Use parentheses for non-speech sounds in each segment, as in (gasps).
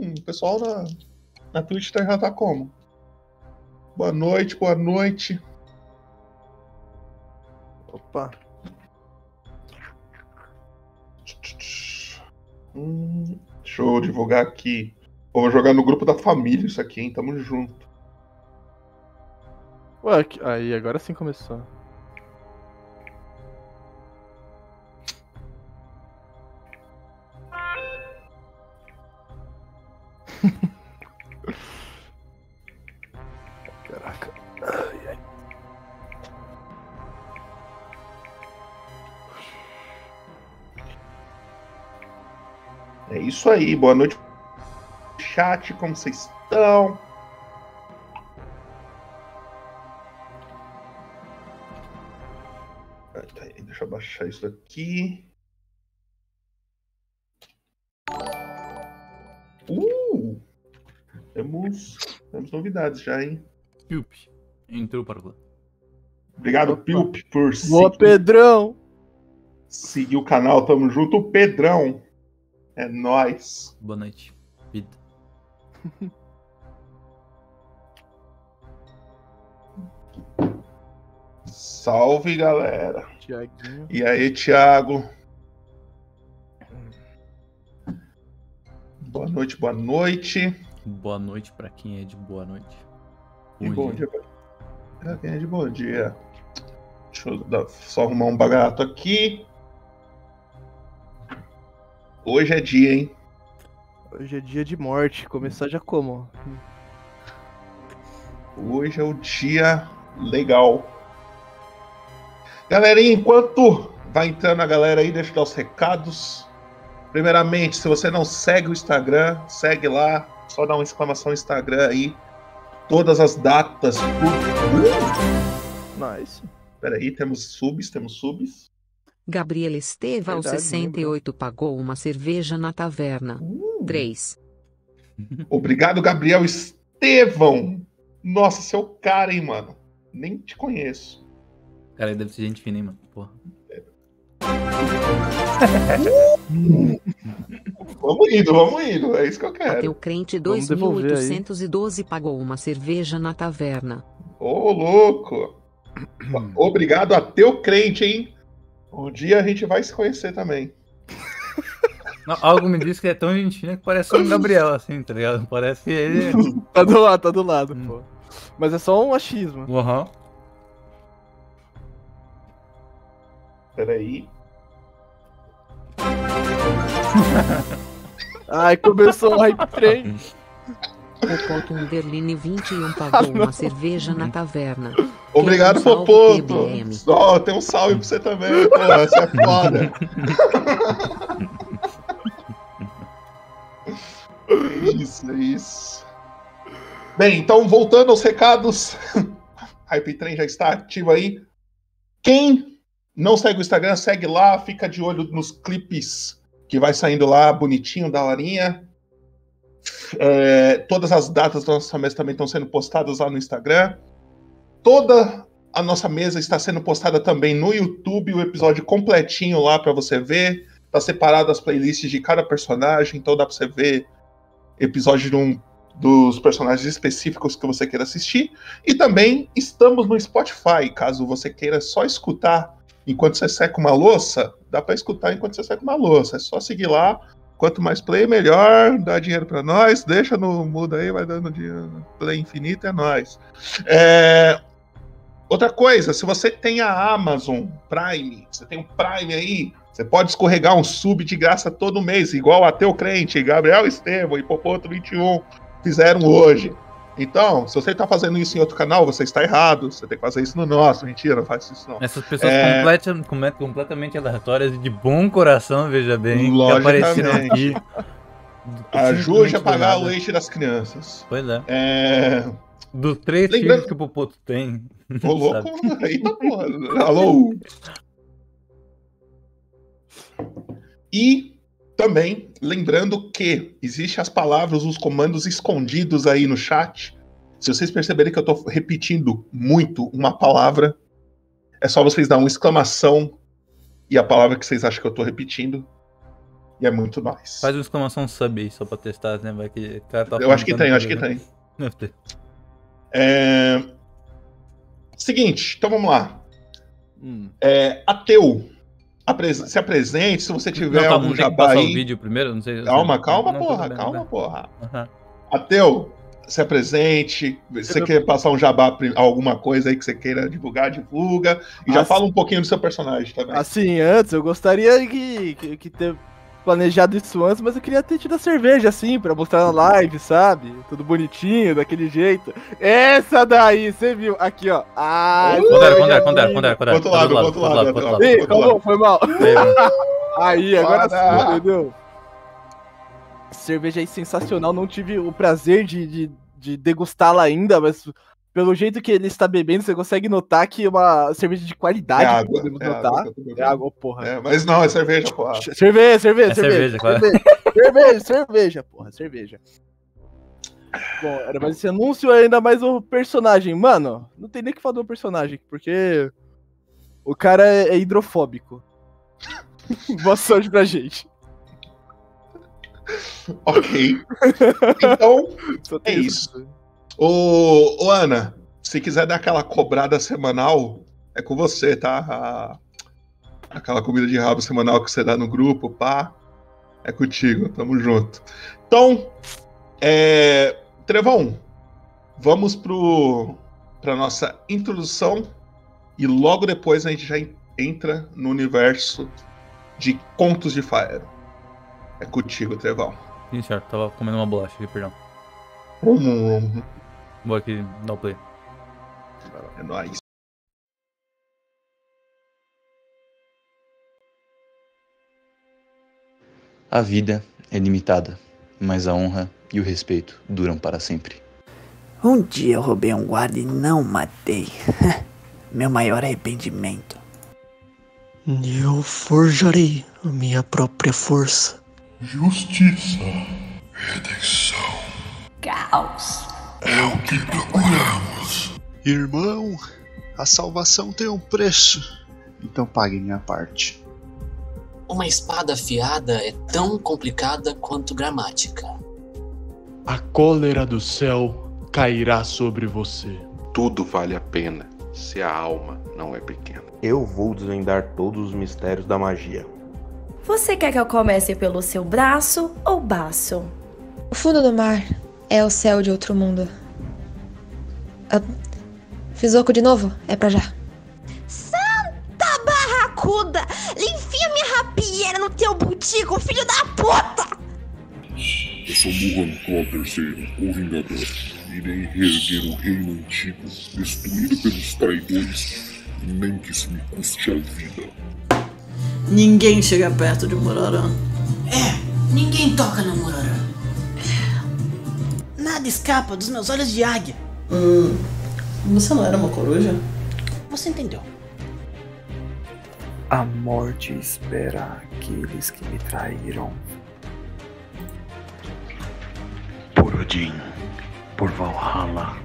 Hum, o pessoal na, na Twitch já tá como? Boa noite, boa noite. Opa. Hum, deixa eu divulgar aqui. Vou jogar no grupo da família isso aqui, hein? Tamo junto. Ué, que- aí agora sim começou. Isso aí, boa noite. Chat, como vocês estão? Ah, tá Deixa eu baixar isso aqui. Uh! Temos, temos novidades já, hein? Piup. Entrou para lá. Obrigado, Opa. Pilp, por Boa, seguir, Pedrão! seguir o canal. Tamo junto. O Pedrão. É nóis. Boa noite. Vida. (laughs) Salve, galera. Tiaguinho. E aí, Thiago? Boa noite, boa noite. Boa noite pra quem é de boa noite. E bom dia. pra quem é de bom dia. Deixa eu dar- só arrumar um bagato aqui. Hoje é dia, hein? Hoje é dia de morte. Começar já como? Hoje é o dia legal. Galerinha, enquanto vai entrando a galera aí, deixa eu dar os recados. Primeiramente, se você não segue o Instagram, segue lá. Só dá uma exclamação Instagram aí. Todas as datas. Uh! Nice. Peraí, temos subs, temos subs. Gabriela Esteva, aos Verdade, 68, pagou uma cerveja na taverna. Uh! 3. (laughs) Obrigado, Gabriel Estevão. Nossa, seu cara, hein, mano. Nem te conheço. Cara, deve ser gente fina, hein, mano. Porra. (laughs) Vamos indo, vamos indo. É isso que eu quero. Crente Vamos devolver aí. 2812 pagou uma cerveja na taverna. Ô, louco! (clears throat) Obrigado a teu crente, hein? Um dia a gente vai se conhecer também. (laughs) Não, algo me diz que é tão gentil que parece um Gabriel, assim, tá ligado? Parece ele. (laughs) Tá do lado, tá do lado, Hum. pô. Mas é só um achismo. Aham. Peraí. (laughs) Ai, começou o hype train. Popoto Underline 21 pagou uma cerveja na taverna. Obrigado, um Popoto. Ó, tem um salve pra você também, pô. Você é foda. (laughs) É isso, é isso. Bem, então voltando aos recados. (laughs) Hype Train já está ativo aí. Quem não segue o Instagram, segue lá, fica de olho nos clipes que vai saindo lá, bonitinho, da horinha. É, todas as datas da nossa mesa também estão sendo postadas lá no Instagram. Toda a nossa mesa está sendo postada também no YouTube, o episódio completinho lá para você ver. Tá separado as playlists de cada personagem, então dá para você ver episódio de um dos personagens específicos que você queira assistir. E também estamos no Spotify, caso você queira só escutar enquanto você seca uma louça, dá para escutar enquanto você seca uma louça. É só seguir lá. Quanto mais play, melhor. Dá dinheiro para nós. Deixa no mudo aí, vai dando dinheiro. Play infinito é nós. É... Outra coisa, se você tem a Amazon Prime, você tem o Prime aí, você pode escorregar um sub de graça todo mês, igual a teu crente, Gabriel Estevam e Popoto 21 fizeram hoje. Então, se você está fazendo isso em outro canal, você está errado. Você tem que fazer isso no nosso. Mentira, não faz isso não. Essas pessoas É. completa- com- completamente aleatórias e de bom coração, veja bem, que apareceram aqui. Ajude a pagar o leite das crianças. Pois é. É. Dos três Lembrando- filhos que o Popoto tem. Ô, (laughs) louco. (laughs) Eita porra. Alô? E também lembrando que existem as palavras, os comandos escondidos aí no chat. Se vocês perceberem que eu tô repetindo muito uma palavra, é só vocês dar uma exclamação e a palavra que vocês acham que eu tô repetindo. E é muito nóis. Faz uma exclamação sub aí, só pra testar, né? Vai que cara tá Eu acho que tem, eu acho que tem. Deve ter. É... Seguinte, então vamos lá. Hum. É, ateu, apres- se apresente, se você tiver Não, calma, algum jabá passar o aí. vídeo primeiro? Não sei. Calma, calma, Não, porra, bem, calma, porra. Aham. Ateu, se apresente. Se você quer passar um jabá, alguma coisa aí que você queira divulgar, divulga. E já fala um pouquinho do seu personagem também. Assim, antes, eu gostaria que, que, que ter planejado isso antes, mas eu queria ter tido a cerveja, assim, pra mostrar na live, sabe? Tudo bonitinho, daquele jeito. Essa daí, você viu? Aqui, ó. Ah, pondera, pondera, linda. pondera, pondera. Outro lado, outro lado, outro lado. Ih, calma, foi mal. (laughs) Aí, agora sim, entendeu? Cerveja aí sensacional, não tive o prazer de, de, de degustá-la ainda, mas pelo jeito que ele está bebendo, você consegue notar que é uma cerveja de É qualidade, água, podemos é notar. água. É água, porra. É, mas não, é cerveja, porra. Cerveja, cerveja, É cerveja. cerveja, claro. Cerveja, cerveja, cerveja, porra, cerveja. Bom, era mais esse anúncio ainda mais o personagem. Mano, não tem nem que falar do personagem, porque o cara é, é hidrofóbico. (laughs) Boa sorte pra gente. Ok. Então, É tem isso. Ô, ô, Ana, se quiser dar aquela cobrada semanal, é com você, tá? A- aquela comida de rabo semanal que você dá no grupo, pá. É contigo, tamo junto. Então, é, Trevão, vamos pro, pra nossa introdução e logo depois a gente já en- entra no universo de Contos de Faero. É contigo, Trevão. Sim, senhor. Tava comendo uma bolacha aqui, perdão. Hum, Vou aqui dar o play. É nóis. A vida é limitada, mas a honra e o respeito duram para sempre. Um dia eu roubei um guarda e não matei. (laughs) Meu maior arrependimento. Eu forjarei a minha própria força. Justiça, redenção. Caos. É o que procuramos. Irmão, a salvação tem um preço. Então pague minha parte. Uma espada afiada é tão complicada quanto gramática. A cólera do céu cairá sobre você. Tudo vale a pena se a alma não é pequena. Eu vou desvendar todos os mistérios da magia. Você quer que eu comece pelo seu braço ou baço? O fundo do mar é o céu de outro mundo. Ah, fiz oco de novo? É pra já. Santa barracuda! Enfia minha rapieira no teu butico, filho da puta! Eu sou Muhan Claw III, o Vingador. Irei reerguer o reino antigo, destruído pelos traidores, nem que isso me custe a vida. Ninguém chega perto de Murarã. É, ninguém toca no Murarã. Escapa dos meus olhos de águia. Hum, você não era uma coruja? Você entendeu? A morte espera aqueles que me traíram. Por Odin, por Valhalla.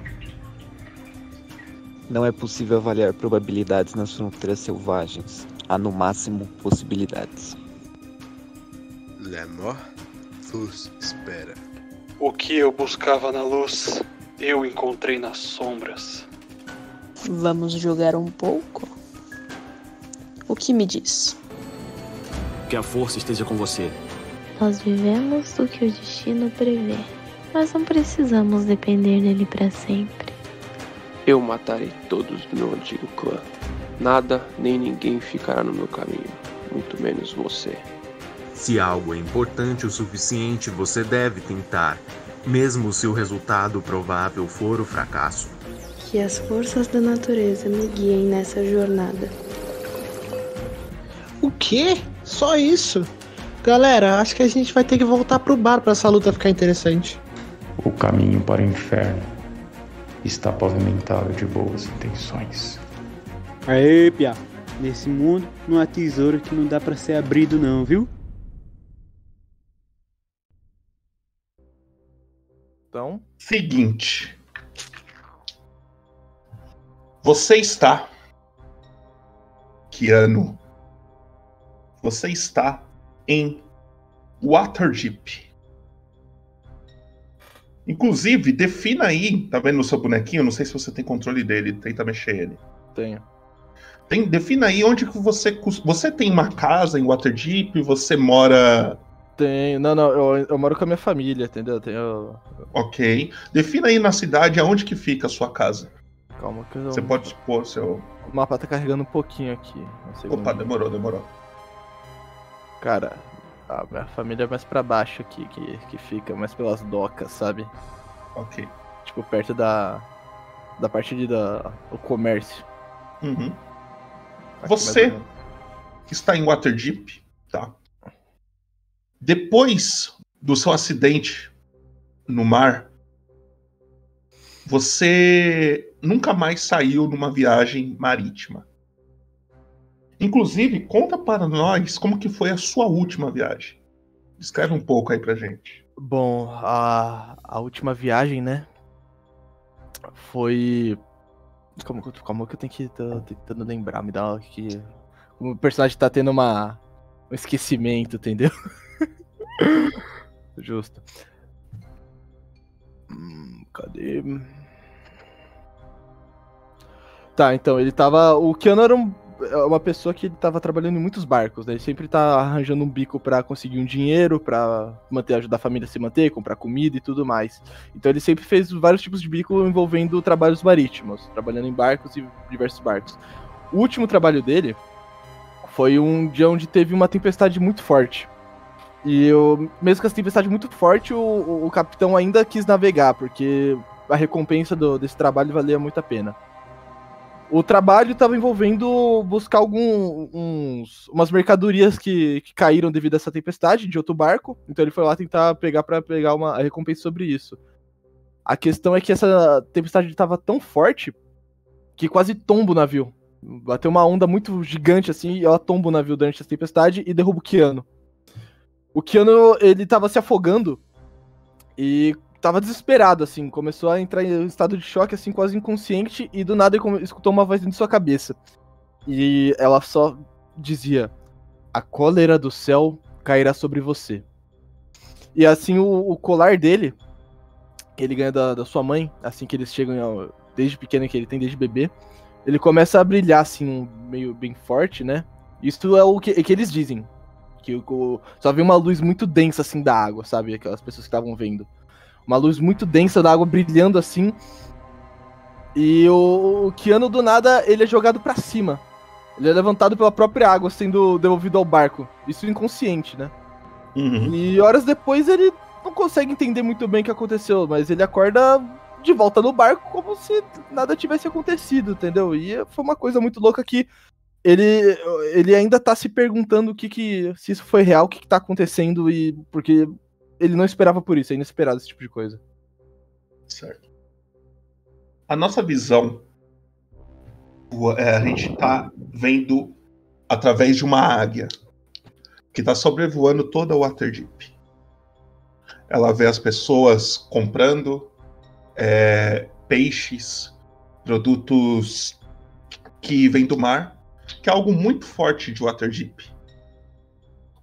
Não é possível avaliar probabilidades nas fronteiras selvagens. Há no máximo possibilidades. La mort vos espera. O que eu buscava na luz, eu encontrei nas sombras. Vamos jogar um pouco? O que me diz? Que a força esteja com você. Nós vivemos do que o destino prevê, mas não precisamos depender dele para sempre. Eu matarei todos do meu antigo clã. Nada nem ninguém ficará no meu caminho, muito menos você. Se algo é importante o suficiente, você deve tentar, mesmo se o resultado provável for o fracasso. Que as forças da natureza me guiem nessa jornada. O quê? Só isso? Galera, acho que a gente vai ter que voltar pro bar pra essa luta ficar interessante. O caminho para o inferno está pavimentado de boas intenções. Aê, Pia. Nesse mundo não há tesouro que não dá para ser abrido não, viu? Então, seguinte. Você está que ano? Você está em Waterdeep. Inclusive, defina aí, tá vendo o seu bonequinho? Não sei se você tem controle dele, tenta mexer ele. Tenho. Tem, defina aí onde que você. Você tem uma casa em Waterdeep, você mora. Tenho. Não, não, eu, eu moro com a minha família, entendeu? Tenho. Ok. Defina aí na cidade aonde que fica a sua casa. Calma que eu. Você pode expor seu. O mapa tá carregando um pouquinho aqui. um. Opa, demorou, demorou. Cara, a minha família é mais pra baixo aqui, que, que fica mais pelas docas, sabe? Ok. Tipo, perto da. Da parte ali da. O comércio. Uhum. Aqui Você que está em Waterdeep? Depois do seu acidente no mar, você nunca mais saiu numa viagem marítima. Inclusive, conta para nós como que foi a sua última viagem. Escreve um pouco aí pra gente. Bom, a, a última viagem, né? Foi. Como, como que eu tenho que. Tô tentando lembrar, me dá que. O personagem tá tendo uma. Um esquecimento, entendeu? (laughs) (laughs) Justo. Hum, cadê? Tá, então, ele tava. O Keanu era um- é uma pessoa que ele tava trabalhando em muitos barcos, né? Ele sempre tá arranjando um bico pra conseguir um dinheiro, pra manter, ajudar a família a se manter, comprar comida e tudo mais. Então ele sempre fez vários tipos de bico envolvendo trabalhos marítimos, trabalhando em barcos e diversos barcos. O último trabalho dele foi um dia onde teve uma tempestade muito forte. E eu, mesmo com essa tempestade muito forte, o, o- o capitão ainda quis navegar, porque a recompensa do- desse trabalho valia muito a pena. O trabalho estava envolvendo buscar alguns umas mercadorias que, que caíram devido a essa tempestade de outro barco. Então ele foi lá tentar pegar para pegar uma recompensa sobre isso. A questão é que essa tempestade estava tão forte que quase tomba o navio. Bateu uma onda muito gigante assim e ela tomba o navio durante essa tempestade e derruba o Keanu. O Keanu, ele tava se afogando e tava desesperado, assim. Começou a entrar em estado de choque, assim, quase inconsciente. E do nada ele escutou uma voz dentro de sua cabeça. E ela só dizia: A cólera do céu cairá sobre você. E assim, o, o colar dele, que ele ganha da, da sua mãe, assim que eles chegam, desde pequeno, que ele tem desde bebê, ele começa a brilhar, assim, meio bem forte, né? Isso é o que, que eles dizem. Que o- só vê uma luz muito densa, assim, da água, sabe? Aquelas pessoas que estavam vendo. Uma luz muito densa da água brilhando assim. E o, o Keanu, do nada, ele é jogado pra cima. Ele é levantado pela própria água, sendo devolvido ao barco. Isso inconsciente, né? E horas depois ele não consegue entender muito bem o que aconteceu, mas ele acorda de volta no barco como se nada tivesse acontecido, entendeu? E foi uma coisa muito louca que ele, ele ainda tá se perguntando o que que se isso foi real, o que que tá acontecendo e porque ele não esperava por isso, é inesperado esse tipo de coisa. Certo. A nossa visão, é, a gente tá vendo através de uma águia que tá sobrevoando toda o Waterdeep. Ela vê as pessoas comprando é, peixes, produtos que vêm do mar, que é algo muito forte de Waterdeep.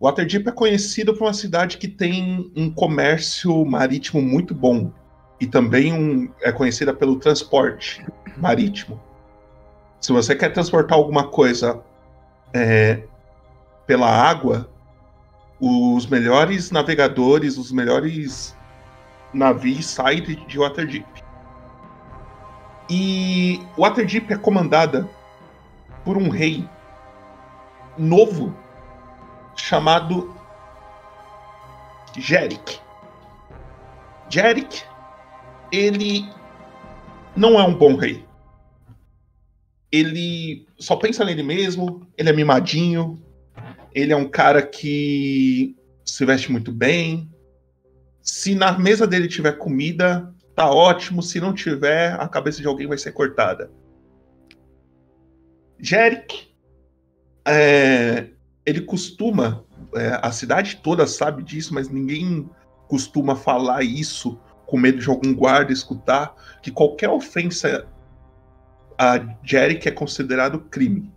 Waterdeep é conhecido por uma cidade que tem um comércio marítimo muito bom e também um- é conhecida pelo transporte marítimo. Se você quer transportar alguma coisa é, pela água, os melhores navegadores, os melhores navios saem de, de Waterdeep. E Waterdeep é comandada por um rei novo chamado Jerick. Jerick, ele não é um bom rei. Ele só pensa nele mesmo, ele é mimadinho, ele é um cara que se veste muito bem. Se na mesa dele tiver comida, tá ótimo. Se não tiver, a cabeça de alguém vai ser cortada. Jerick, é, ele costuma, é, a cidade toda sabe disso, mas ninguém costuma falar isso com medo de algum guarda escutar, que qualquer ofensa a Jerick é considerado crime.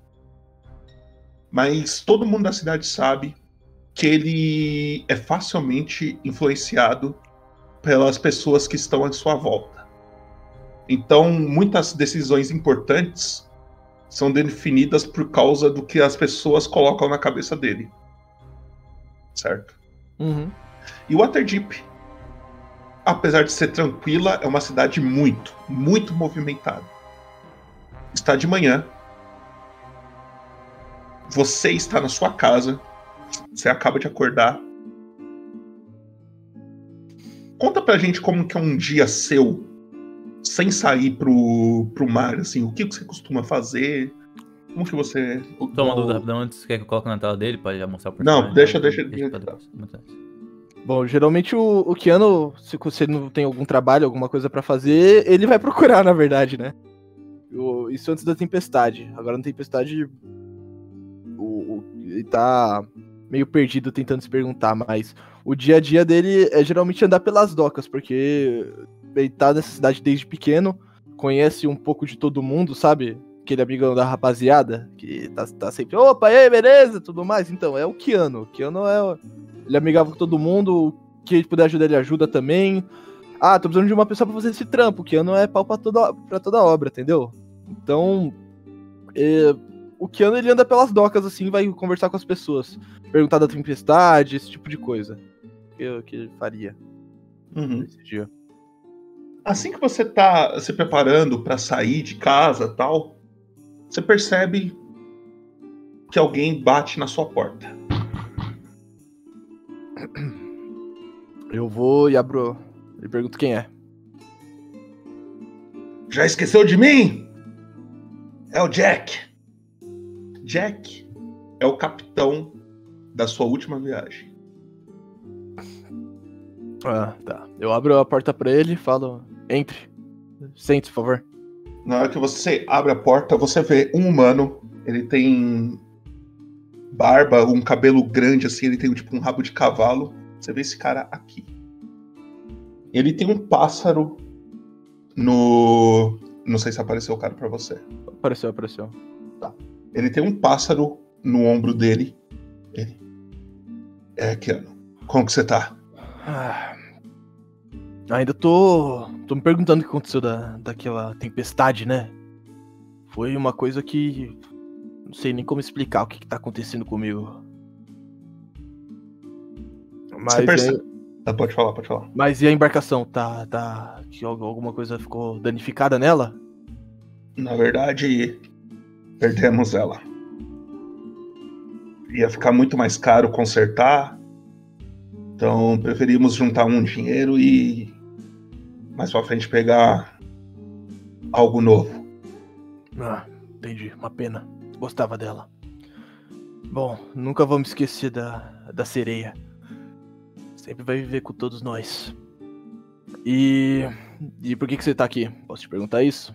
Mas todo mundo da cidade sabe que ele é facilmente influenciado pelas pessoas que estão à sua volta. Então, muitas decisões importantes são definidas por causa do que as pessoas colocam na cabeça dele. Certo? Uhum. E Waterdeep, apesar de ser tranquila, é uma cidade muito, muito movimentada. Está de manhã. Você está na sua casa. Você acaba de acordar. Conta pra gente como que é um dia seu sem sair pro, pro mar, assim, o que você costuma fazer? Como que você. Toma dúvida rapidão antes, quer que eu coloque na tela dele pra já mostrar o Não, deixa, deixa. pra depois. Bom, geralmente o, o Keanu, se você não tem algum trabalho, alguma coisa pra fazer, ele vai procurar, na verdade, né? O- isso antes da tempestade. Agora na tempestade. O, o- ele tá meio perdido tentando se perguntar, mas o dia a dia dele é geralmente andar pelas docas, porque ele tá nessa cidade desde pequeno, conhece um pouco de todo mundo, sabe? Aquele amigão da rapaziada, que tá, tá sempre, opa, e aí, beleza, tudo mais. Então, é o Keanu. O Keanu é. Ele é amigável com todo mundo, o que ele puder ajudar, ele ajuda também. Ah, tô precisando de uma pessoa pra fazer esse trampo, o Keanu é pau pra toda, pra toda obra, entendeu? Então, é, o Keanu ele anda pelas docas assim, vai conversar com as pessoas, perguntar da tempestade, esse tipo de coisa. Eu- que ele faria Uhum. nesse dia. Assim que você tá se preparando pra sair de casa tal, você percebe que alguém bate na sua porta. Eu vou e abro e pergunto quem é. Já esqueceu de mim? É o Jack. Jack é o capitão da sua última viagem. Ah, tá. Eu abro a porta pra ele e falo: entre. Sente, por favor. Na hora que você abre a porta, você vê um humano. Ele tem barba, um cabelo grande assim, ele tem tipo um rabo de cavalo. Você vê esse cara aqui. Ele tem um pássaro no. Não sei se apareceu o cara pra você. Apareceu, apareceu. Ele tem um pássaro no ombro dele. Ele. É, Keanu. Como que você tá? Ah, ainda tô. tô me perguntando o que aconteceu da, daquela tempestade, né? Foi uma coisa que. Não sei nem como explicar o que, que tá acontecendo comigo. Mas, Você percebe? é- Ah, pode falar, pode falar. mas e a embarcação? Tá. tá. que al- alguma coisa ficou danificada nela? Na verdade, perdemos ela. Ia ficar muito mais caro consertar. Então preferimos juntar um dinheiro e mais pra frente pegar algo novo. Ah, entendi. Uma pena. Gostava dela. Bom, nunca vou me esquecer da, da sereia. Sempre vai viver com todos nós. E. E por que, que você tá aqui? Posso te perguntar isso?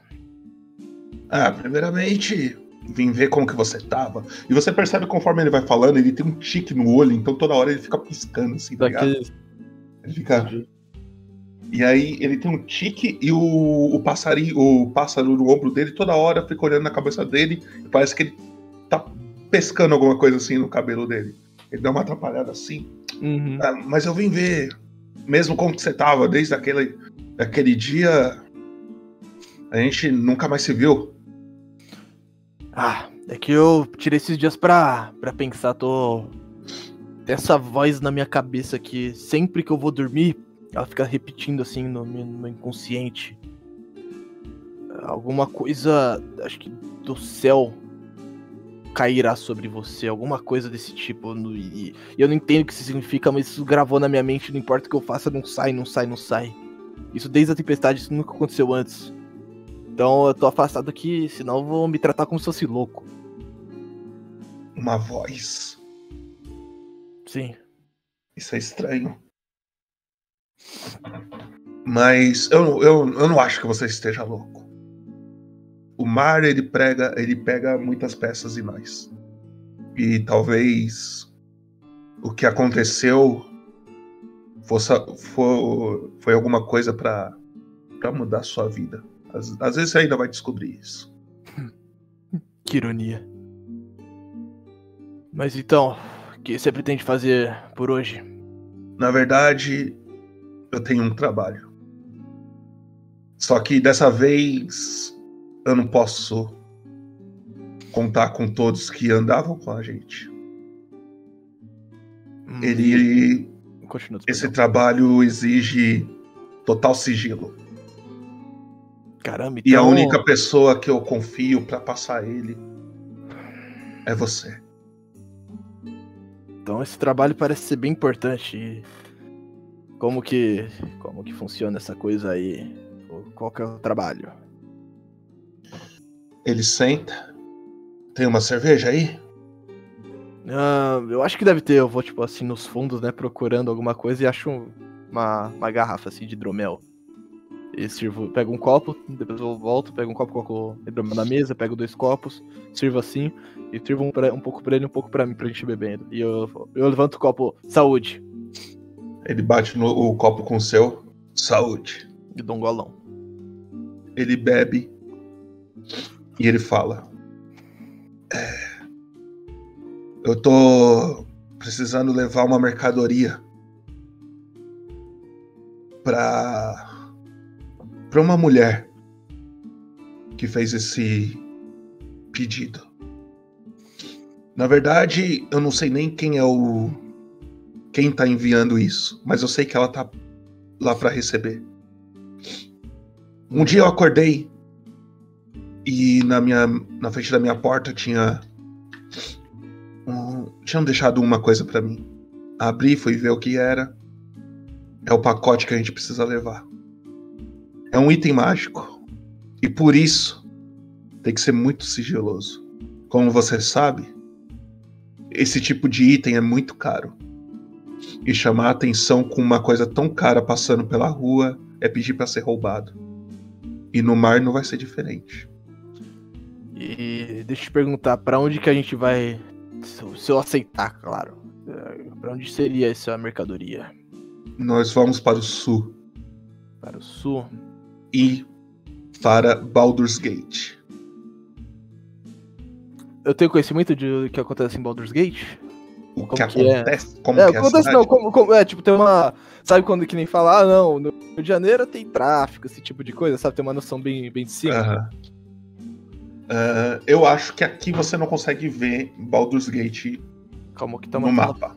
Ah, primeiramente, vim ver como que você tava. E você percebe conforme ele vai falando, ele tem um tique no olho, então toda hora ele fica piscando assim, tá ligado? Ele fica. E aí ele tem um tique e o, o passarinho, o pássaro no ombro dele toda hora fica olhando na cabeça dele e parece que ele tá pescando alguma coisa assim no cabelo dele. Ele dá uma atrapalhada assim. Uhum. Ah, mas eu vim ver, mesmo como você tava, desde aquele, aquele dia. A gente nunca mais se viu. Ah, é que eu tirei esses dias pra, pra pensar, tô. Essa voz na minha cabeça que sempre que eu vou dormir, ela fica repetindo assim no meu, inconsciente. Alguma coisa, acho que do céu cairá sobre você, alguma coisa desse tipo. no- E, e eu não entendo o que isso significa, mas isso gravou na minha mente, não importa o que eu faça, não sai, não sai, não sai. Isso desde a tempestade, isso nunca aconteceu antes. Então eu tô afastado aqui, senão eu vou me tratar como se fosse louco. Uma voz. Sim. Isso é estranho. Mas eu, eu, eu não acho que você esteja louco. O mar ele prega, ele pega muitas peças em nós. E talvez o que aconteceu fosse, foi, foi alguma coisa pra pra mudar sua vida. Às, às vezes você ainda vai descobrir isso. (laughs) Que ironia. Mas então, que você pretende fazer por hoje? Na verdade, eu tenho um trabalho. Só que dessa vez eu não posso contar com todos que andavam com a gente. Ele. Continua. Esse trabalho exige total sigilo. Caramba, E a então- única pessoa que eu confio pra passar ele é você. Então esse trabalho parece ser bem importante. E Como que. Como que funciona essa coisa aí? Qual que é o trabalho? Ele senta. Tem uma cerveja aí? Ah, eu acho que deve ter, eu vou, tipo, assim, nos fundos, né, procurando alguma coisa e acho um- uma, uma garrafa, assim, de hidromel. E sirvo, pego um copo, depois eu volto, pego um copo, coloco hidromel na mesa, pego dois copos, sirvo assim, e sirvo um, pra- um pouco pra ele e um pouco pra mim, pra gente bebendo. E eu, eu levanto o copo, saúde, Ele bate no o copo com o seu. Saúde. e um golão. Ele bebe. E ele fala. "É, eu tô precisando levar uma mercadoria pra. pra uma mulher que fez esse pedido. Na verdade, eu não sei nem quem é o. quem tá enviando isso, mas eu sei que ela tá lá pra receber. Um dia eu acordei e na minha na frente da minha porta tinha um, tinham deixado uma coisa pra mim. Abri, fui ver o que era. É o pacote que a gente precisa levar. É um item mágico e por isso tem que ser muito sigiloso. Como você sabe, esse tipo de item é muito caro. E chamar a atenção com uma coisa tão cara passando pela rua é pedir pra ser roubado. E no mar não vai ser diferente. E deixa eu te perguntar, pra onde que a gente vai, se eu- aceitar, claro, eh, pra onde seria essa mercadoria? Nós vamos para o sul Para o sul? e para Baldur's Gate. Eu tenho conhecimento de o que acontece em Baldur's Gate? O Como que é? acontece? Como é, que é acontece cidade? não, como, como- é, tipo, tem uma. Sabe quando que nem fala, ah, não, no Rio de Janeiro tem tráfico, esse tipo de coisa, sabe? Tem uma noção bem, bem de cima. Aham. Ah, eu acho que aqui você não consegue ver Baldur's Gate Calma que tá no mapa.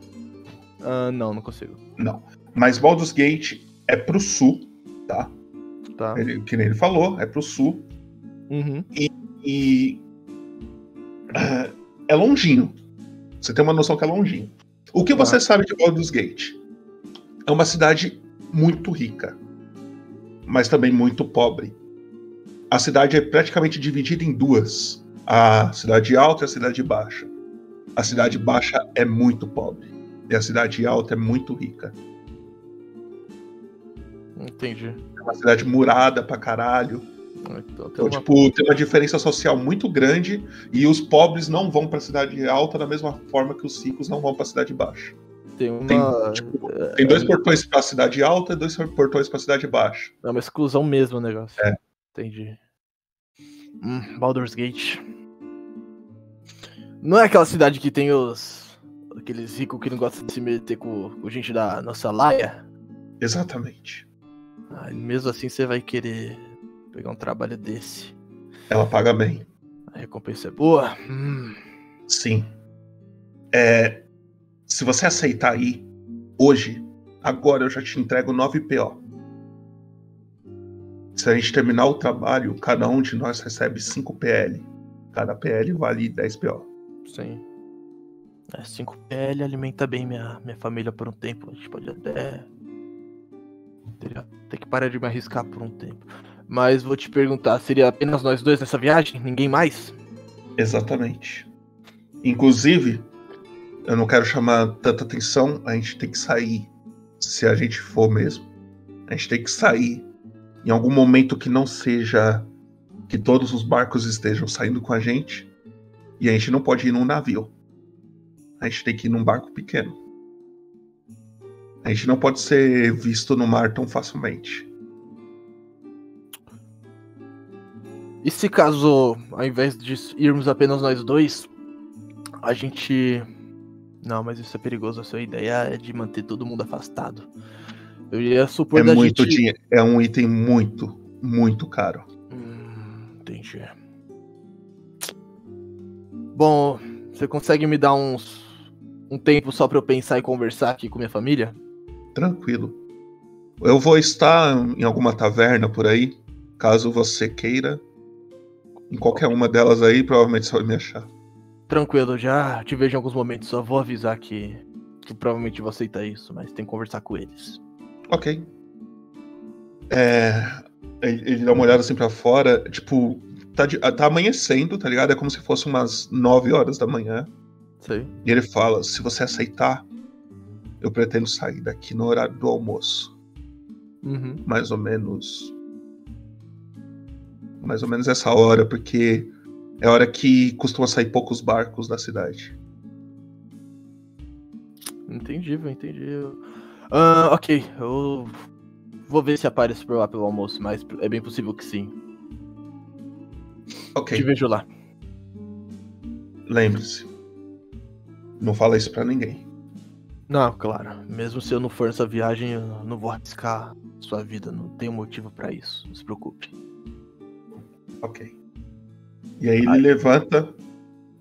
Ah, não, não consigo. Não. Mas Baldur's Gate é pro sul, tá? Tá. Ele, que nem ele falou, é pro sul. Uhum. E, e, ah, é longinho. Você tem uma noção que é longinho. O que você sabe de Baldur's Gate? É uma cidade muito rica, mas também muito pobre. A cidade é praticamente dividida em duas: a cidade alta e a cidade baixa. A cidade baixa é muito pobre e a cidade alta é muito rica. Entendi. É uma cidade murada pra caralho. Então, Então, uma- tipo, tem uma diferença social muito grande e os pobres não vão pra cidade alta da mesma forma que os ricos não vão pra cidade baixa. Tem uma. Tem, tipo, tem dois portões pra cidade alta e dois portões pra cidade baixa. É uma exclusão mesmo o negócio. É. Entendi. Hum, Baldur's Gate. Não é aquela cidade que tem os. aqueles ricos que não gostam de se meter com, com gente da nossa laia? Exatamente. Ah, mesmo assim você vai querer pegar um trabalho desse. Ela paga bem. A recompensa é boa? Hum. Sim. É, se você aceitar aí, hoje, agora eu já te entrego 9 PO. Se a gente terminar o trabalho, cada um de nós recebe 5 PL. Cada PL vale 10 PO. Sim. É, 5 PL alimenta bem minha, minha família por um tempo. A gente pode até. Ter que parar de me arriscar por um tempo. Mas vou te perguntar, seria apenas nós dois nessa viagem? Ninguém mais? Exatamente. Inclusive, eu não quero chamar tanta atenção, a gente tem que sair. Se a gente for mesmo. A gente tem que sair em algum momento que não seja que todos os barcos estejam saindo com a gente. E a gente não pode ir num navio. A gente tem que ir num barco pequeno. A gente não pode ser visto no mar tão facilmente. E se caso, ao invés de irmos apenas nós dois, a gente Não, mas isso é perigoso. A sua ideia é de manter todo mundo afastado. Eu ia supor É da muito gente... dinheiro. É um item muito, muito caro. Entendi. Bom, você consegue me dar uns um tempo só pra eu pensar e conversar aqui com minha família? Tranquilo. Eu vou estar em alguma taverna por aí, caso você queira. Em qualquer uma delas aí, provavelmente você vai me achar. Tranquilo, já te vejo em alguns momentos. Só vou avisar que, que provavelmente vou aceitar isso, mas tem que conversar com eles. Ok. É, ele, ele dá uma olhada assim pra fora, tipo, tá, de- tá amanhecendo, tá ligado? É como se fosse umas 9 horas da manhã. Sei. E ele fala: se você aceitar, eu pretendo sair daqui no horário do almoço. Uhum. Mais ou menos. Mais ou menos essa hora, porque é a hora que costuma sair poucos barcos da cidade. Entendi, entendi. Ah, ok, eu vou ver se apareço por lá pelo almoço, mas é bem possível que sim. Ok. Te vejo lá. Lembre-se. Não fala isso pra ninguém. Não, claro. Mesmo se eu não for nessa viagem, eu não vou arriscar sua vida. Não tenho motivo pra isso. Não se preocupe. Ok. E aí ele levanta,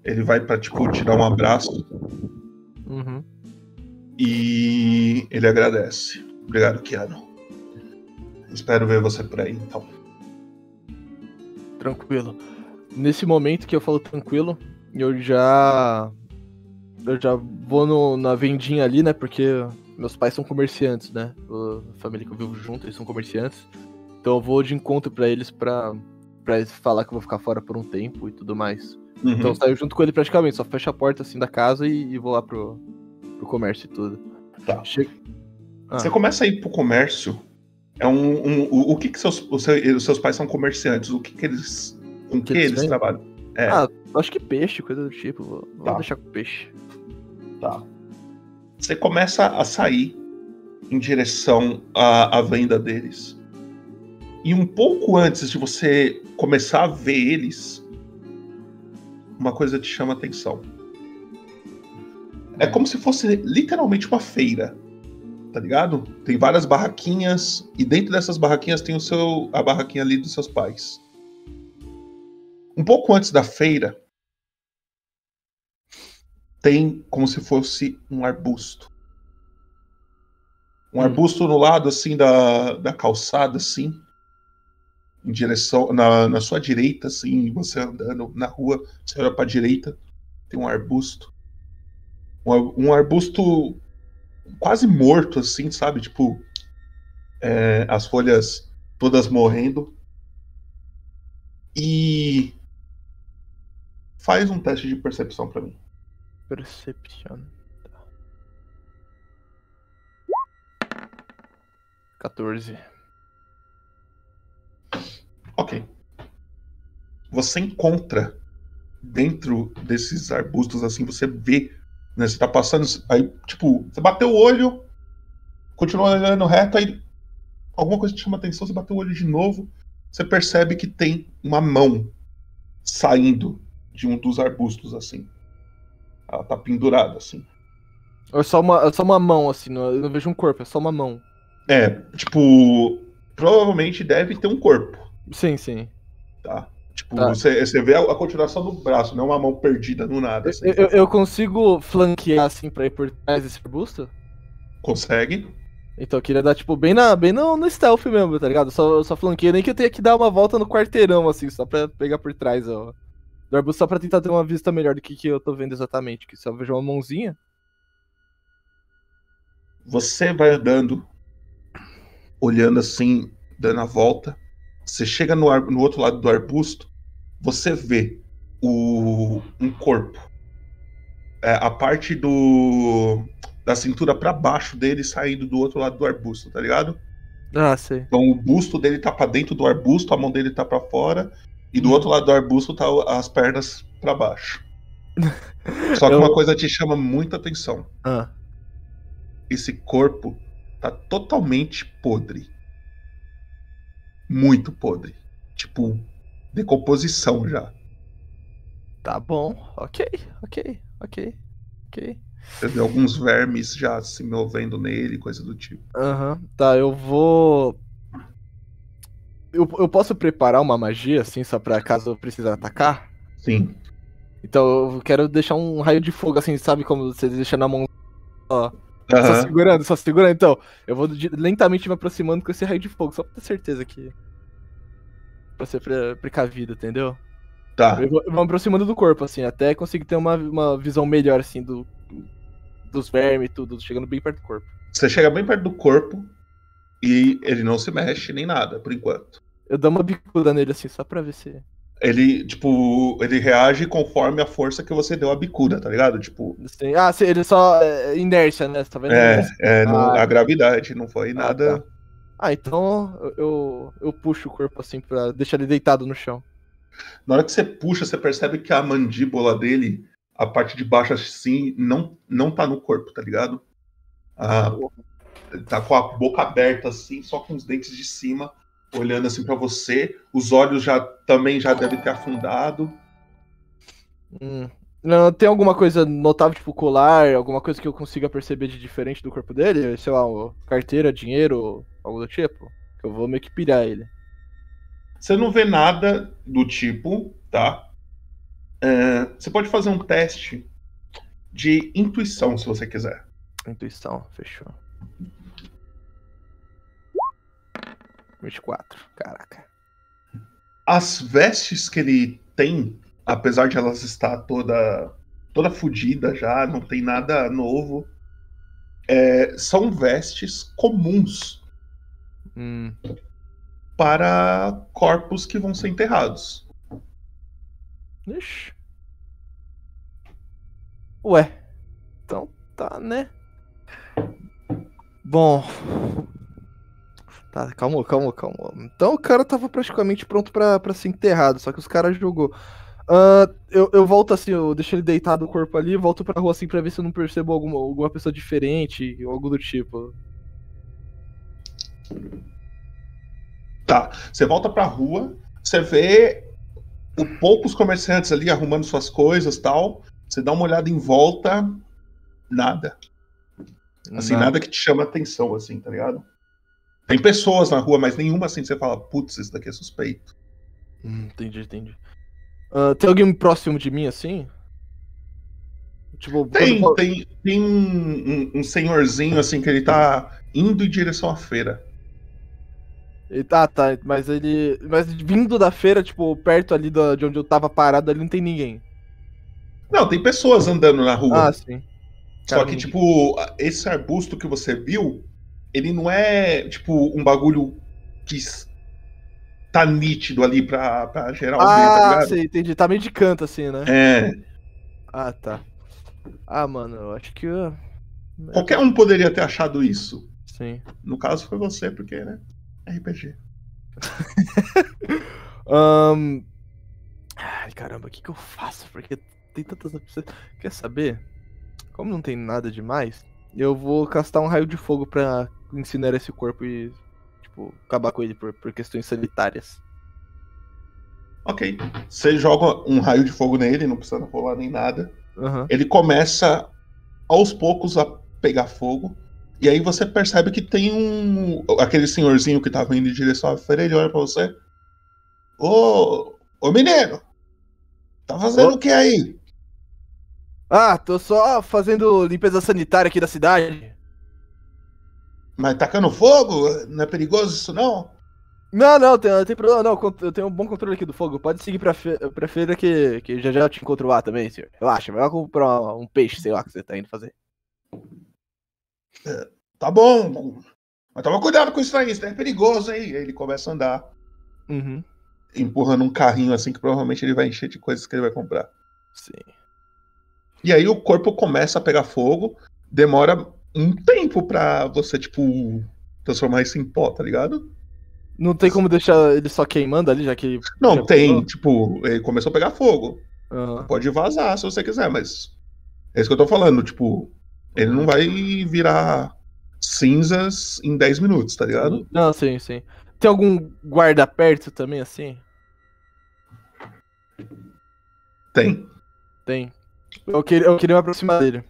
ele vai pra, tipo, te dar um abraço Uhum. e ele agradece. Obrigado, Keanu. Espero ver você por aí, então. Tranquilo. Nesse momento que eu falo tranquilo, eu já. Eu já vou no- na vendinha ali, né? Porque meus pais são comerciantes, né? A família que eu vivo junto, eles são comerciantes. Então eu vou de encontro pra eles pra, pra eles falar que eu vou ficar fora por um tempo e tudo mais. Uhum. Então eu saio junto com ele praticamente, só fecho a porta assim da casa e, e vou lá pro, pro comércio e tudo. Tá. Che- Ah. Você começa a ir pro comércio. É um. um- o, o que que seus, os seus, pais são comerciantes? O que que eles. Com que, Que eles eles trabalham? É. Ah, acho que peixe, coisa do tipo. Vou, vou Tá. deixar com peixe. Tá. Você começa a sair em direção à, à venda deles. E um pouco antes de você começar a ver eles, uma coisa te chama a atenção. É como se fosse literalmente uma feira. Tá ligado? Tem várias barraquinhas e dentro dessas barraquinhas tem o seu a barraquinha ali dos seus pais. Um pouco antes da feira, tem como se fosse um arbusto. Um arbusto no lado assim da, da calçada, assim, em direção na, na sua direita, assim, você andando na rua, você olha para direita, tem um arbusto, um, um arbusto quase morto, assim, sabe, tipo é, as folhas todas morrendo e faz um teste de percepção para mim. Perception. Tá. 14. Ok. Você encontra dentro desses arbustos assim, você vê, né? Você tá passando, aí, tipo, você bateu o olho, continua olhando reto, aí alguma coisa te chama atenção, você bateu o olho de novo, você percebe que tem uma mão saindo de um dos arbustos assim. Ela tá pendurada assim. É só uma, é só uma mão, assim, não, eu não vejo um corpo, é só uma mão. É, tipo, provavelmente deve ter um corpo. Sim, sim. Tá. Tipo, Tá. Você, você vê a, a continuação do braço, não uma mão perdida no nada. assim. Eu, eu- eu consigo flanquear, assim, pra ir por trás desse arbusto? Consegue? Então eu queria dar, tipo, bem, na, bem no, no stealth mesmo, tá ligado? Só, só flanqueio, nem que eu tenha que dar uma volta no quarteirão, assim, só pra pegar por trás, ó. Do arbusto, só pra tentar ter uma vista melhor do que, que eu tô vendo exatamente. Que só vejo uma mãozinha. Você vai andando, olhando assim, dando a volta. Você chega no, ar- no outro lado do arbusto, você vê o, um corpo. É, a parte do da cintura pra baixo dele saindo do outro lado do arbusto, tá ligado? Ah, sei. Então o busto dele tá pra dentro do arbusto, a mão dele tá pra fora, e do outro lado do arbusto tá as pernas pra baixo. (laughs) Só que Eu- uma coisa te chama muita atenção. Ah. Esse corpo tá totalmente podre. Muito podre. Tipo, decomposição já. Tá bom, ok, ok, ok, ok. Vê alguns vermes já se movendo nele, coisa do tipo. Aham, tá, eu vou. Eu, eu posso preparar uma magia, assim, só pra caso eu precise atacar? Sim. Então eu quero deixar um raio de fogo, assim, sabe como você deixa na mão. Ó, só Aham. segurando, só segurando. Então, eu vou lentamente me aproximando com esse raio de fogo, só pra ter certeza que. Pra ser pre- precavido, entendeu? Tá. Eu vou, eu vou me aproximando do corpo, assim, até conseguir ter uma, uma visão melhor, assim, do, dos vermes e tudo, chegando bem perto do corpo. Você chega bem perto do corpo e ele não se mexe nem nada, por enquanto. Eu dou uma bicuda nele, assim, só pra ver se. Ele, tipo, ele reage conforme a força que você deu a bicuda, tá ligado? Tipo, Assim, ah, se- ele só. É, inércia, né? Você tá vendo? é, é Ah, a gravidade, não foi nada. tá. Ah, então eu, eu, eu puxo o corpo assim pra deixar ele deitado no chão. Na hora que você puxa, você percebe que a mandíbula dele, a parte de baixo assim, não, não tá no corpo, tá ligado? Ah, tá com a boca aberta assim, só com os dentes de cima, olhando assim pra você. Os olhos já também já devem ter afundado. Hum. Não, tem alguma coisa notável, tipo colar, alguma coisa que eu consiga perceber de diferente do corpo dele? Sei lá, carteira, dinheiro, algo do tipo? Que eu vou meio que pilhar ele. Você não vê nada do tipo, tá? É, você pode fazer um teste de intuição, se você quiser. Intuição, fechou. 24, caraca. As vestes que ele tem, apesar de elas estar toda toda fodida já, não tem nada novo, é, são vestes comuns Hum. para corpos que vão ser enterrados. Ixi. Ué. Então tá, né? Bom. Tá, calma, calma, calma. Então o cara tava praticamente pronto pra, pra ser enterrado, só que os caras jogou. Ah, eu, eu volto assim, eu deixo ele deitado o corpo ali, volto pra rua assim pra ver se eu não percebo alguma, alguma pessoa diferente ou algo do tipo. Tá, você volta pra rua, você vê o poucos comerciantes ali arrumando suas coisas tal. Você dá uma olhada em volta, nada. Assim, Nada. nada que te chama atenção, assim, tá ligado? Tem pessoas na rua, mas nenhuma assim você fala, putz, isso daqui é suspeito. Hum, entendi, entendi. Ah, tem alguém próximo de mim assim? Tipo, Tem, quando- tem, tem um, um- um senhorzinho assim que ele tá indo em direção à feira. Ele tá, tá, mas ele. Mas vindo da feira, tipo, perto ali da- de onde eu tava parado, ali não tem ninguém. Não, tem pessoas andando na rua. Ah, sim. Só Cara, que, tipo, esse arbusto que você viu, ele não é, tipo, um bagulho que tá nítido ali pra, pra geral tá Ah, ligado? sei, entendi. Tá meio de canto, assim, né? É. Ah, tá. Ah, mano, eu acho que. eu- Qualquer um poderia ter achado isso. Sim. No caso foi você, porque, né? RPG. (laughs) Ahn, Ai, caramba, o que, que eu faço? Porque tem tantas opções. Quer saber? Como não tem nada demais, eu vou castar um raio de fogo pra incinerar esse corpo e, tipo, acabar com ele por, por questões sanitárias. Ok. Você joga um raio de fogo nele, não precisa rolar nem nada. Aham. Ele começa aos poucos a pegar fogo. E aí você percebe que tem um. Aquele senhorzinho que tava indo em direção à feira, ele olha pra você. Ô. Ô menino! Tá fazendo Ô. o que aí? Ah, tô só fazendo limpeza sanitária aqui da cidade. Mas tacando fogo? Não é perigoso isso não? Não, não, tem, tem problema não. Eu tenho um bom controle aqui do fogo. Pode seguir pra, fe pra feira que, que já já te encontro lá também, senhor. Relaxa, vai lá comprar um peixe, sei lá, que você tá indo fazer. Tá bom. Mas toma cuidado com isso aí, isso aí é perigoso, hein? Aí ele começa a andar, Uhum. empurrando um carrinho assim que provavelmente ele vai encher de coisas que ele vai comprar. Sim. E aí o corpo começa a pegar fogo, demora um tempo pra você, tipo, transformar isso em pó, tá ligado? Não tem como deixar ele só queimando ali, já que. Não, tem, tipo, ele começou a pegar fogo. Aham. Pode vazar se você quiser, mas. É isso que eu tô falando, tipo, ele não vai virar cinzas em 10 minutos, tá ligado? Não, sim, sim. Tem algum guarda perto também, assim? Tem. Tem. Eu queria, eu queria me aproximar dele.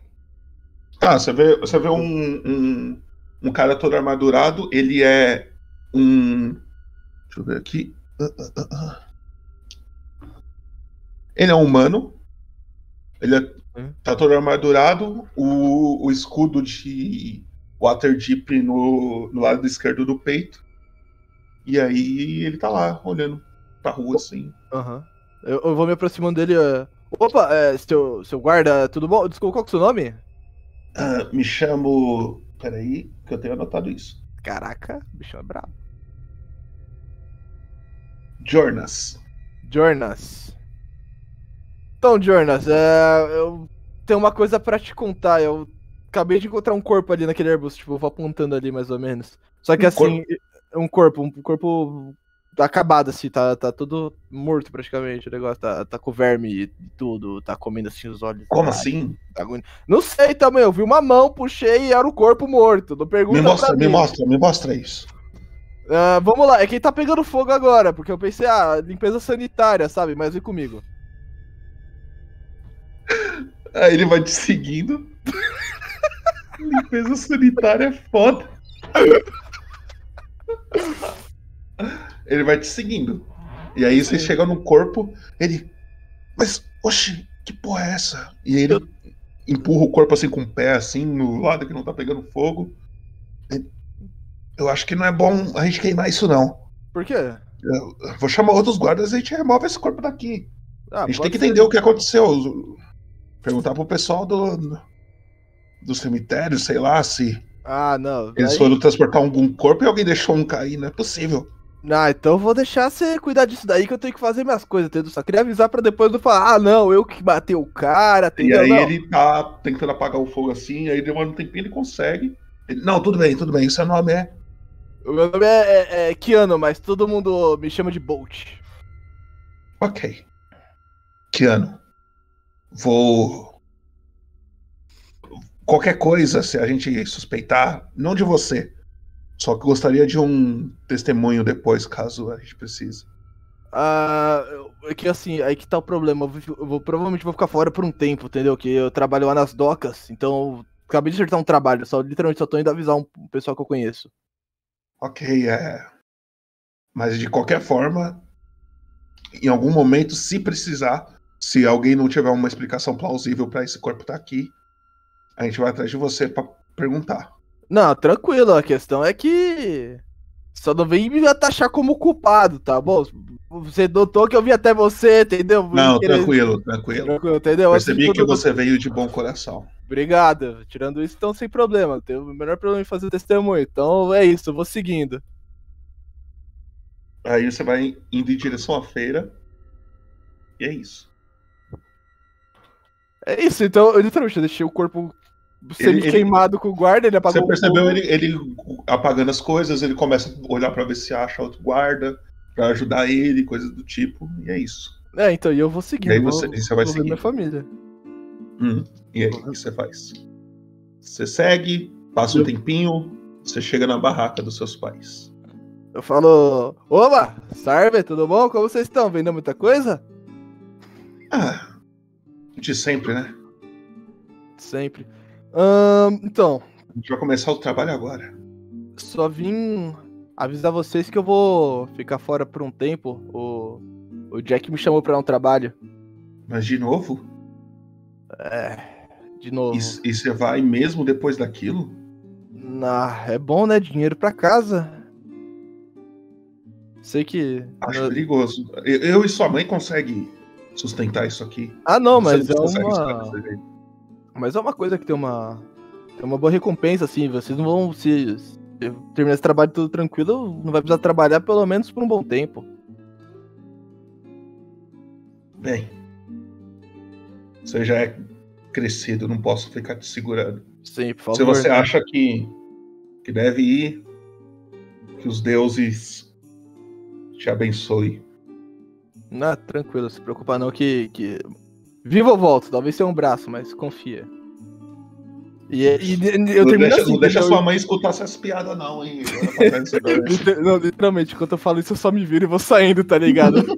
Tá, você vê, você vê um, um, um cara todo armadurado, ele é um. Deixa eu ver aqui. Ah, ah, ah. Ele é um humano. Ele é, tá todo armadurado. O, o escudo de Waterdeep no, no lado esquerdo do peito. E aí ele tá lá, olhando pra rua assim. Aham. Eu, eu vou me aproximando dele. é, Opa, é, seu, seu guarda, tudo bom? Desculpa, qual que é o seu nome? Ah, me chamo. Peraí, que eu tenho anotado isso. Caraca, o bichão é brabo. Jonas. Jonas. Então, Jonas, é, eu tenho uma coisa pra te contar. Eu acabei de encontrar um corpo ali naquele arbusto, tipo, eu vou apontando ali mais ou menos. Só que Um assim, um corpo, um corpo acabado assim, tá, tá tudo morto praticamente. O negócio tá, tá com verme e tudo, tá comendo assim os olhos. Como Ai, assim? tá Não sei também, eu vi uma mão, puxei e era o corpo morto. Não pergunta Me mostra, me mostra, me mostra isso. Ah, vamos lá, é quem tá pegando fogo agora, porque eu pensei, ah, limpeza sanitária, sabe? Mas vem comigo. Aí ele vai te seguindo. (laughs) Limpeza sanitária é foda. (laughs) Ele vai te seguindo. E aí você chega no corpo, ele. Mas, oxe, que porra é essa? E aí ele empurra o corpo assim com o pé, assim, no lado que não tá pegando fogo. Ele, Eu acho que não é bom a gente queimar isso, não. Por quê? Eu eu vou chamar outros guardas e a gente remove esse corpo daqui. Ah, a gente tem que ser. entender o que aconteceu. Perguntar pro pessoal do, do cemitério, sei lá, se Ah, não. eles daí- foram transportar algum corpo e alguém deixou um cair. Não é possível. Ah, então eu vou deixar você cuidar disso daí que eu tenho que fazer minhas coisas, entendeu? Só queria avisar pra depois não falar, ah, não, eu que batei o cara, E entendeu? aí Não. ele tá tentando apagar o fogo assim, aí demora um tempinho ele consegue. Ele, não, tudo bem, tudo bem. Seu nome é. O meu nome é, é, é Keanu, mas todo mundo me chama de Bolt. Ok. Keanu. Vou. Qualquer coisa, se a gente suspeitar, não de você. Só que gostaria de um testemunho depois, caso a gente precise. Ah, é que assim, aí que tá o problema. Eu vou, eu vou- provavelmente vou ficar fora por um tempo, entendeu? Que eu trabalho lá nas docas, então acabei de acertar um trabalho. Só, literalmente só tô indo avisar um, um pessoal que eu conheço. Ok, é. Mas de qualquer forma, em algum momento, se precisar, se alguém não tiver uma explicação plausível pra esse corpo estar aqui, a gente vai atrás de você pra perguntar. Não, tranquilo, a questão é que. Só não vem me taxar como culpado, tá bom? Você notou que eu vim até você, entendeu? Não, Querer- tranquilo, tranquilo. Tranquilo, entendeu? Percebi que você veio de bom coração. Obrigado. Tirando isso, então sem problema. Tenho o menor problema em fazer testemunho. Então é isso, eu vou seguindo. Aí você vai indo em direção à feira. E é isso. É isso, então eu literalmente deixei o corpo semi-queimado com o guarda, ele apagou Você percebeu ele, ele apagando as coisas, ele começa a olhar pra ver se acha outro guarda, pra ajudar ele, coisas do tipo. E é isso. É, então, e eu vou seguindo. E aí vou- você- e você vai vou seguir. minha família. Hum, E aí, o que você faz? Você segue, passa um tempinho, você chega na barraca dos seus pais. Eu falo, oba, Sarve, tudo bom? Como vocês estão? Vendendo muita coisa? Ah, de sempre, né? Sempre. Então, A gente vai começar o trabalho agora. só vim avisar vocês que eu vou ficar fora por um tempo. O, o Jack me chamou pra um trabalho. Mas de novo? É, de novo. E, e você vai mesmo depois daquilo? Ah, é bom, né? Dinheiro pra casa. Sei que. Acho perigoso. Eu, eu e sua mãe conseguem sustentar isso aqui. Ah, não, Você mas é uma. Mas é uma coisa que tem uma. Tem uma boa recompensa, assim. Vocês não vão se. se terminar esse trabalho tudo tranquilo, não vai precisar trabalhar pelo menos por um bom tempo. Bem, você já é crescido, não posso ficar te segurando. Sim, por favor. Se você acha que, que deve ir, que os deuses te abençoe. Não, tranquilo, se preocupa não que. que... Viva ou volto, talvez seja um braço, mas confia. E, e- e eu não termino deixa, assim. não deixa entendeu? sua mãe escutar essas piadas, não, hein? (laughs) Não, literalmente, quando eu falo isso, eu só me viro e vou saindo, tá ligado? (laughs)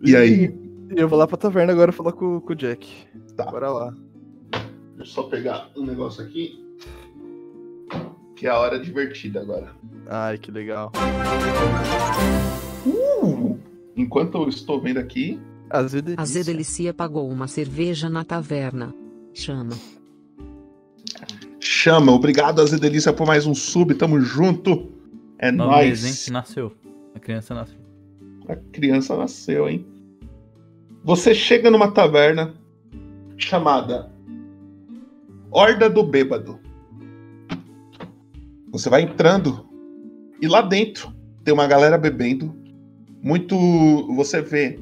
E aí? E eu vou lá pra taverna agora falar com, com o Jack. Tá. Bora lá. Deixa eu só pegar um negócio aqui. Que é a hora divertida agora. Ai, que legal. Uh! Enquanto eu estou vendo aqui. A Zedelicia. A Zedelicia pagou uma cerveja na taverna. Chama. Chama, obrigado, Azedelícia, por mais um sub. Tamo junto. É nóis. hein? Nasceu. A criança nasceu. A criança nasceu, hein? Você chega numa taverna chamada Horda do Bêbado. Você vai entrando e lá dentro tem uma galera bebendo. Muito. Você vê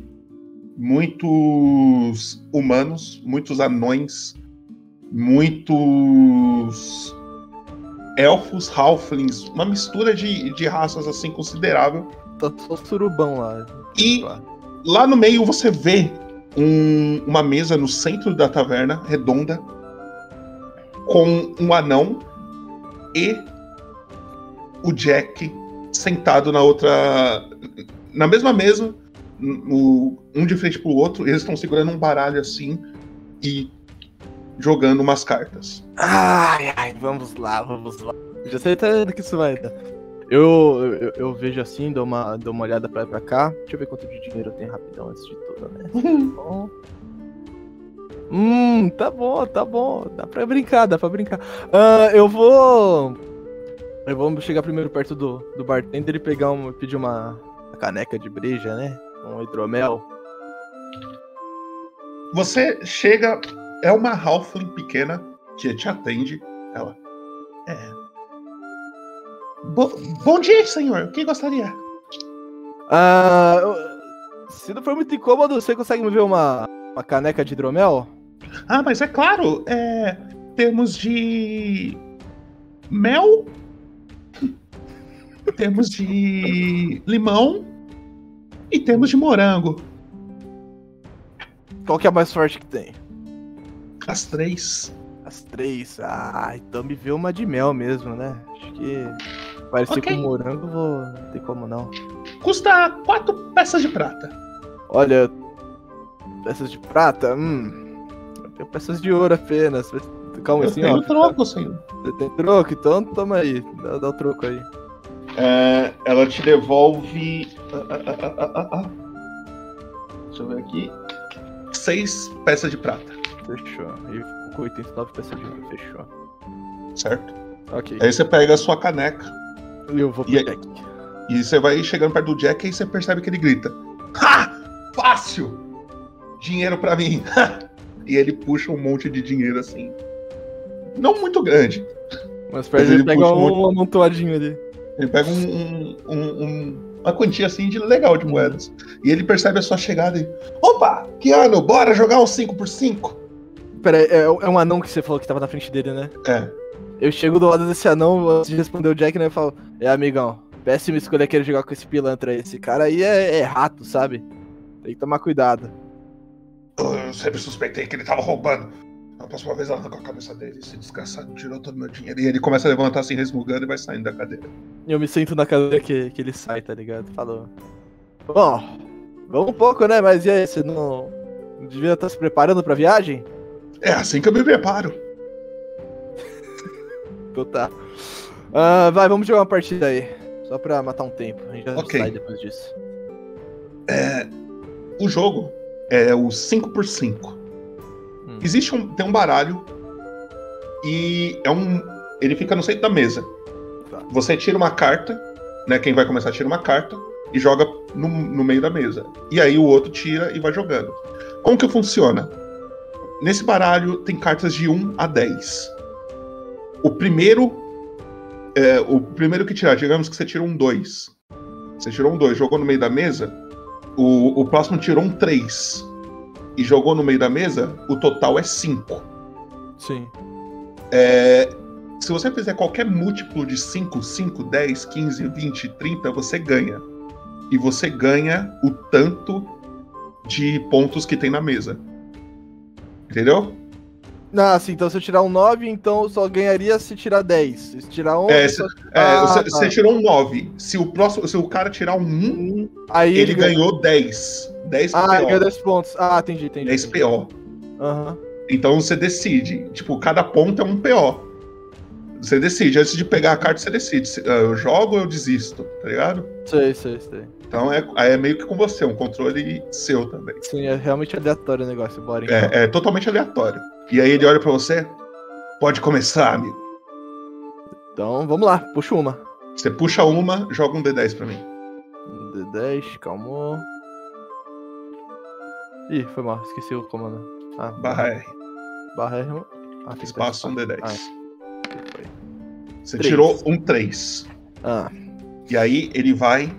muitos humanos, muitos anões, muitos elfos, halflings, uma mistura de, de raças assim considerável. Tá só surubão lá. E lá no meio você vê um- uma mesa no centro da taverna, redonda, com um anão e o Jack sentado na outra. Na mesma mesa, um de frente pro outro, eles estão segurando um baralho assim e jogando umas cartas. Ai, ai, vamos lá, vamos lá. Já sei até onde que isso vai dar. Eu, eu, eu vejo assim, dou uma, dou uma olhada pra pra cá. Deixa eu ver quanto de dinheiro eu tenho rapidão antes de tudo, né? (laughs) Bom. Hum, tá bom, tá bom. Dá pra brincar, dá pra brincar. Ah, eu vou. Eu vou chegar primeiro perto do, do bartender e pegar um, pedir uma, uma caneca de breja, né? Um hidromel. Você chega, é uma halfling pequena que te atende. Ela. É. Bo- bom dia, senhor. O que gostaria? Ah, eu- se não for muito incômodo, você consegue me ver uma, uma caneca de hidromel? Ah, mas é claro, é, temos de mel, temos de limão e temos de morango. Qual que é a mais forte que tem? As três. As três? Ah, então me vê uma de mel mesmo, né? Acho que parecer Ok. com morango, vou... não tem como não. Custa quatro peças de prata. Olha, peças de prata? Hum, eu tenho peças de ouro apenas. Calma Eu assim, tenho ó. troco, senhor. Você tem troco? Então toma aí, dá, dá o troco aí. É, ela te devolve. ah, ah, ah, ah, ah, ah. Deixa eu ver aqui. Seis peças de prata. Fechou. E com 89 peças de ouro, fechou. Certo? Ok. Aí você pega a sua caneca. E eu vou pro e, aí- Jack. e você vai chegando perto do Jack e você percebe que ele grita: Ha! Fácil! Dinheiro pra mim! e ele puxa um monte de dinheiro assim. Não muito grande. Mas perto ele pega um, monte- amontoadinho ali. Ele pega um, um- um- um- uma quantia assim de legal de moedas. E ele percebe a sua chegada e. Opa! Que ano? Bora jogar um 5x5? Pera aí, é, é um anão que você falou que tava na frente dele, né? É. Eu chego do lado desse anão, antes de responder o Jack, né? Eu falo, é amigão, péssima escolha querer jogar com esse pilantra aí. Esse cara aí é, é rato, sabe? Tem que tomar cuidado. Eu sempre suspeitei que ele tava roubando. Na próxima vez ela com a cabeça dele, esse desgraçado tirou todo o meu dinheiro. E ele começa a levantar assim, resmungando e vai saindo da cadeira. E eu me sento na cadeira que, que ele sai, tá ligado? Falou. Bom, vamos um pouco, né? Mas e aí, você não, não devia estar se preparando pra viagem? É assim que eu me preparo. (laughs) Então tá. Ah, vai, vamos jogar uma partida aí. Só pra matar um tempo. A gente já Ok. sai depois disso. É, o jogo é o 5x5. Hum. Existe um. Tem um baralho. E é um. Ele fica no centro da mesa. Tá. Você tira uma carta, né? Quem vai começar tira uma carta e joga no, no meio da mesa. E aí o outro tira e vai jogando. Como que funciona? Nesse baralho tem cartas de 1 a 10. O primeiro. é, o primeiro que tirar, digamos que você tirou um 2. Você tirou um 2, jogou no meio da mesa. O, o próximo tirou um 3 e jogou no meio da mesa, o total é 5. Sim. É, se você fizer qualquer múltiplo de 5, 5, 10, 15, 20, 30, você ganha. E você ganha o tanto de pontos que tem na mesa. Entendeu? Ah, sim, então se eu tirar um 9, então eu só ganharia se tirar 10. Se tirar 11. É, só- se- é, Ah, você, tá. você tirou um 9. Se o, próximo, se o cara tirar um 1, Aí ele, ele ganhou 10. 10 Ah, ele PO. ganhou 10 pontos. Ah, entendi, entendi. 10 PO. Aham. Então você decide. Tipo, cada ponto é um PO. Você decide. Antes de pegar a carta, você decide. ah, Eu jogo ou eu desisto, tá ligado? Sei, sei, sei. Então é, aí é meio que com você, um controle seu também. Sim, é realmente aleatório o negócio, bora então. É, é totalmente aleatório. E aí ele olha pra você. Pode começar, amigo. Então, vamos lá, puxa uma. Você puxa uma, joga um D10 pra mim. Um D10, calmou. Ih, foi mal, esqueci o comando. Ah, Barra R. Barra R. Ah, Espaço um D10. Ah. Você Três. tirou um 3. Ah. E aí ele vai.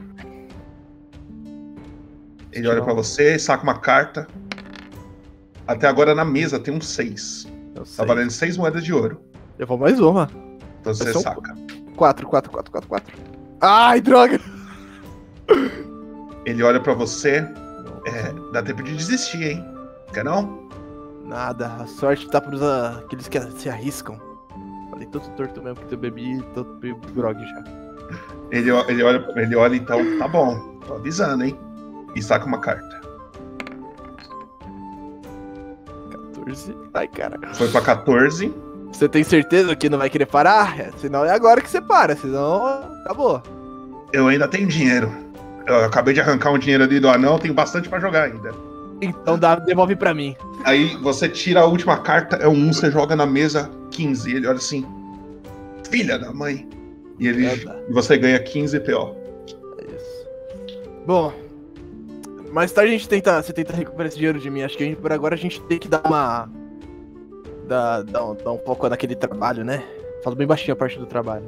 Ele olha pra você, saca uma carta. Até agora na mesa tem um 6. Tá valendo 6 moedas de ouro. Eu vou mais uma. Então você um- saca. 4, 4, 4, 4, 4. Ai, droga! Ele olha pra você. É, dá tempo de desistir, hein? Quer não? Nada, a sorte tá pros aqueles que se arriscam. Falei tanto torto mesmo porque eu bebi tanto grog já. Ele, ele, olha, ele olha então, tá bom, tô avisando, hein? E saca uma carta. 14. Ai, cara. Foi pra 14. Você tem certeza que não vai querer parar? É, senão é agora que você para, senão acabou. Eu ainda tenho dinheiro. Eu acabei de arrancar um dinheiro ali do anão, tenho bastante pra jogar ainda. Então dá, devolve pra mim. Aí você tira a última carta, é um 1, você joga na mesa 15. Ele olha assim. Filha da mãe. E ele, e você ganha 15 PO. Bom, mais tarde a gente tenta, você tenta recuperar esse dinheiro de mim. Acho que gente, por agora a gente tem que dar uma. Dar, dar, um, dar um foco naquele trabalho, né? Falo bem baixinho a parte do trabalho.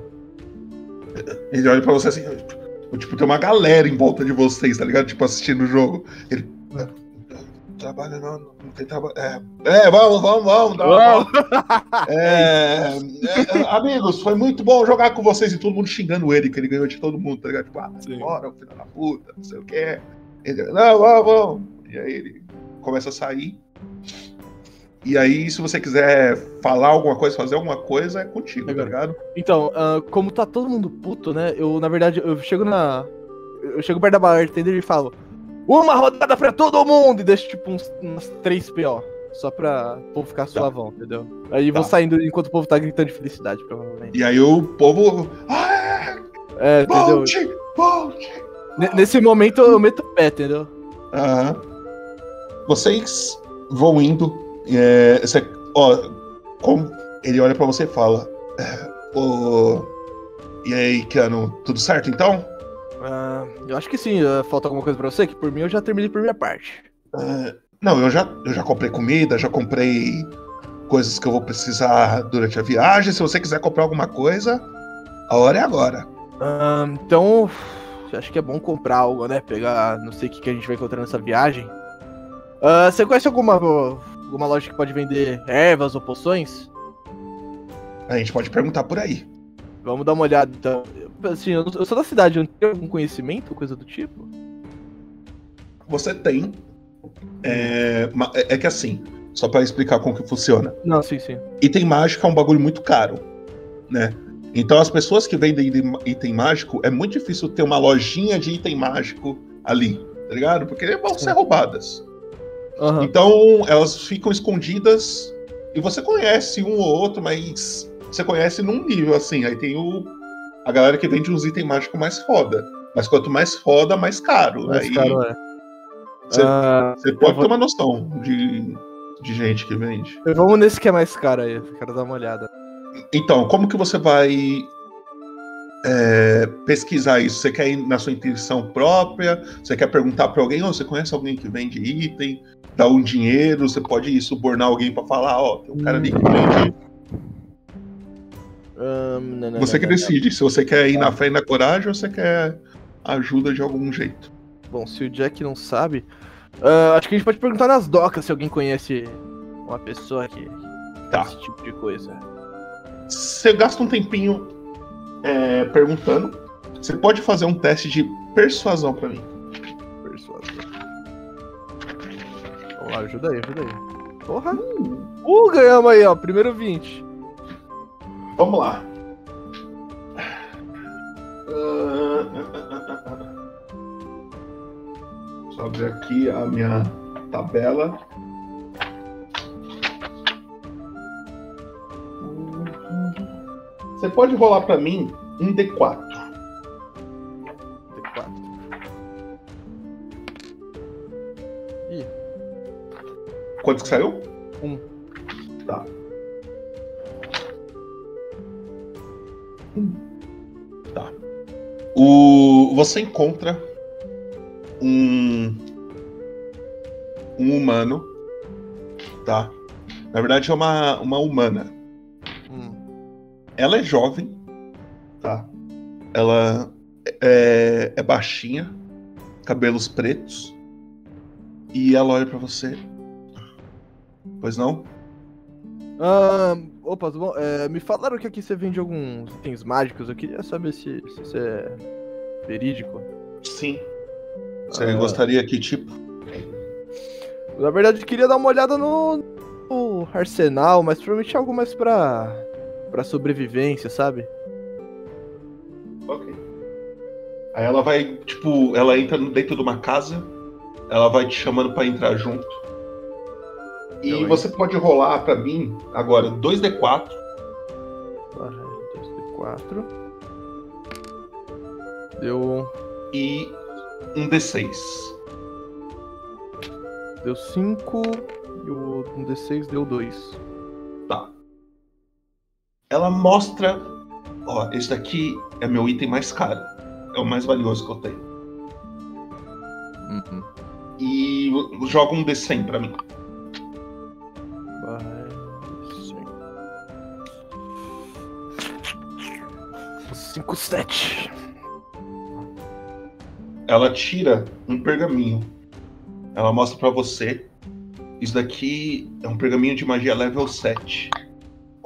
Ele olha pra você assim. Tipo, tem uma galera em volta de vocês, tá ligado? Tipo, assistindo o jogo. Ele. "Ah, Trabalho não, não tem trabalho. É, é, vamos, vamos, vamos. Uma volta. (laughs) É, é, amigos, foi muito bom jogar com vocês e todo mundo xingando ele, que ele ganhou de todo mundo, tá ligado? Tipo, ah, bora, filho da puta, não sei o que. Ele, não, vamos, vamos. E aí ele começa a sair. E aí, se você quiser falar alguma coisa, fazer alguma coisa, é contigo, tá ligado? Então, ah, como tá todo mundo puto, né? Eu, na verdade, eu chego na. Eu chego perto da bartender e falo. Uma rodada pra todo mundo! E deixo tipo uns, uns 3 PO. Só pra o povo ficar suavão, entendeu? Aí vou saindo enquanto o povo tá gritando de felicidade, provavelmente. E aí o povo. É, entendeu? Volte! Volte! Nesse momento eu meto o pé, entendeu? Aham. Vocês vão indo. É, você- ó, como ele olha pra você e fala: é, "Ô, E aí, Keanu, tudo certo então? Ah, eu acho que sim. ah, falta alguma coisa pra você? Que por mim eu já terminei por minha parte. É, não, eu já, eu já comprei comida, já comprei coisas que eu vou precisar durante a viagem. Se você quiser comprar alguma coisa, a hora é agora. Ah, então, acho que é bom comprar algo, né? Pegar, não sei o que, que a gente vai encontrar nessa viagem. Ah, você conhece alguma, alguma loja que pode vender ervas ou poções? A gente pode perguntar por aí. Vamos dar uma olhada, então. Assim, eu, eu sou da cidade, eu não tenho algum conhecimento, coisa do tipo? Você tem. É, é- é que assim, só pra explicar como que funciona. Não, sim, sim. Item mágico é um bagulho muito caro, né? Então as pessoas que vendem item- item mágico, é muito difícil ter uma lojinha de item mágico ali, tá ligado? Porque vão ser roubadas. Então elas ficam escondidas e você conhece um ou outro, mas você conhece num nível assim. Aí tem o a galera que vende uns itens mágicos mais foda. Mas quanto mais foda, mais caro. Mais Aí caro, é. Você, Ah, você pode ter uma noção de, de gente que vende. Vamos nesse que é mais caro aí, quero dar uma olhada. Então, como que você vai é, pesquisar isso? Você quer ir na sua intuição própria? Você quer perguntar para alguém? Oh, você conhece alguém que vende item? Dá um dinheiro? Você pode ir subornar alguém para falar, ó, tem um cara ali que vende. Ahn, não, não, Você não, que não, decide se você quer ir na fé e na coragem ou você quer ajuda de algum jeito. Bom, se o Jack não sabe, ah, acho que a gente pode perguntar nas docas se alguém conhece uma pessoa que Tá. esse tipo de coisa. Você gasta um tempinho é, perguntando. Você pode fazer um teste de persuasão para mim. Persuasão. Vamos lá, ajuda aí, ajuda aí. Porra! Uh, ganhamos aí, ó, primeiro 20. Vamos lá. Deixa eu abrir aqui a minha tabela. Você pode rolar pra mim um D4. D4. Ih, Quantos que saiu? um. Tá. Tá. O, você encontra um um humano, tá? Na verdade é uma, uma humana. Ela é jovem, tá? Ela é, é baixinha, cabelos pretos, e ela olha pra você. Pois não? Ah, opa, tudo bom? É, me falaram que aqui você vende alguns itens mágicos. Eu queria saber se, se isso é verídico. Sim. Você Ah. gostaria que tipo? Na verdade, eu queria dar uma olhada no, no arsenal, mas provavelmente algo mais pra, pra sobrevivência, sabe? Ok. Aí ela vai, tipo, ela entra dentro de uma casa, ela vai te chamando pra entrar junto. E Eu, você pode rolar pra mim agora 2D4 2D4. Deu. e um D6. Deu 5 e o um D6 deu 2. Tá. Ela mostra, ó, esse daqui é meu item mais caro. É o mais valioso que eu tenho. Uhum. E joga um D100 pra mim. Vai. 5, 7. Ela tira um pergaminho. Ela mostra pra você. Isso daqui é um pergaminho de magia level 7.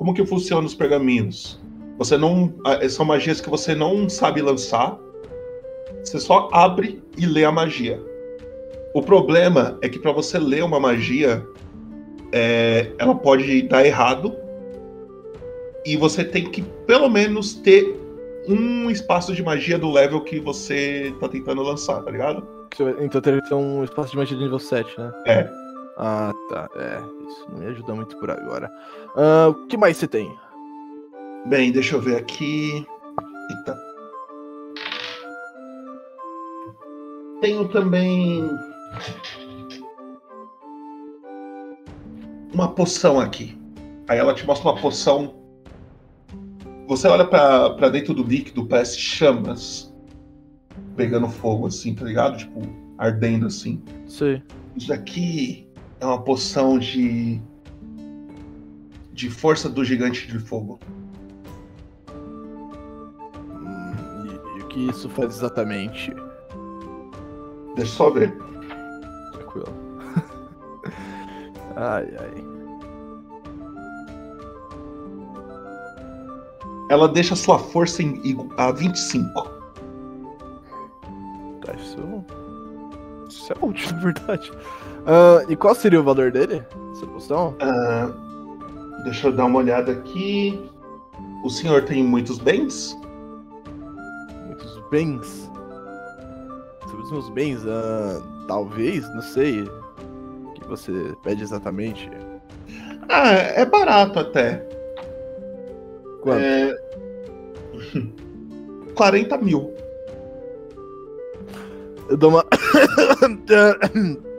Como que funcionam os pergaminhos? Você não. São magias que você não sabe lançar. Você só abre e lê a magia. O problema é que pra você ler uma magia, é, ela pode dar errado. E você tem que pelo menos ter um espaço de magia do level que você tá tentando lançar, tá ligado? Então teria que ter um espaço de magia de nível 7, né? É. Ah, tá. É, isso não me ajuda muito por agora. Ah, o que mais você tem? Bem, deixa eu ver aqui. Eita. Tenho também. Uma poção aqui. Aí ela te mostra uma poção. Você olha pra, pra dentro do líquido, parece chamas pegando fogo, assim, tá ligado? Tipo, ardendo assim. Sei. Isso daqui é uma poção de. de força do gigante de fogo. E, e o que isso faz exatamente? Deixa eu só ver. Tranquilo. (laughs) ai, ai. Ela deixa sua força em, a 25. Tá, isso. Isso é útil, na verdade. Ah, e qual seria o valor dele? Essa poção? Ah, deixa eu dar uma olhada aqui. O senhor tem muitos bens? Muitos bens. Sobre os meus bens, ah, talvez, não sei. O que você pede exatamente? Ah, é barato até. Quanto? É... (laughs) 40 mil. Eu dou uma. (coughs)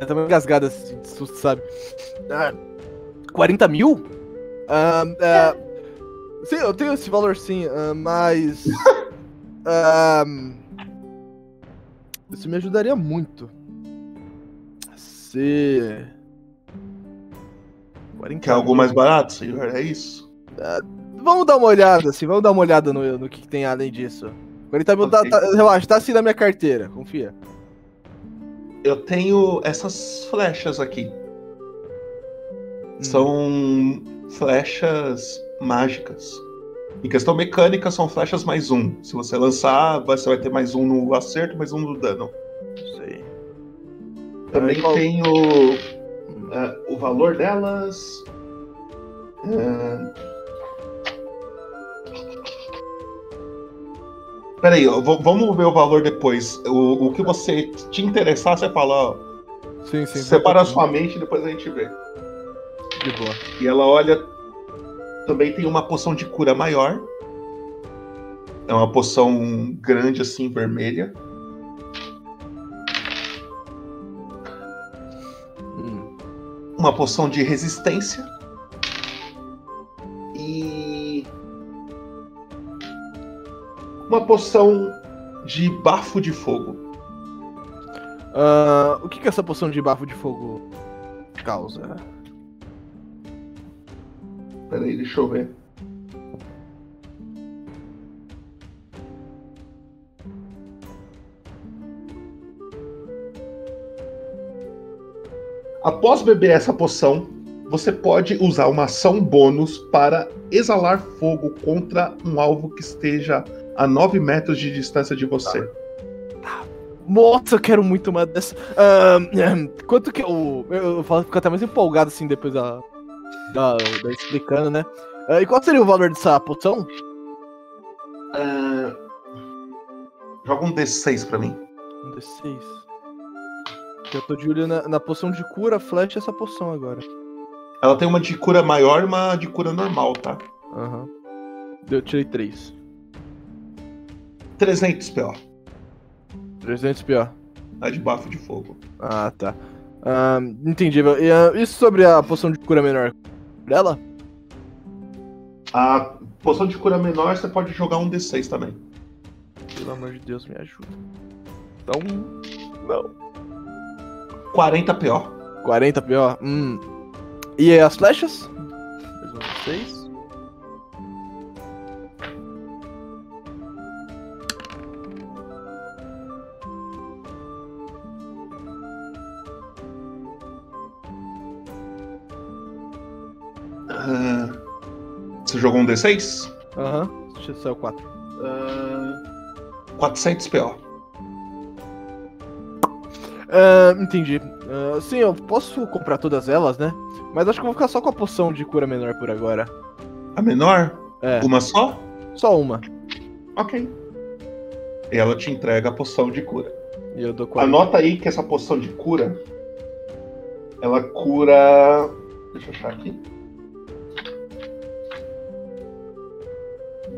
eu dou uma engasgada assim, de susto, sabe? Ah, 40 mil? Ah, ah, sim, eu tenho esse valor sim, ah, mas. (laughs) isso me ajudaria muito. Se. 40 Quer algo mais barato, senhor? É isso? Ah, vamos dar uma olhada, assim, vamos dar uma olhada no, no que, que tem além disso. 40 mil, tá, Ok. tá- relaxa, tá assim na minha carteira, confia. Eu tenho essas flechas aqui. São flechas mágicas. Em questão mecânica, são flechas mais um. Se você lançar, você vai ter mais um no acerto, mais um no dano. Sei. Também Aí, qual- tenho ah, o valor delas. Ah, Peraí, vamos ver o valor depois. O, o que você te interessar, você fala, ó. Sim, sim. Separa a sua mente e depois a gente vê. De boa. E ela olha. Também tem uma poção de cura maior. É uma poção grande assim, vermelha. Uma poção de resistência. Uma poção de bafo de fogo. Ah, o que, que essa poção de bafo de fogo causa? Peraí, deixa eu ver. Após beber essa poção, você pode usar uma ação bônus para exalar fogo contra um alvo que esteja a 9 metros de distância de você. Nossa, eu quero muito uma dessa. Quanto que eu. Eu falo fico até mais empolgado assim depois da. Da, da explicando, né? Ah, e qual seria o valor dessa poção? Ah, joga um D6 pra mim. Um D6. Eu tô de olho na, na poção de cura, flash e essa poção agora. Ela tem uma de cura maior e uma de cura normal, tá? Aham. Eu tirei 3. 300 PO. 300 PO. A de bafo de fogo. Ah, tá. Ah, entendi. E, ah, isso sobre a poção de cura menor dela? A poção de cura menor você pode jogar um D6 também. Pelo amor de Deus, me ajuda. Então. Não. 40 PO. 40 PO? Hum. E as flechas? 6. Ah, você jogou um D6? Aham. Deixa eu saiu 4. Ah, 400 PO. Ah, entendi. Ah, sim, eu posso comprar todas elas, né? Mas acho que eu vou ficar só com a poção de cura menor por agora. A menor? É. Uma só? Só uma. Ok. E ela te entrega a poção de cura. E eu dou 40. Anota aí que essa poção de cura. Ela cura. Deixa eu achar aqui.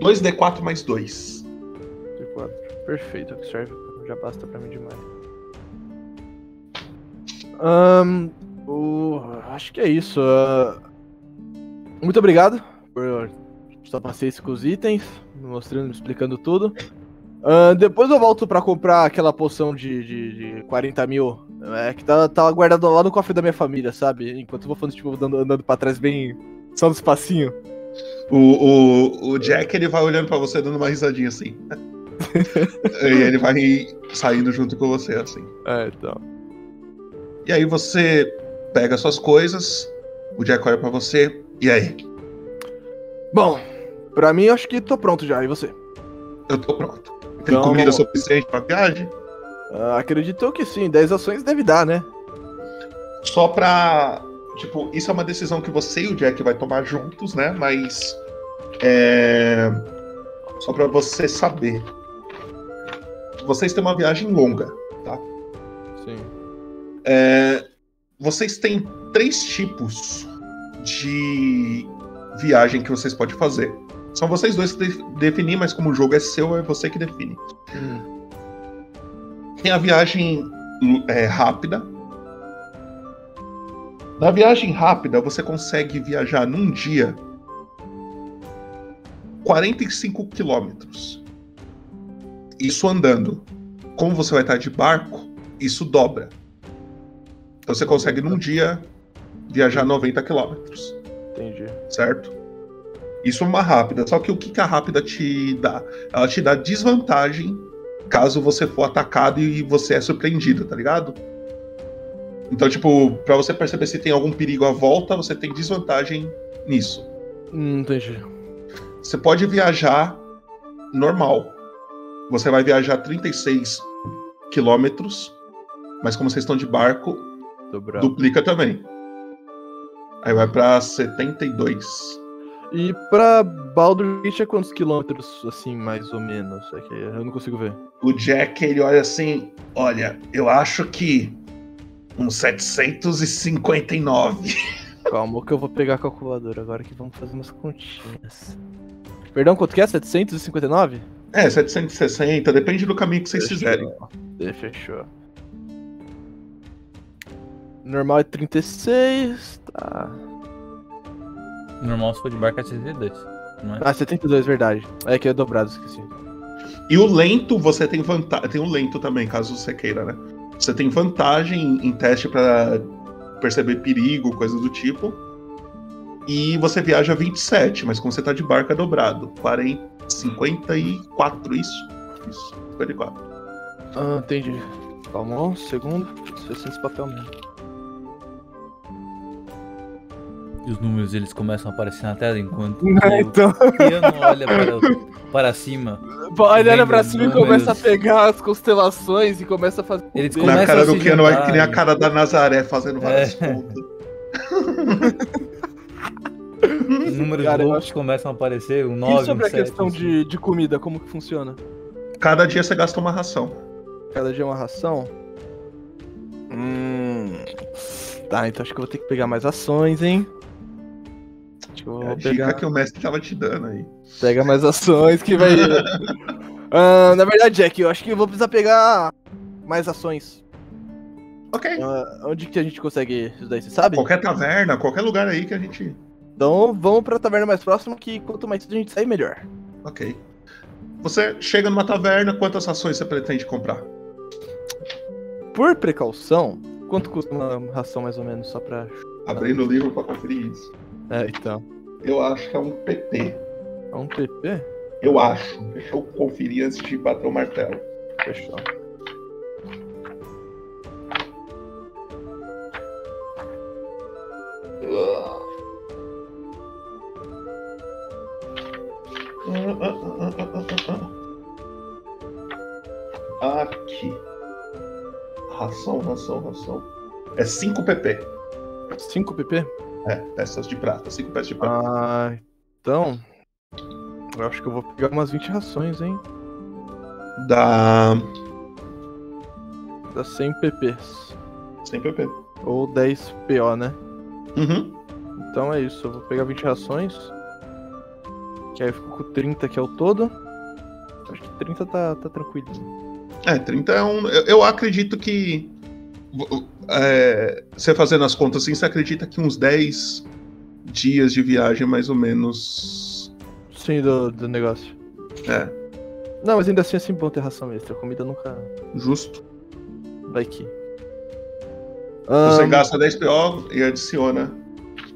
2D4 mais 2. D4. Perfeito, serve. Já basta pra mim demais. O- acho que é isso. ah, muito obrigado por sua paciência com os itens, me mostrando, me explicando tudo. Ahn, depois eu volto pra comprar aquela poção de, de, de 40 mil. É, que tá, tá guardado lá no cofre da minha família, sabe? Enquanto eu vou falando, tipo, andando, andando pra trás bem. Só no espacinho. O, o, o Jack ele vai olhando pra você dando uma risadinha assim. (laughs) e ele vai saindo junto com você, assim. É, então. E aí você pega suas coisas, o Jack olha pra você, e aí? Bom, pra mim eu acho que tô pronto já, e você? Eu tô pronto. Tem Então, comida suficiente pra viagem? Ah, acredito que sim, 10 ações deve dar, né? Só pra. Tipo, isso é uma decisão que você e o Jack vai tomar juntos, né? Mas. É. Só pra você saber. Vocês têm uma viagem longa, tá? Sim. É, vocês têm três tipos de viagem que vocês podem fazer. São vocês dois que de- definir, mas como o jogo é seu, é você que define. Tem a viagem é, rápida. Na viagem rápida, você consegue viajar num dia 45 quilômetros. Isso andando. Como você vai estar de barco, isso dobra. Então você consegue num dia viajar 90 quilômetros, Entendi. certo? Isso é uma rápida. Só que o que que a rápida te dá? Ela te dá desvantagem caso você for atacado e você é surpreendido, tá ligado? Então, tipo, pra você perceber se tem algum perigo à volta, você tem desvantagem nisso. Entendi. Você pode viajar normal. Você vai viajar 36 quilômetros, mas como vocês estão de barco, Dobrado. duplica também. Aí vai pra 72. E pra Baldur's Gate é quantos quilômetros, assim, mais ou menos? É que eu não consigo ver. O Jack, ele olha assim: Olha, eu acho que uns 759. Calma, que eu vou pegar a calculadora agora que vamos fazer umas continhas. Perdão, quanto que é? 759? É, 760, depende do caminho que vocês Fechou. fizerem. É, Fechou. Normal é 36, tá. Normal se for de barco é 62. Não é? Ah, 72, verdade. É que é dobrado, esqueci. E o lento, você tem vantagem. Tem o lento também, caso você queira, né? Você tem vantagem em teste pra perceber perigo, coisas do tipo. E você viaja 27, mas como você tá de barco é dobrado. 40, 54, isso? Isso, 54. Ah, entendi. Calma um segundo. Deixa eu ver esse papel mesmo. E os números eles começam a aparecer na tela enquanto (laughs) Ah, então. o piano olha para, para cima. Ele olha pra cima e começa a pegar as constelações e começa a fazer. Eles Na começam cara a do Keanu vai juntar que nem a cara da Nazaré fazendo várias É. contas. (laughs) Os números Cara, loucos começam a aparecer, um 9, E sobre um a 7, questão assim. de, de comida, como que funciona? Cada dia você gasta uma ração. Cada dia é uma ração? Hum. Tá, então acho que eu vou ter que pegar mais ações, hein? Eu É vou dica pegar. que o mestre tava te dando aí. Pega mais ações que vai. (laughs) Ah, na verdade, Jack, eu acho que eu vou precisar pegar mais ações. Ok. Ah, onde que a gente consegue isso daí, você sabe? Qualquer taverna, qualquer lugar aí que a gente. Então vamos pra taverna mais próxima que quanto mais cedo a gente sair, melhor. Ok. Você chega numa taverna, quantas ações você pretende comprar? Por precaução, quanto custa uma ração mais ou menos, só pra. Abrindo o livro pra conferir isso. É, então. Eu acho que é um PP. É um PP? Eu acho. Deixa eu conferir antes de bater o martelo. Fechou. Aqui. Ração, ração, ração. É 5 PP. 5 PP? É, peças de prata. 5 peças de prata. Ah, então. Eu acho que eu vou pegar umas 20 rações, hein? Dá. Dá 100 PPs. 100 PP. Ou 10 PO, né? Uhum. Então é isso, eu vou pegar 20 rações. Que aí eu fico com 30 que é o todo. Acho que 30 tá, tá tranquilo. É, 30 é um. Eu, eu acredito que. É, você fazendo as contas assim, você acredita que uns 10 dias de viagem, mais ou menos. Sim, do, do negócio. É, Não, mas ainda assim é sempre bom ter ração extra. A comida nunca justo. vai que. Você Ahn, gasta 10 PO e adiciona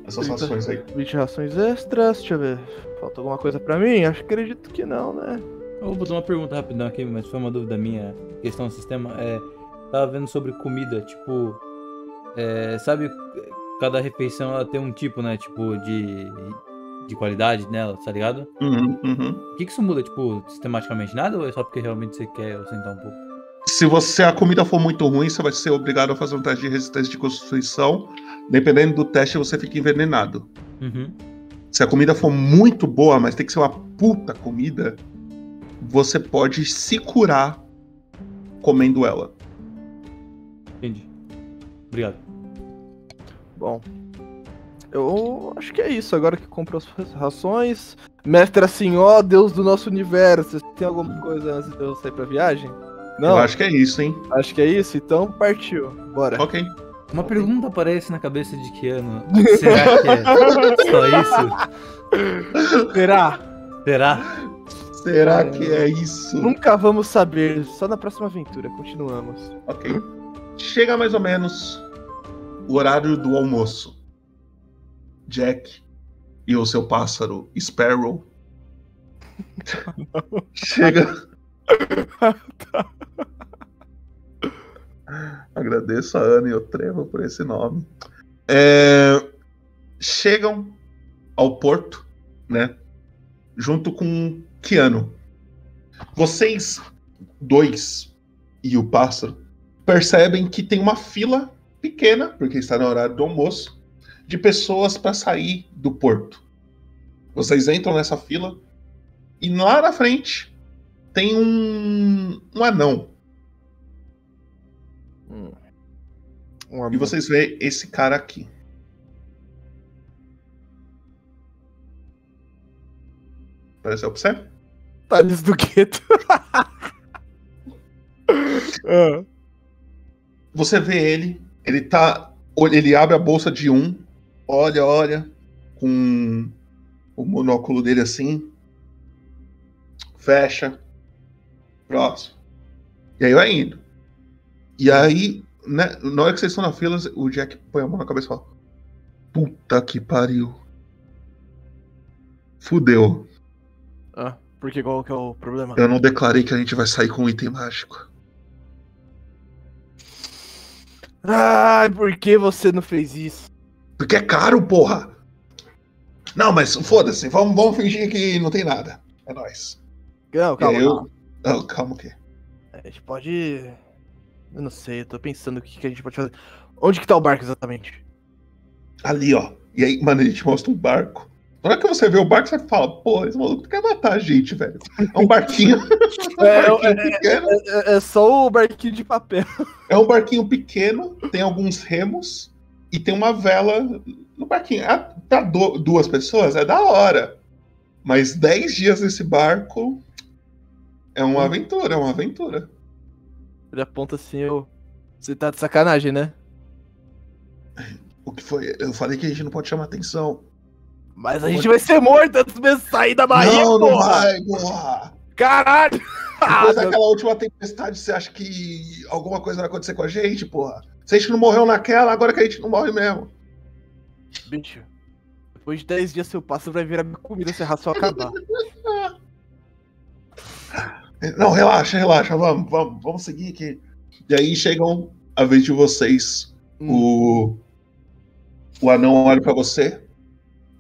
essas 30, ações aí. 20 rações extras, deixa eu ver. Falta alguma coisa pra mim? Acho que acredito que não, né? Eu vou botar uma pergunta rapidão aqui, mas foi uma dúvida minha, questão do sistema. É, tava vendo sobre comida, tipo. é, sabe, cada refeição ela tem um tipo, né? Tipo, de, de qualidade nela, tá ligado? Uhum, uhum. O que, que isso muda, tipo, sistematicamente nada ou é só porque realmente você quer ausentar um pouco? Se você a comida for muito ruim, você vai ser obrigado a fazer um teste de resistência de constituição. Dependendo do teste, você fica envenenado. Uhum. Se a comida for muito boa, mas tem que ser uma puta comida, você pode se curar comendo ela. Entendi. Obrigado. Bom. Eu acho que é isso. Agora que comprou as rações. Mestre assim, ó Deus do nosso universo. Tem alguma coisa antes de eu sair pra viagem? Não? Eu acho que é isso, hein? Acho que é isso, então partiu. Bora. Ok. Uma pergunta aparece na cabeça de Keanu. (laughs) Será que é só isso? Será? Será? Será que é isso? Nunca vamos saber. Só na próxima aventura. Continuamos. Ok. Chega mais ou menos o horário do almoço. Jack e o seu pássaro Sparrow. (laughs) Chega. (laughs) Agradeço a Ana e o Trevo por esse nome. É, chegam ao porto, né? Junto com Keanu. Vocês dois e o pássaro percebem que tem uma fila pequena, porque está no horário do almoço, de pessoas para sair do porto. Vocês entram nessa fila e lá na frente tem um, um anão. Um E vocês veem esse cara aqui. Apareceu pra você? Thales do gueto. (laughs) Ah. Você vê ele, ele tá. Ele abre a bolsa de um, olha, olha, com o monóculo dele assim. Fecha. Próximo. E aí vai indo. E aí, né, na hora que vocês estão na fila, o Jack põe a mão na cabeça e fala: Puta que pariu. Fudeu. Ah, porque qual que é o problema? Eu não declarei que a gente vai sair com um item mágico. Ai, por que você não fez isso? Porque é caro, porra! Não, mas foda-se, vamos, vamos fingir que não tem nada. É nóis. Não, calma. Eu- calma. Ah, calma o quê? A gente pode. Eu não sei, eu tô pensando o que, que a gente pode fazer. Onde que tá o barco exatamente? Ali, ó. E aí, mano, ele te mostra um barco. Na hora que você vê o barco, você fala, pô, esse maluco quer matar a gente, velho. É um barquinho. (laughs) É, um barquinho é, pequeno. é- é- é só o barquinho de papel. É um barquinho pequeno, tem alguns remos e tem uma vela no barquinho. Ah, pra du- duas pessoas é da hora. Mas 10 dias nesse barco é uma aventura, é uma aventura. Ele aponta assim, eu. Você tá de sacanagem, né? O que foi? Eu falei que a gente não pode chamar atenção. Mas a gente vai ser morto antes mesmo de sair da barriga, não, não porra! vai, porra! Caralho! Depois (laughs) Ah, daquela última tempestade, você acha que alguma coisa vai acontecer com a gente, porra? Se a gente não morreu naquela, agora que a gente não morre mesmo. Bicho, depois de 10 dias seu pássaro vai virar minha comida se a ração acabar. (laughs) Não, relaxa, relaxa, vamos, vamos, vamos seguir aqui. E aí chegam a vez de vocês. O, o anão olha pra você.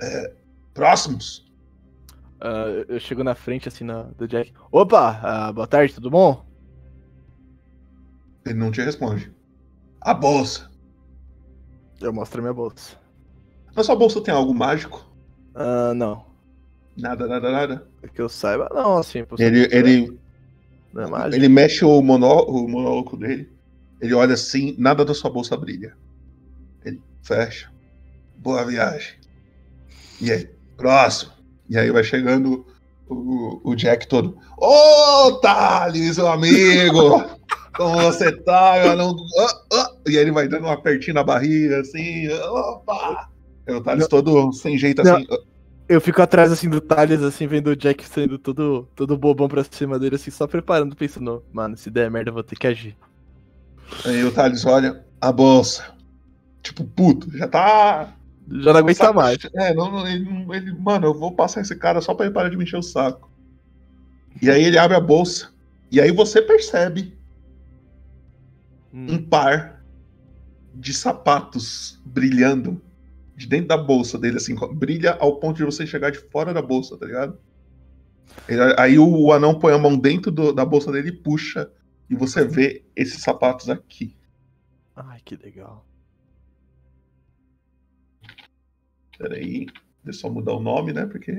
É, próximos. Ah, eu- chego na frente assim na, do Jack. Opa, ah, boa tarde, tudo bom? Ele não te responde. A bolsa. Eu mostro a minha bolsa. Na sua bolsa tem algo mágico? Ah, não. Nada, nada, nada. Que eu saiba, não, assim. por Ele, ele, é ele mexe o, monó, o monólogo dele. Ele olha assim, nada da sua bolsa brilha. Ele fecha. Boa viagem. E aí, próximo. E aí vai chegando o, o Jack todo. Ô, Thales, meu amigo! (laughs) Como você tá, meu anão? Ah, ah. E aí ele vai dando um apertinho na barriga, assim. Opa! Aí o Thales todo sem jeito Não. assim. Eu fico atrás assim do Thales, assim, vendo o Jack sendo todo, todo bobão pra cima dele, assim, só preparando, pensando, mano, se der merda, eu vou ter que agir. Aí o Thales olha a bolsa. Tipo, puto, já tá. Já não aguenta saco mais. É, não, não, ele, não- ele- mano, eu vou passar esse cara só pra ele parar de me encher o saco. E aí ele abre a bolsa. E aí você percebe um par de sapatos brilhando de dentro da bolsa dele, assim, brilha ao ponto de você chegar de fora da bolsa, tá ligado? Ele- aí o, o anão põe a mão dentro do- da bolsa dele e puxa. E você vê esses sapatos aqui. Ai, que legal. Peraí, deixa eu só mudar o nome, né? Porque.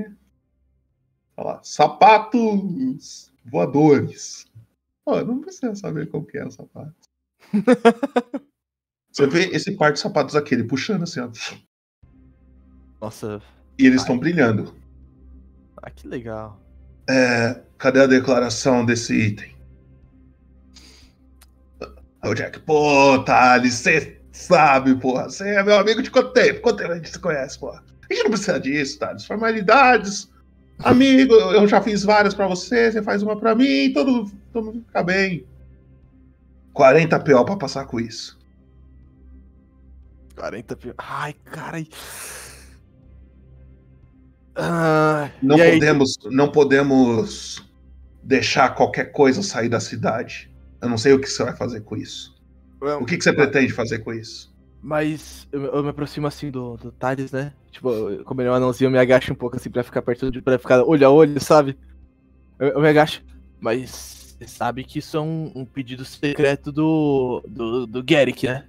Olha lá, sapatos voadores. Ó, não precisa saber qual que é o sapato. (laughs) Você vê esse par de sapatos aqui, ele puxando assim, ó. Nossa, E eles estão brilhando. ah, que legal. É, cadê a declaração desse item? O Jack, pô, Thales, você sabe, porra. Você é meu amigo de quanto tempo? Quanto tempo a gente se conhece, porra? A gente não precisa disso, Thales. Formalidades. (laughs) Amigo, eu já fiz várias pra você, você faz uma pra mim, todo, todo mundo fica bem. 40 PO pra passar com isso. 40 pi... Ai, carai. Ah, Não aí, podemos, não podemos deixar qualquer coisa sair da cidade. Eu não sei o que você vai fazer com isso. O que, que você pretende fazer com isso? Mas eu, eu me aproximo assim do, do Thales, né? Tipo, eu- como ele é um anãozinho, eu me agacho um pouco assim pra ficar perto de. pra ficar olho a olho, sabe? Eu, eu me agacho. Mas você sabe que isso é um, um pedido secreto do. do, do Garrick, né?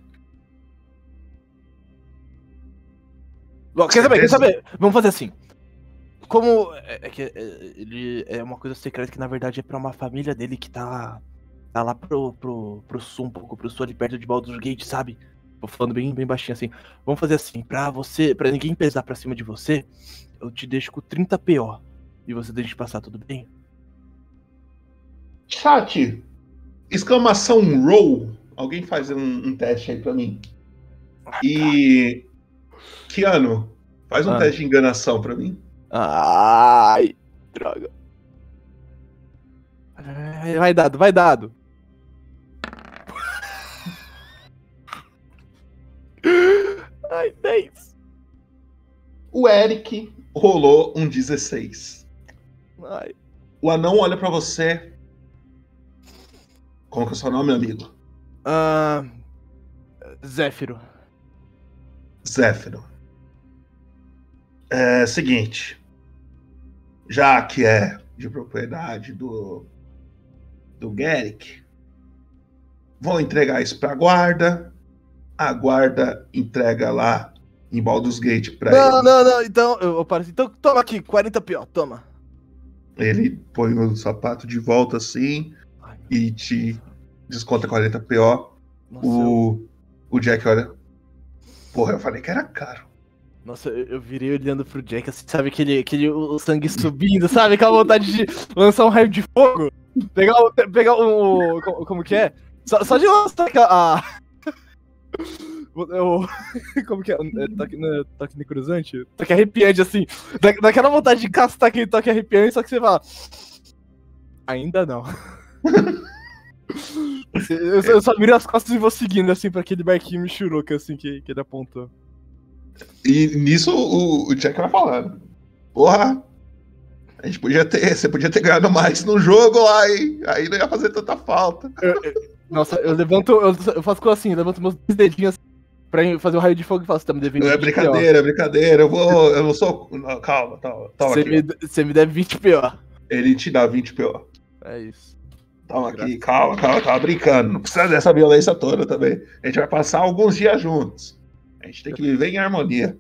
Bom, quer saber? Quer saber? Vamos fazer assim. Como é, é que é, ele é uma coisa secreta que na verdade é pra uma família dele que tá tá lá pro, pro, pro sul, um pouco pro sul, ali perto de Baldur's Gate, sabe? Tô falando bem, bem baixinho assim. Vamos fazer assim, pra você, para ninguém pesar pra cima de você, eu te deixo com 30 PO. E você deixa de passar, tudo bem? Chat, exclamação roll. Alguém faz um, um teste aí pra mim. E. Keanu, faz um Ah. teste de enganação pra mim. Ai, droga. Ai, Vai dado, vai dado. Ai, 10. O Eric rolou um 16. Ai. O anão olha pra você. Qual que é o seu nome, amigo? Ah, Zéfiro. Zéfiro. É seguinte. Já que é de propriedade do. do Garrick, vou entregar isso pra guarda. A guarda entrega lá em Baldur's Gate pra Não, ele. não, não. Então, eu, paro assim. Então, toma aqui, 40 pior, toma. Ele põe o sapato de volta assim e te desconta 40 PO. O, o Jack olha. Porra, eu falei que era caro. Nossa, eu, eu virei olhando pro Jack, assim, sabe aquele, aquele o sangue subindo, sabe? Aquela vontade de lançar um raio de fogo. Pegar, o- pegar o. Como, como que é? Só, só de lançar a. o- (laughs) como que é? é toque, não é toque necrosante? Toque arrepiante, assim. Da, daquela vontade de castar aquele toque arrepiante, só que você fala. Ainda não. (laughs) eu, só- eu só viro as costas e vou seguindo, assim, pra aquele barquinho Michuruca, assim, que, que ele apontou. E nisso o, o Jack vai falando. Porra, a gente podia ter. Você podia ter ganhado mais no jogo lá, hein? Aí não ia fazer tanta falta. Nossa, eu levanto, eu, eu faço coisa assim, eu levanto meus dois dedinhos assim, pra fazer o raio de fogo e falo, você tá me devendo Não é 20 brincadeira, é brincadeira. Eu vou. Eu não sou. não, calma, calma. Toma Você aqui. me, você me deve 20 PO. Ele te dá 20 PO. É isso. Toma aqui, calma, calma, tava brincando. Não precisa dessa violência toda também. A gente vai passar alguns dias juntos. A gente tem que viver em harmonia.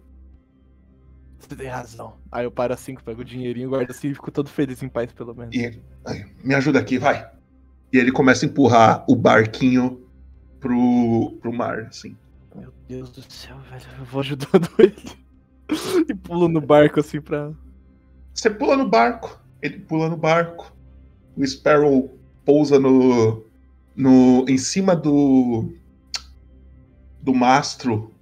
Você tem razão. Aí eu paro assim, pego o dinheirinho, guardo assim e fico todo feliz em paz, pelo menos. E aí, me ajuda aqui, vai. E ele começa a empurrar o barquinho pro, pro mar, assim. Meu Deus do céu, velho. Eu vou ajudando (laughs) ele. e pulo no barco assim pra. Você pula no barco, ele pula no barco. O Sparrow pousa no, no em cima do do mastro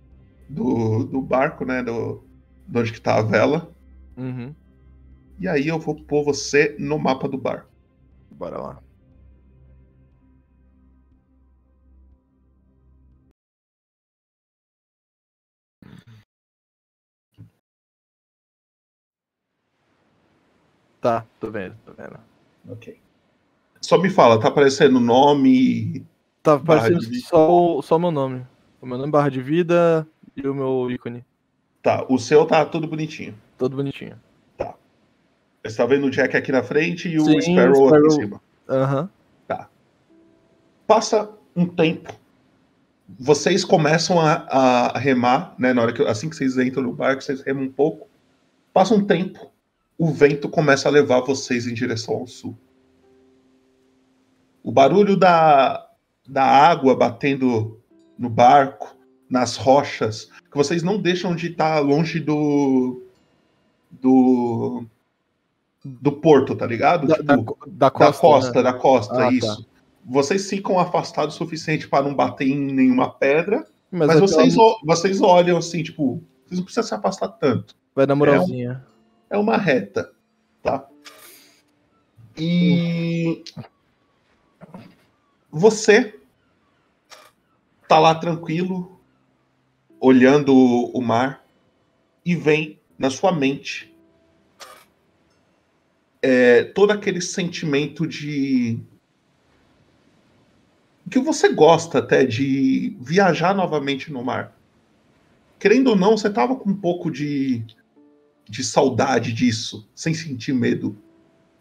do, do barco, né, do de onde que tá a vela. Uhum. E aí eu vou pôr você no mapa do barco. Bora lá. Tá, tô vendo, tô vendo. Ok. Só me fala, tá aparecendo nome. Tá aparecendo só o só meu nome. O meu nome, barra de vida e o meu ícone. Tá, o seu tá tudo bonitinho. Todo bonitinho. Você tá vendo o Jack aqui na frente e o Sim, Sparrow, aqui em cima. Aham. Tá. Passa um tempo. Vocês começam a, a remar, né? Na hora que, assim que vocês entram no barco, vocês remam um pouco. Passa um tempo. O vento começa a levar vocês em direção ao sul. O barulho da, da água batendo no barco, nas rochas, que vocês não deixam de estar longe do. do. do porto, tá ligado? Da- Tipo, da- da costa, costa, né? da costa, Ah, tá. isso. Vocês ficam afastados o suficiente para não bater em nenhuma pedra, Mas mas, é vocês, vocês olham assim, tipo, vocês não precisam se afastar tanto. Vai na moralzinha. É uma reta, tá? E você tá lá tranquilo, olhando o mar e vem na sua mente é, todo aquele sentimento de que você gosta até de viajar novamente no mar. Querendo ou não, você tava com um pouco de de saudade disso, sem sentir medo.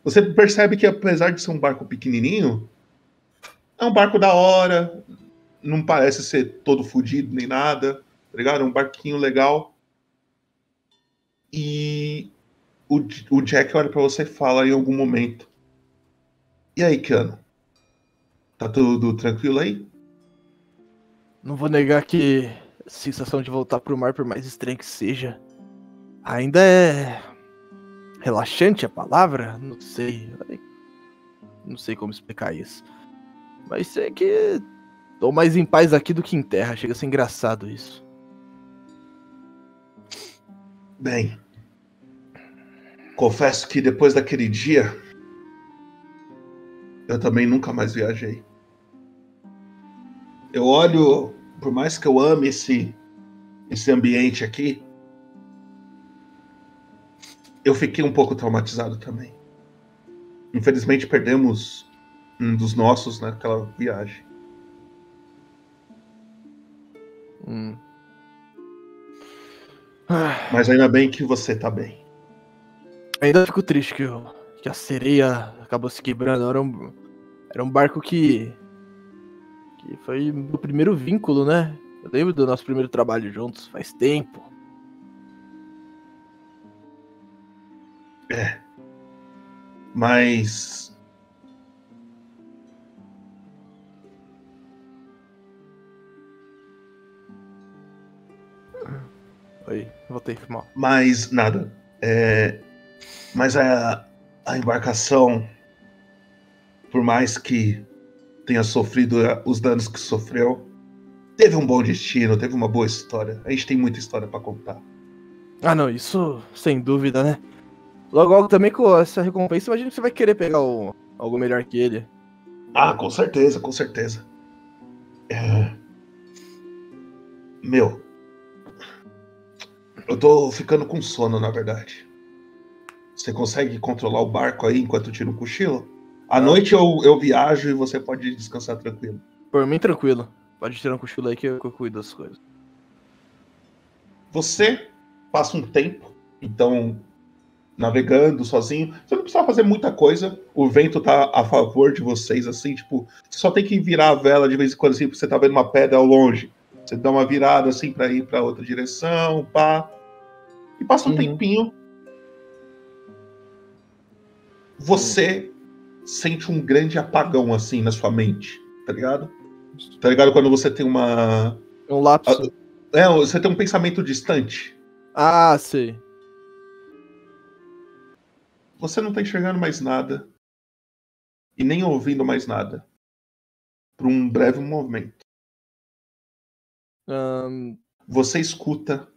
Você percebe que apesar de ser um barco pequenininho, é um barco da hora, não parece ser todo fodido nem nada, tá ligado? É um barquinho legal. E o, o Jack olha pra você e fala em algum momento: E aí, Keanu? Tá tudo tranquilo aí? Não vou negar que a sensação de voltar pro mar, por mais estranho que seja, ainda é relaxante a palavra? Não sei. Não sei como explicar isso. Mas sei que tô mais em paz aqui do que em terra. Chega a ser engraçado isso. Bem, confesso que depois daquele dia, eu também nunca mais viajei. Eu olho, por mais que eu ame esse, esse ambiente aqui, eu fiquei um pouco traumatizado também. Infelizmente perdemos um dos nossos naquela viagem. Hum. Mas ainda bem que você tá bem. Ainda fico triste que, eu- que a sereia acabou se quebrando. Era um, era um barco que. que foi o primeiro vínculo, né? Eu lembro do nosso primeiro trabalho juntos, faz tempo. É. Mas. Oi, voltei, mal. Mas nada. É, mas a, a embarcação, por mais que tenha sofrido eh, os danos que sofreu, teve um bom destino, teve uma boa história. A gente tem muita história pra contar. Ah, não, isso sem dúvida, né? Logo, logo também com essa recompensa, imagina que você vai querer pegar o, algo melhor que ele. Ah, com certeza, com certeza. É... Meu. Eu tô ficando com sono, na verdade. Você consegue controlar o barco aí enquanto eu tiro um cochilo? À noite eu, eu viajo e você pode descansar tranquilo. Por mim, tranquilo. Pode tirar um cochilo aí que eu, que eu cuido das coisas. Você passa um tempo, então, navegando sozinho. Você não precisa fazer muita coisa. O vento tá a favor de vocês, assim, tipo, você só tem que virar a vela de vez em quando, assim, porque você tá vendo uma pedra ao longe. Você dá uma virada, assim, pra ir pra outra direção, pá. E passa um tempinho. Você sente um grande apagão, assim, na sua mente, tá ligado? Tá ligado quando você tem uma. Um lapso. É, você tem um pensamento distante. Ah, sei. Você não tá enxergando mais nada. E nem ouvindo mais nada. Por um breve momento. Ahn, Você escuta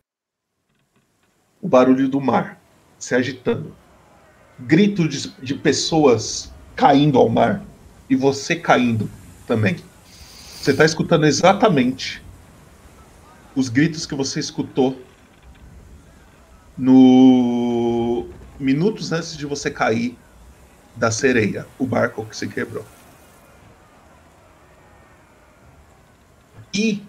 o barulho do mar se agitando. Grito de, de pessoas caindo ao mar. E você caindo também. Você está escutando exatamente os gritos que você escutou no minutos antes de você cair da sereia, o barco que se quebrou. E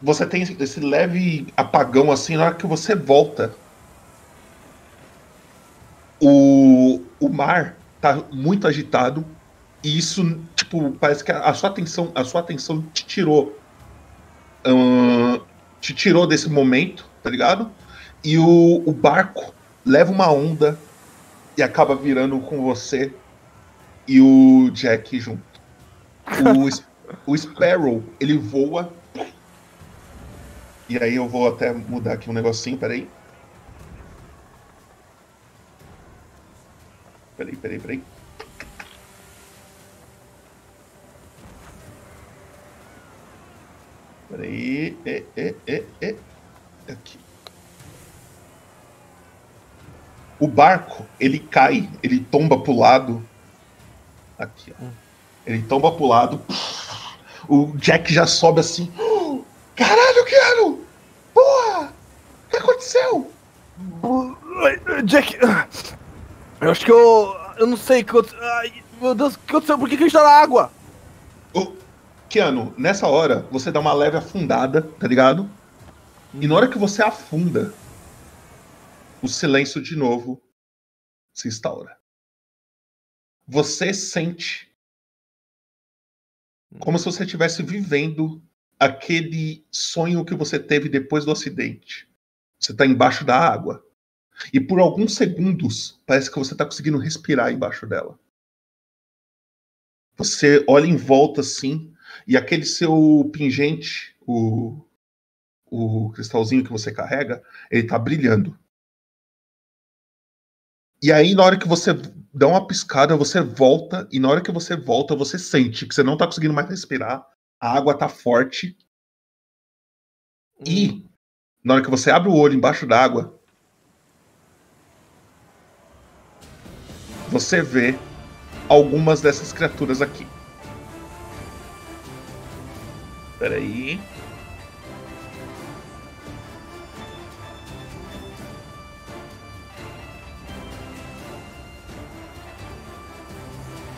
você tem esse leve apagão assim na hora que você volta. O, o mar tá muito agitado e isso, tipo, parece que a sua atenção, a sua atenção te tirou. te tirou desse momento, tá ligado? E o, o barco leva uma onda e acaba virando com você e o Jack junto. O, (laughs) o Sparrow, ele voa. E aí eu vou até mudar aqui um negocinho, peraí. Peraí, peraí, peraí. Peraí. É, é, é, é. Aqui. O barco, ele cai, ele tomba pro lado. Aqui, ó. Ele tomba pro lado. O Jack já sobe assim. Caralho, Keanu! Porra! O que aconteceu? Jack, eu acho que eu. Eu não sei o que aconteceu. Meu Deus, o que aconteceu? Por que, que a gente tá na água? Ô, Keanu, nessa hora, você dá uma leve afundada, tá ligado? E na hora que você afunda, o silêncio de novo se instaura. Você sente como se você estivesse vivendo aquele sonho que você teve depois do acidente. Você tá embaixo da água. E por alguns segundos, parece que você tá conseguindo respirar embaixo dela. Você olha em volta assim, e aquele seu pingente, o, o cristalzinho que você carrega, ele tá brilhando. E aí, na hora que você dá uma piscada, você volta, e na hora que você volta, você sente que você não tá conseguindo mais respirar, a água tá forte. E na hora que você abre o olho embaixo d'água, você vê algumas dessas criaturas aqui. Peraí.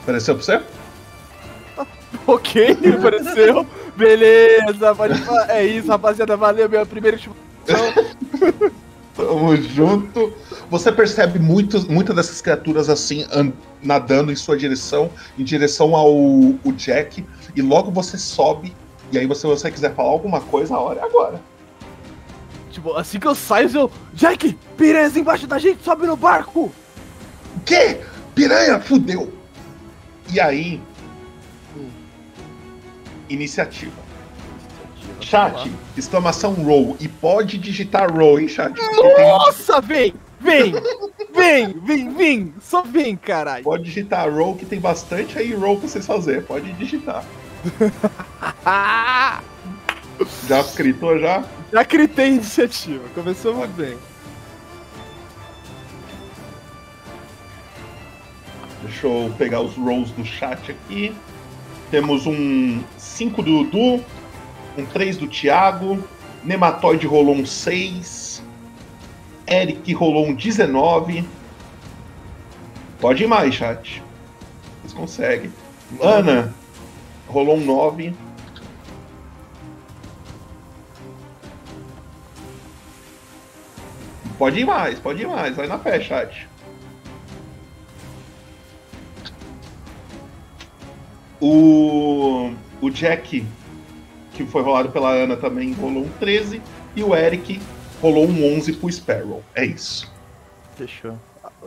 Apareceu pra você? (laughs) Ok, apareceu. Beleza, pode falar. É isso, rapaziada. Valeu, minha primeira estimação. (laughs) Tamo junto. Você percebe muitas dessas criaturas assim an- nadando em sua direção, em direção ao Jack, e logo você sobe. E aí, se você quiser falar alguma coisa, a hora é agora. Tipo, assim que eu saio, eu. Jack, piranhas embaixo da gente, sobe no barco! O quê? Piranha, fudeu! E aí. Iniciativa. Chat, exclamação roll. E pode digitar roll, hein, chat? Porque tem- Nossa, vem! Vem! Vem, vem, vem! Só vem, caralho! Pode digitar roll, que tem bastante aí roll pra vocês fazer. Pode digitar. (laughs) Já gritou já? Já gritei iniciativa, começamos bem. Deixa eu pegar os rolls do chat aqui. Temos um 5 do Dudu, um 3 do Thiago, Nematoide rolou um 6, Eric rolou um 19. Pode ir mais, chat. Vocês conseguem. Ana rolou um 9. Pode ir mais, pode ir mais. Vai na fé, chat. O, o Jack, que foi rolado pela Ana também, rolou um 13. E o Eric rolou um 11 pro Sparrow. É isso. Fechou.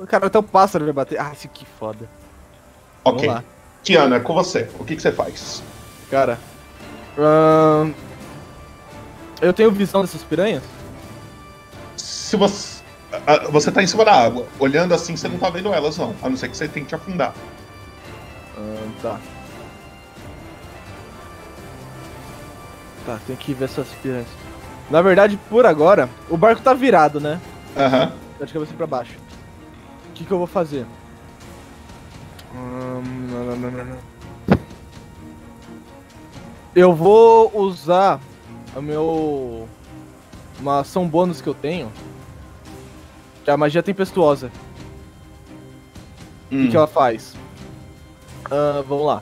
Cara, até o pássaro vai bater. Ah, isso que foda. Ok. Kiana, é com você. O que, que você faz? Cara. eu tenho visão dessas piranhas? Se você. ah, Você tá em cima da água. Olhando assim, você não tá vendo elas, não. A não ser que você tente afundar. Tá. Tá, tem que ver essas piranhas. Na verdade, por agora, o barco tá virado, né? Aham. Tá de cabeça pra baixo. O que, que eu vou fazer? Hum, não, não, não. Eu vou usar o meu. Uma ação bônus que eu tenho. Que é a magia tempestuosa. O que, que ela faz? Ah, vamos lá.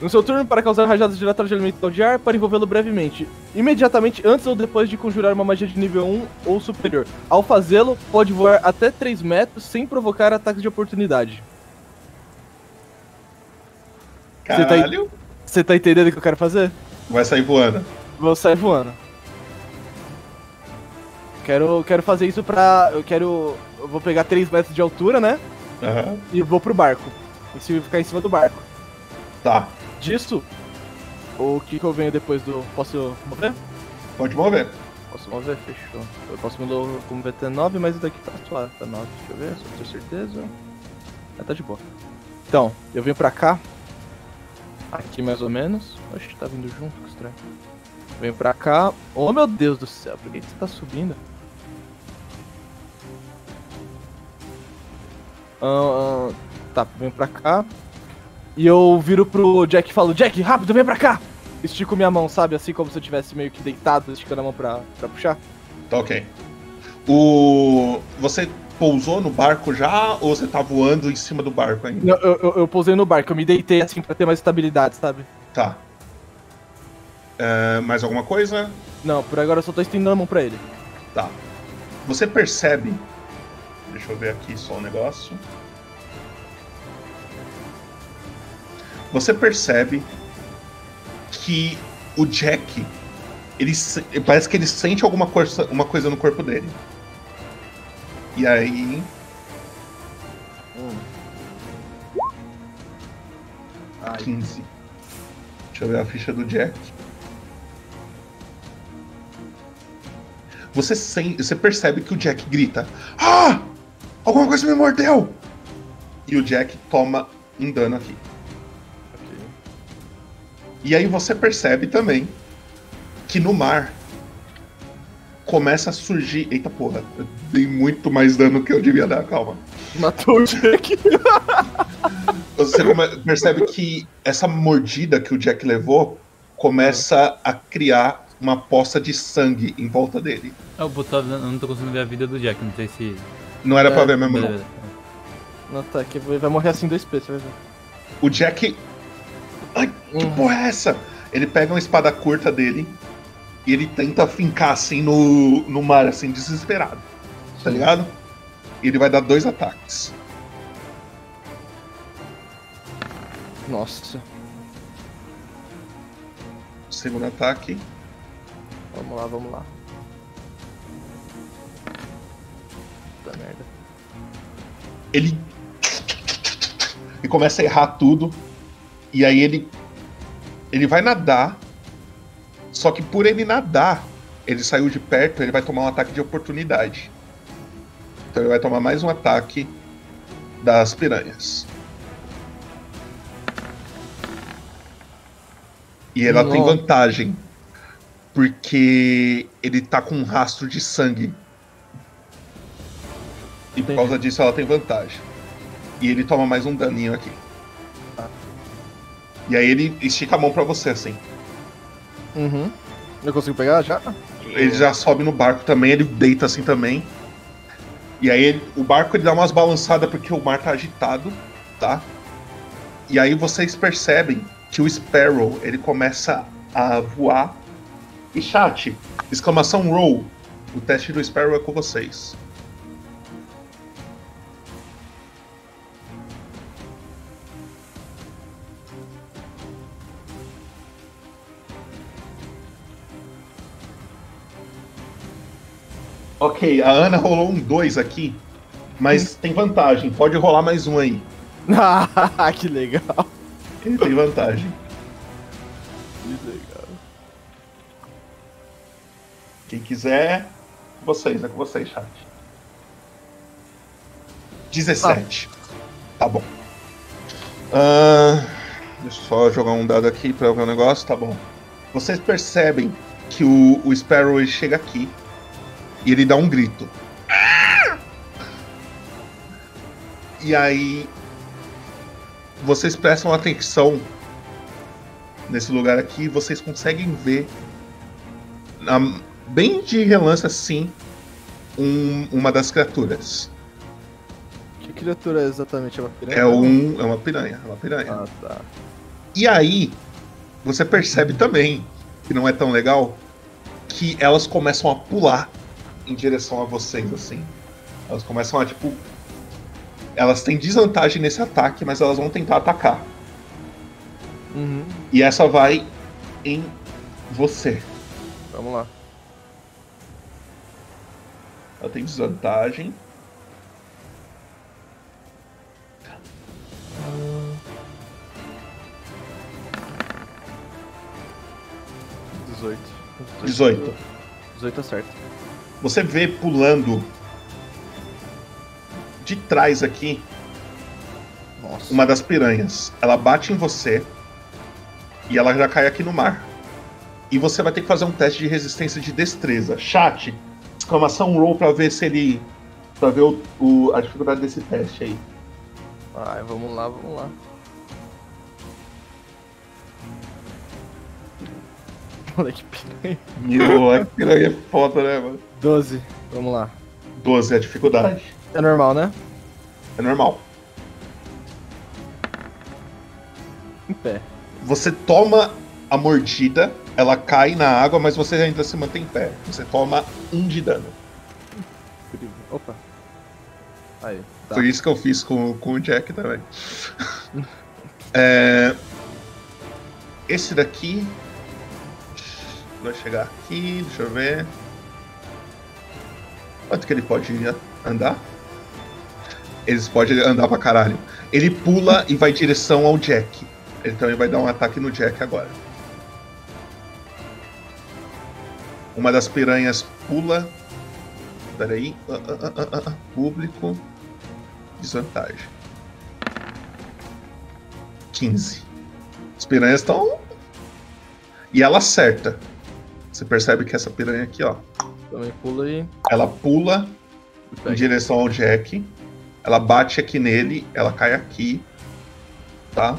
No seu turno, para causar rajadas diretas de elemental de ar, para envolvê-lo brevemente. Imediatamente antes ou depois de conjurar uma magia de nível 1 ou superior. Ao fazê-lo, pode voar até 3 metros sem provocar ataques de oportunidade. Você tá, Caralho. você tá entendendo o que eu quero fazer? Vai sair voando. Vou sair voando. Quero, quero fazer isso pra. Eu quero. Eu vou pegar 3 metros de altura, né? Aham. E vou pro barco. E se ficar em cima do barco. Tá. Disso, o que, que eu venho depois do. Posso mover? Pode mover. Posso mover? Fechou. Eu posso me mover até 9, mas isso daqui tá suave. Tá 9, deixa eu ver, só pra ter certeza. Ah, tá de boa. Então, eu venho pra cá. Aqui mais ou menos. Oxe, tá vindo junto, que estranho. Venho pra cá. Oh meu Deus do céu, por que, que você tá subindo? Ah, ah, tá, venho pra cá. E eu viro pro Jack e falo, Jack, rápido, vem pra cá! Estico minha mão, sabe? Assim como se eu tivesse meio que deitado, esticando a mão pra, pra puxar. Tá ok. O. Você pousou no barco já ou você tá voando em cima do barco ainda? Eu, eu, eu pousei no barco, eu me deitei assim pra ter mais estabilidade, sabe? Tá. É, mais alguma coisa? Não, por agora eu só tô estendendo a mão pra ele. Tá. Você percebe. Deixa eu ver aqui só o negócio. Você percebe que o Jack. Ele parece que ele sente alguma coisa, uma coisa no corpo dele. E aí. Ai. 15. Deixa eu ver a ficha do Jack. Você, sen- você percebe que o Jack grita: Ah! Alguma coisa me mordeu! E o Jack toma um dano aqui. E aí você percebe também que no mar começa a surgir. Eita porra, eu dei muito mais dano que eu devia dar, calma. Matou o Jack. (laughs) Você come- percebe que essa mordida que o Jack levou começa a criar uma poça de sangue em volta dele. Eu, botava, eu não tô conseguindo ver a vida do Jack, não sei se. Não era pra É, ver mesmo, beleza, não. Não, tá, que vai morrer assim dois P, você vai ver. O Jack. Ai, que porra é essa? Ele pega uma espada curta dele e ele tenta fincar assim no, no mar, assim, desesperado. Tá ligado? E ele vai dar dois ataques. Nossa. Segundo ataque. Vamos lá, vamos lá. Puta merda. Ele. E começa a errar tudo. E aí ele. Ele vai nadar. Só que por ele nadar, ele saiu de perto, ele vai tomar um ataque de oportunidade. Então ele vai tomar mais um ataque das piranhas. E ela tem Nossa. vantagem. Porque ele tá com um rastro de sangue. E por causa disso ela tem vantagem. E ele toma mais um daninho aqui. E aí ele estica a mão pra você, assim. Uhum. Eu consigo pegar já? Ele já sobe no barco também, ele deita assim também. E aí ele- o barco ele dá umas balançadas porque o mar tá agitado, tá? E aí vocês percebem que o Sparrow ele começa a voar. E chat, exclamação roll. O teste do Sparrow é com vocês. Ok, a Ana rolou um 2 aqui, mas tem vantagem. Pode rolar mais um aí. Ah, (laughs) que legal. Ele tem vantagem. Que legal. Quem quiser, vocês, é com vocês, chat. 17. Tá bom. Ah, deixa eu só jogar um dado aqui pra ver o negócio, tá bom. Vocês percebem que o, o Sparrow chega aqui e ele dá um grito. E aí vocês prestam atenção nesse lugar aqui e vocês conseguem ver na- bem de relance assim um- uma das criaturas. Que criatura é exatamente? É uma piranha? É um é uma piranha, é uma piranha. Ah, tá. E aí você percebe também que não é tão legal que elas começam a pular em direção a vocês assim. Elas começam a tipo elas têm desvantagem nesse ataque, mas elas vão tentar atacar. Uhum. E essa vai em você. Vamos lá. Ela tem desvantagem. 18. 18. 18 acerta. Você vê pulando de trás aqui Nossa. uma das piranhas. Ela bate em você e ela já cai aqui no mar. E você vai ter que fazer um teste de resistência de destreza. Chat, exclamação roll pra ver se ele. pra ver o, o- a dificuldade desse teste aí. Ai, vamos lá, vamos lá. Moleque piranha. Meu, a piranha é foda, né, mano? 12. Vamos lá. 12 é a dificuldade. É normal, né? É normal. Em pé. Você toma a mordida, ela cai na água, mas você ainda se mantém em pé. Você toma um de dano. Opa. Aí. Tá. Foi isso que eu fiz com, com o Jack também. (laughs) É, esse daqui. Vai chegar aqui, deixa eu ver. Quanto que ele pode andar? Eles podem andar pra caralho. Ele pula e vai em direção ao Jack. Ele também vai dar um ataque no Jack agora. Uma das piranhas pula. Peraí. Ah, ah, ah, Público. Desvantagem. 15. As piranhas estão. E ela acerta. Você percebe que essa piranha aqui, ó. Também pula aí. Ela pula em direção ao Jack. Ela bate aqui nele, ela cai aqui. Tá?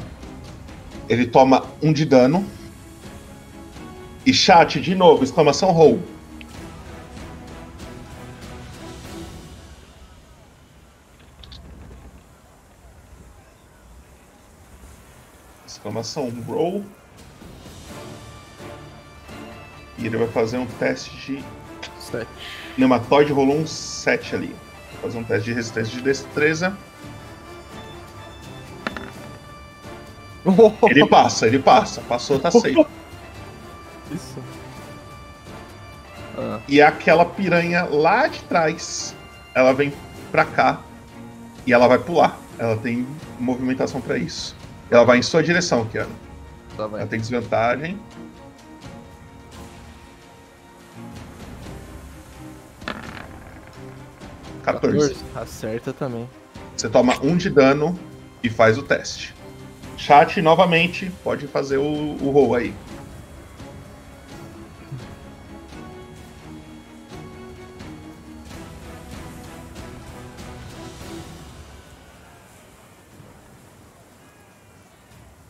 Ele toma um de dano. E chat, de novo, exclamação roll. Exclamação roll. E ele vai fazer um teste de. Sete. Nematóide rolou um 7 ali. Vou fazer um teste de resistência de destreza. (laughs) Ele passa, ele passa. Passou, tá safe. Isso. E aquela piranha lá de trás, ela vem pra cá e ela vai pular. Ela tem movimentação pra isso. Ela vai em sua direção, Kiana. Tá. Ela tem desvantagem. Quatorze. Acerta também. Você toma um de dano e faz o teste. Chat, novamente, pode fazer o, o roll aí.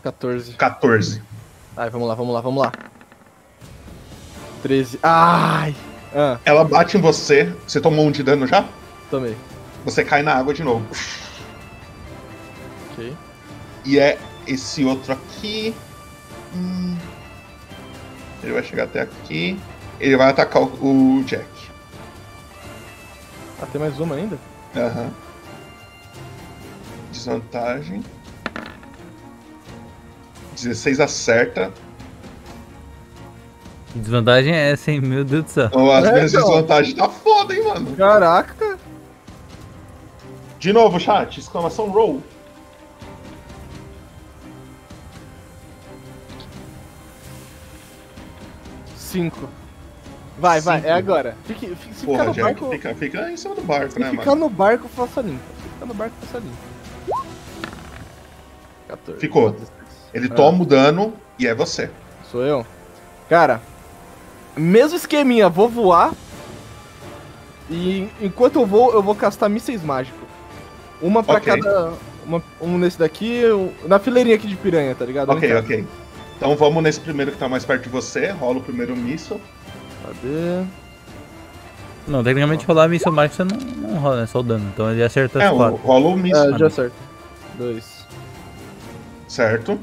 Quatorze. 14. Ai, vamos lá, vamos lá, vamos lá. 13. Ai! Ah, Ela bate em você. Você tomou um de dano já? Tomei. Você cai na água de novo. Ok. E é esse outro aqui. Hum. Ele vai chegar até aqui. Ele vai atacar o, o Jack. Ah, tem mais uma ainda? Aham. Desvantagem. 16 acerta. Que desvantagem é essa, hein? Meu Deus do céu. Então, as É, minhas então. desvantagens tá foda, hein, mano. Caraca! De novo, chat. Exclamação roll. Cinco. Vai, vai, Cinco. é agora. Fique, fique, se ficar Porra, no Jack, barco. fica, fica em cima do barco, Se né, ficar mano? no barco, faça limpo. Se ficar no barco, faça limpo. 14. Ficou. Ele Ah. toma o dano e é você. Sou eu? Cara, mesmo esqueminha, vou voar. E enquanto eu vou, eu vou castar mísseis mágicos. Uma pra Ok. cada. uma- um nesse daqui, um- na fileirinha aqui de piranha, tá ligado? Ok, ok. Então vamos nesse primeiro que tá mais perto de você. Rola o primeiro míssil. Cadê? Não, tecnicamente rolar a missão mágica você não, não rola, né? Só o dano. Então ele acerta É, as quatro. rola o míssil. Ah, já acerto. Dois. Certo.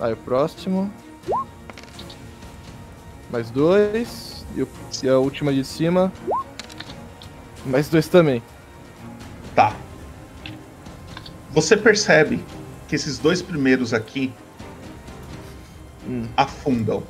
Aí o próximo. Mais dois. E, o- e a última de cima. Mais dois também. Tá. Você percebe que esses dois primeiros aqui Hum. afundam.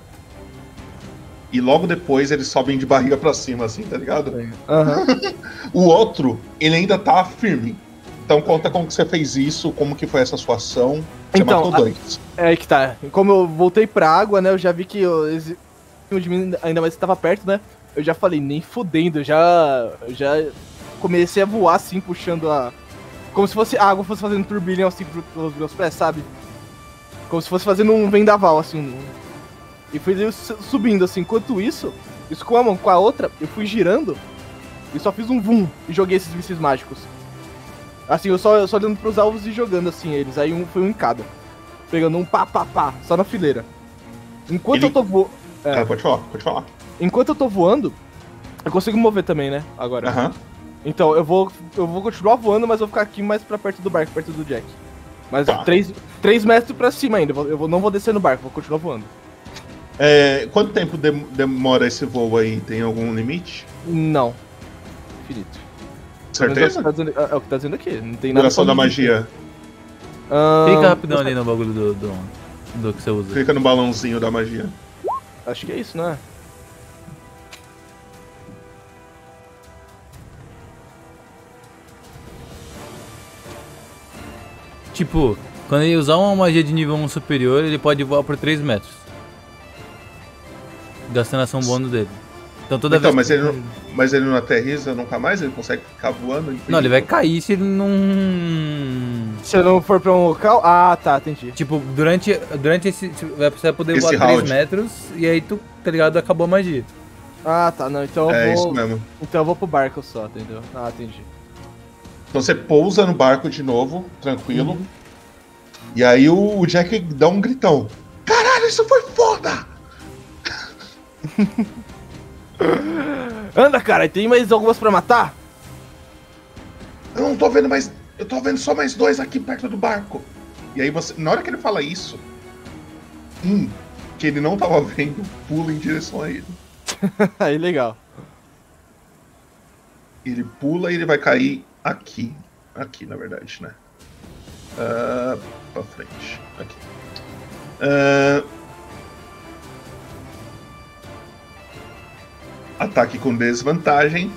E logo depois eles sobem de barriga pra cima, assim, tá ligado? Aham. (laughs) o outro, ele ainda tá firme. Então conta como que você fez isso, como que foi essa sua ação. Você Então, matou a- dois. É aí que tá. Como eu voltei pra água, né? Eu já vi que eu, ainda mais estava perto, né? Eu já falei, nem fudendo, eu já. Eu já comecei a voar assim, puxando a. Como se fosse a água fosse fazendo turbilhão assim pelos meus pés, sabe? Como se fosse fazendo um vendaval, assim. E fui su- subindo, assim. Enquanto isso, isso com uma mão, com a outra, eu fui girando e só fiz um vum e joguei esses mísseis mágicos. Assim, eu só, eu só olhando pros alvos e jogando assim eles. Aí um foi um em cada. Pegando um pá, pá, pá, só na fileira. Enquanto Ele- eu tô voando. Ah, pode falar, pode falar. Enquanto eu tô voando, eu consigo mover também, né? Agora. Aham. Então, eu vou, eu vou continuar voando, mas vou ficar aqui mais pra perto do barco, perto do Jack. Mas Tá. 3 três metros pra cima ainda. eu vou- não vou descer no barco, vou continuar voando. É, quanto tempo dem- demora esse voo aí? Tem algum limite? Não. Infinito. Certeza? É o, que tá dizendo, é o que tá dizendo aqui. Não tem nada. Duração da magia. Ahn, Fica rapidão ali no bagulho do, do, do que você usa. Fica no balãozinho da magia. Acho que é isso, não Tipo, quando ele usar uma magia de nível 1 superior, ele pode voar por 3 metros. Gastando ação bônus dele. Então toda então, vez. mas ele, não, mas ele não aterriza nunca mais? Ele consegue ficar voando? Não, ele vai cair se ele não. Se eu não for pra um local. Ah, tá, entendi. Tipo, durante, durante esse. tipo, Vai precisar poder Esse voar 3 round. metros e aí tu, tá ligado? Acabou a magia. Ah, tá, não. Então eu É vou. isso mesmo. Então eu vou pro barco só, entendeu? Ah, entendi. Então você pousa no barco de novo, tranquilo. Uhum. E aí o, o Jack dá um gritão. Caralho, isso foi foda! (laughs) Anda, cara, tem mais algumas pra matar? Eu não tô vendo mais. Eu tô vendo só mais dois aqui perto do barco. E aí você. Na hora que ele fala isso, um que ele não tava vendo pula em direção a ele. (laughs) Aí, legal. Ele pula e ele vai cair aqui. Aqui, na verdade, né? Ah, pra frente. Aqui. Ah, ataque com desvantagem.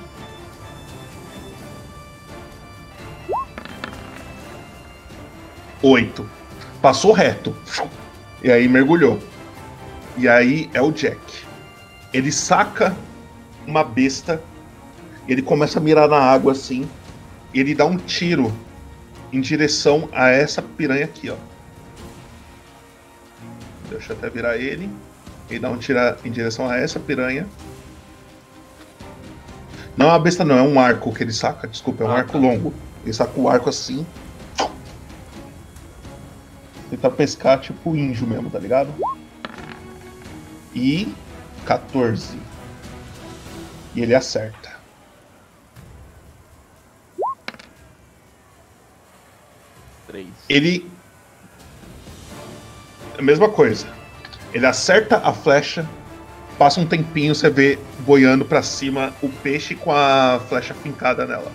Oito. Passou reto. E aí mergulhou. E aí é o Jack. Ele saca uma besta. Ele começa a mirar na água assim. E ele dá um tiro em direção a essa piranha aqui, ó. Deixa eu até virar ele. Ele dá um tiro em direção a essa piranha. Não é uma besta, não, é um arco que ele saca. Desculpa, é um Ah, arco tá. longo. Ele saca o arco assim. Tentar pescar tipo índio mesmo, tá ligado? E 14. E ele acerta. Três. Ele. A mesma coisa. Ele acerta a flecha, passa um tempinho, você vê boiando pra cima o peixe com a flecha fincada nela.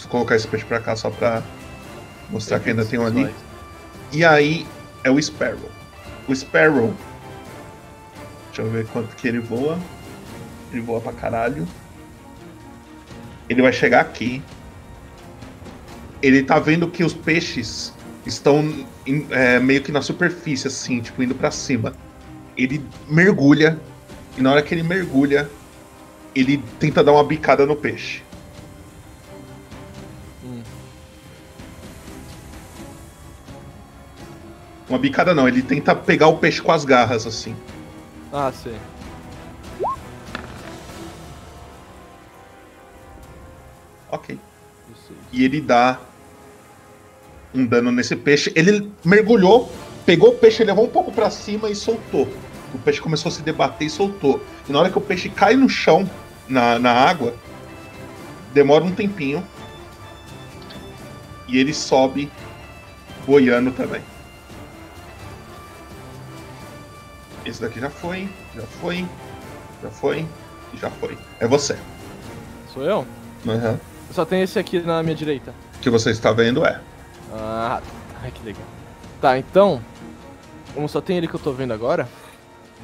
Vou colocar esse peixe pra cá só pra mostrar que ainda tem um ali. E aí é o Sparrow. O Sparrow. Deixa eu ver quanto que ele voa. Ele voa pra caralho. Ele vai chegar aqui. Ele tá vendo que os peixes estão em- é, meio que na superfície, assim, tipo, indo pra cima. Ele mergulha. E na hora que ele mergulha, ele tenta dar uma bicada no peixe. Uma bicada não, ele tenta pegar o peixe com as garras, assim. Ah, sei. Ok. E ele dá um dano nesse peixe. Ele mergulhou, pegou o peixe, levou um pouco pra cima e soltou. O peixe começou a se debater e soltou. E na hora que o peixe cai no chão, na, na água, demora um tempinho. E ele sobe boiando também. Esse daqui já foi, já foi, já foi e já foi. É você. Sou eu? Uhum. Só tenho esse aqui na minha direita. O que você está vendo é. Ah, ai que legal. Tá, então, como só tem ele que eu tô vendo agora,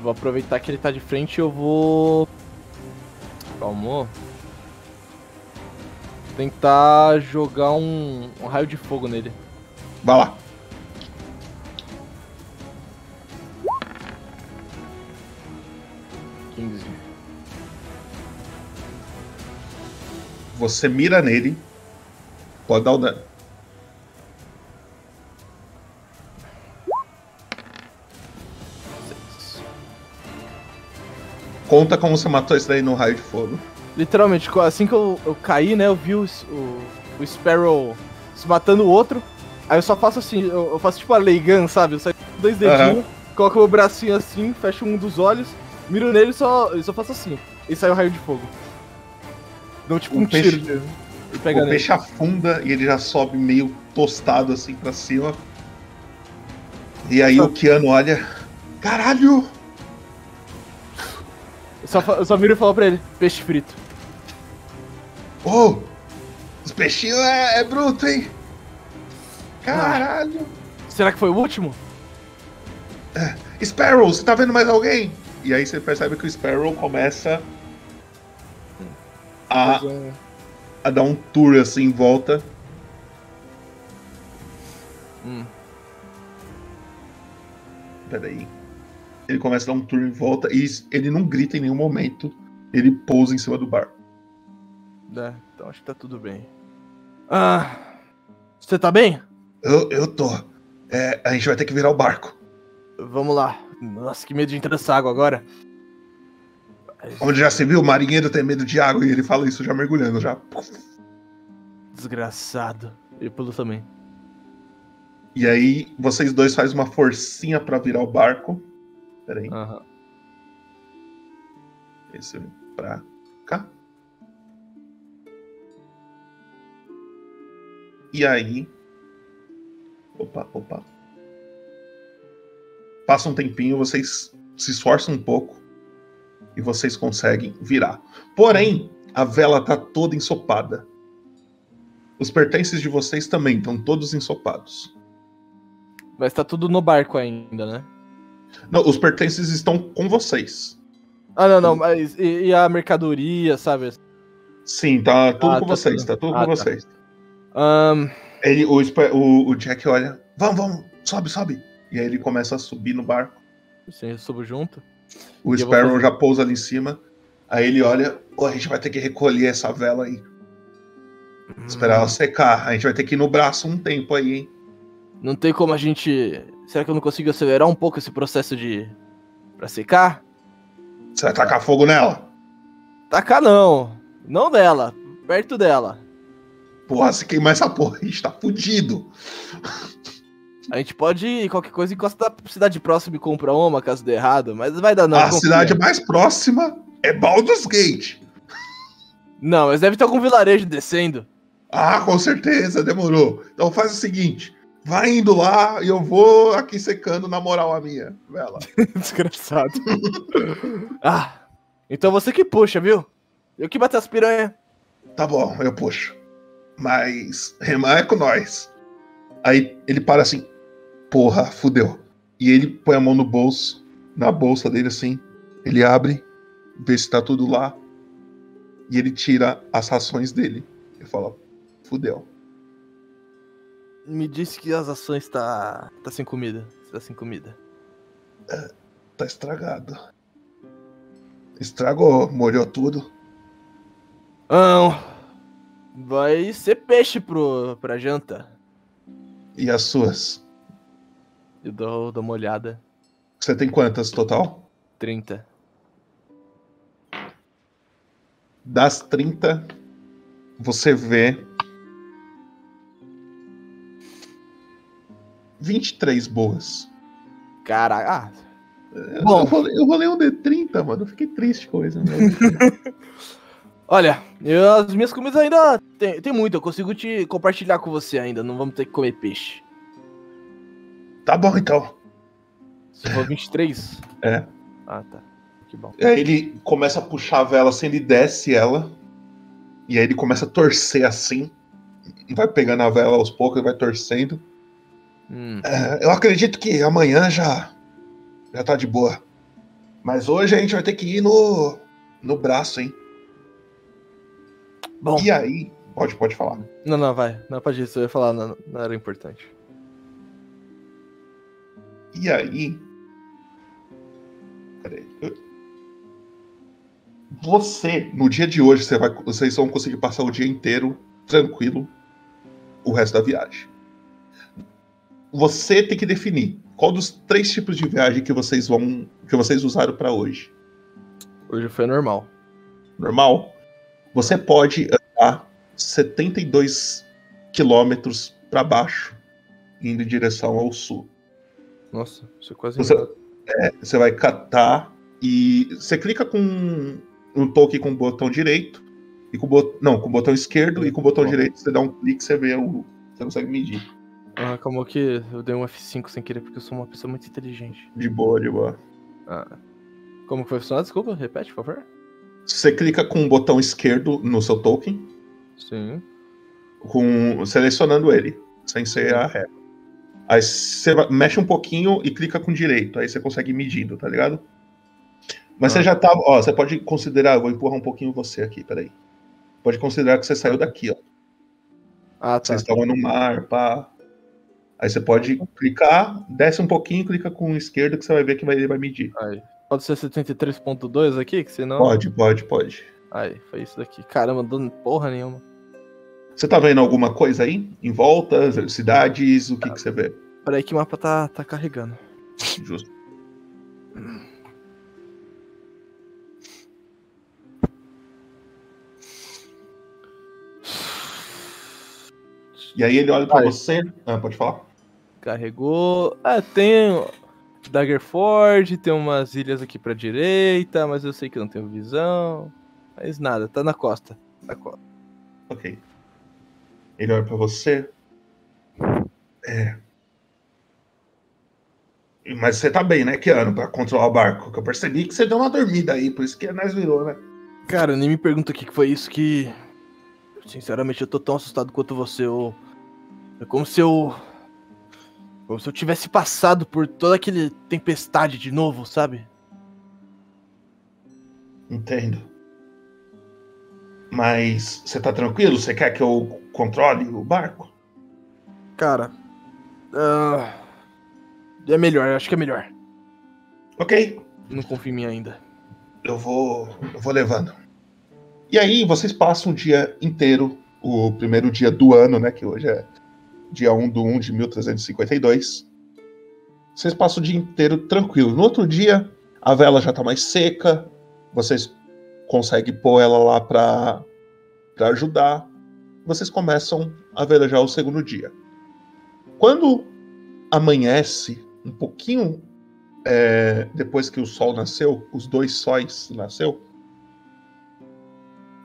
vou aproveitar que ele tá de frente e eu vou. Calmou. Tentar jogar um, um raio de fogo nele. Vai lá. Quinze. Você mira nele. Pode dar o dano. Conta como você matou isso daí no raio de fogo. Literalmente, assim que eu, eu caí, né, eu vi o, o, o Sparrow se matando o outro. Aí eu só faço assim, eu, eu faço tipo a Leigan, sabe? Eu saio com dois dedinhos, Aham. coloco meu bracinho assim, fecho um dos olhos, miro nele e só, eu só faço assim. E sai o raio de fogo. Dou tipo O um peixe- tiro o nele. peixe afunda e ele já sobe meio tostado assim pra cima. E aí o Keanu olha. Caralho! Eu só, só viro e falo pra ele, peixe frito. Oh! Os peixinhos é, é bruto, hein? Caralho! Será que foi o último? Sparrow, você tá vendo mais alguém? E aí você percebe que o Sparrow começa a, a dar um tour assim em volta. Hum. Peraí. Ele começa a dar um turno em volta e ele não grita em nenhum momento. Ele pousa em cima do barco. É, então acho que tá tudo bem. Ah. Você tá bem? Eu, eu tô. É, a gente vai ter que virar o barco. Vamos lá. Nossa, que medo de entrar nessa água agora. Onde já se viu, o marinheiro tem medo de água e ele fala isso já mergulhando, já. Desgraçado. E pulo também. E aí, vocês dois fazem uma forcinha pra virar o barco. Pera aí. Aham. Esse pra cá. E aí. Opa, opa. Passa um tempinho, vocês se esforçam um pouco e vocês conseguem virar. Porém, a vela tá toda ensopada. Os pertences de vocês também estão todos ensopados. Mas tá tudo no barco ainda, né? Não, os pertences estão com vocês. Ah, não, não, mas e, e a mercadoria, sabe? Sim, tá tudo Ah, com tá vocês, tudo. tá tudo Ah, com tá. vocês. Ahn, Ele, o, o, o Jack olha, vamos, vamos, sobe, sobe. E aí ele começa a subir no barco. Sim, eu subo junto. O Sparrow fazer- já pousa ali em cima. Aí ele olha, "Ô, a gente vai ter que recolher essa vela aí. Esperar Hum. ela secar. A gente vai ter que ir no braço um tempo aí, hein? Não tem como a gente. Será que eu não consigo acelerar um pouco esse processo de. pra secar? Você vai tacar fogo nela? Tacar não. Não dela. Perto dela. Porra, se queimar essa porra, a gente tá fudido. A gente pode ir qualquer coisa encosta da cidade próxima e comprar uma caso dê errado, mas vai dar não. a confia. cidade mais próxima é Baldur's Gate. Não, mas deve ter algum vilarejo descendo. Ah, com certeza, demorou. Então faz o seguinte: vai indo lá e eu vou aqui secando na moral a minha vela. (laughs) Desgraçado. ah, então você que puxa, viu? Eu que bater as piranha. Tá bom, eu puxo. Mas remar é com nós. Aí ele para assim, porra, fudeu. E ele põe a mão no bolso, na bolsa dele assim. Ele abre, vê se tá tudo lá. E ele tira as rações dele. Ele fala, fudeu. Me disse que as ações tá. tá sem comida. Tá sem comida. Tá estragado. Estragou, molhou tudo. Não. Vai ser peixe pro, pra janta. E as suas? Eu dou, dou uma olhada. Você tem quantas total? 30. Das 30, você vê 23 boas. Caraca. Ah, Eu, Bom. eu, rolei, eu rolei um D30, mano. Eu fiquei triste com isso. meu. (laughs) Olha, eu- as minhas comidas ainda tem, tem muito. Eu consigo te compartilhar com você ainda. Não vamos ter que comer peixe. tá bom, então. Se for 23. É. Ah, tá. Que bom. Aí ele começa a puxar a vela assim, ele desce ela. E aí ele começa a torcer assim. Vai pegando a vela aos poucos e vai torcendo. Hum. É, eu acredito que amanhã já. Já tá de boa. Mas hoje a gente vai ter que ir no. No braço, hein? Bom. E aí. Pode, pode falar. Não, não, vai. Não, pode isso. Eu ia falar, não, não era importante. E aí. Cadê? Você, no dia de hoje, você vai, vocês vão conseguir passar o dia inteiro tranquilo o resto da viagem. Você tem que definir qual dos três tipos de viagem que vocês vão. que vocês usaram pra hoje. Hoje foi normal. Normal? Você pode andar 72 quilômetros pra baixo, indo em direção ao sul. Nossa, isso é quase Você, é, você vai catar e você clica com um toque com o botão direito e com o botão, não, com o botão esquerdo e com o botão direito você dá um clique você vê o você consegue medir. Ah, calma que eu dei um F5 sem querer, porque eu sou uma pessoa muito inteligente. De boa, de boa. Ah. Como que foi funcionar? Desculpa, repete, por favor. Você clica com o botão esquerdo no seu token, Sim. com selecionando ele, sem ser a ré. Aí você mexe um pouquinho e clica com direito, aí você consegue ir medindo, tá ligado? Mas você Ah. já tá, ó, você pode considerar, eu vou empurrar um pouquinho você aqui, peraí. Pode considerar que você saiu daqui, ó. Ah, tá. Vocês estavam no mar, pá. Aí você pode clicar, desce um pouquinho, clica com o esquerdo que você vai ver que vai, ele vai medir. Aí. Pode ser 73.2 aqui, que senão. Pode, pode, pode. Aí, foi isso daqui. Caramba, não dando porra nenhuma. Você tá vendo alguma coisa aí? Em volta, cidades, o que, que você vê? Peraí que o mapa tá, tá carregando. Justo. E aí ele olha pra Vai. você. Ah, pode falar? Carregou. Ah, tem Daggerford, tem umas ilhas aqui pra direita, mas eu sei que não tenho visão. Mas nada, tá na costa. Na costa. Ok. Ele olha pra você. É. Mas você tá bem, né, Keanu, pra controlar o barco? Que eu percebi que você deu uma dormida aí, por isso que nós virou, né? Cara, nem me pergunta o que foi isso que. Sinceramente, eu tô tão assustado quanto você. Eu... É como se eu. Como se eu tivesse passado por toda aquele tempestade de novo, sabe? Entendo. Mas você tá tranquilo? Você quer que eu controle o barco? Cara. ah, É melhor, eu acho que é melhor. Ok. Não confio em mim ainda. Eu vou. Eu vou levando. E aí, vocês passam o dia inteiro, o primeiro dia do ano, né? Que hoje é dia 1 do 1 de 1352. Vocês passam o dia inteiro tranquilo. No outro dia, a vela já tá mais seca. Vocês conseguem pôr ela lá pra, pra ajudar. Vocês começam a velejar o segundo dia. Quando amanhece, um pouquinho é, depois que o sol nasceu, os dois sóis nasceu,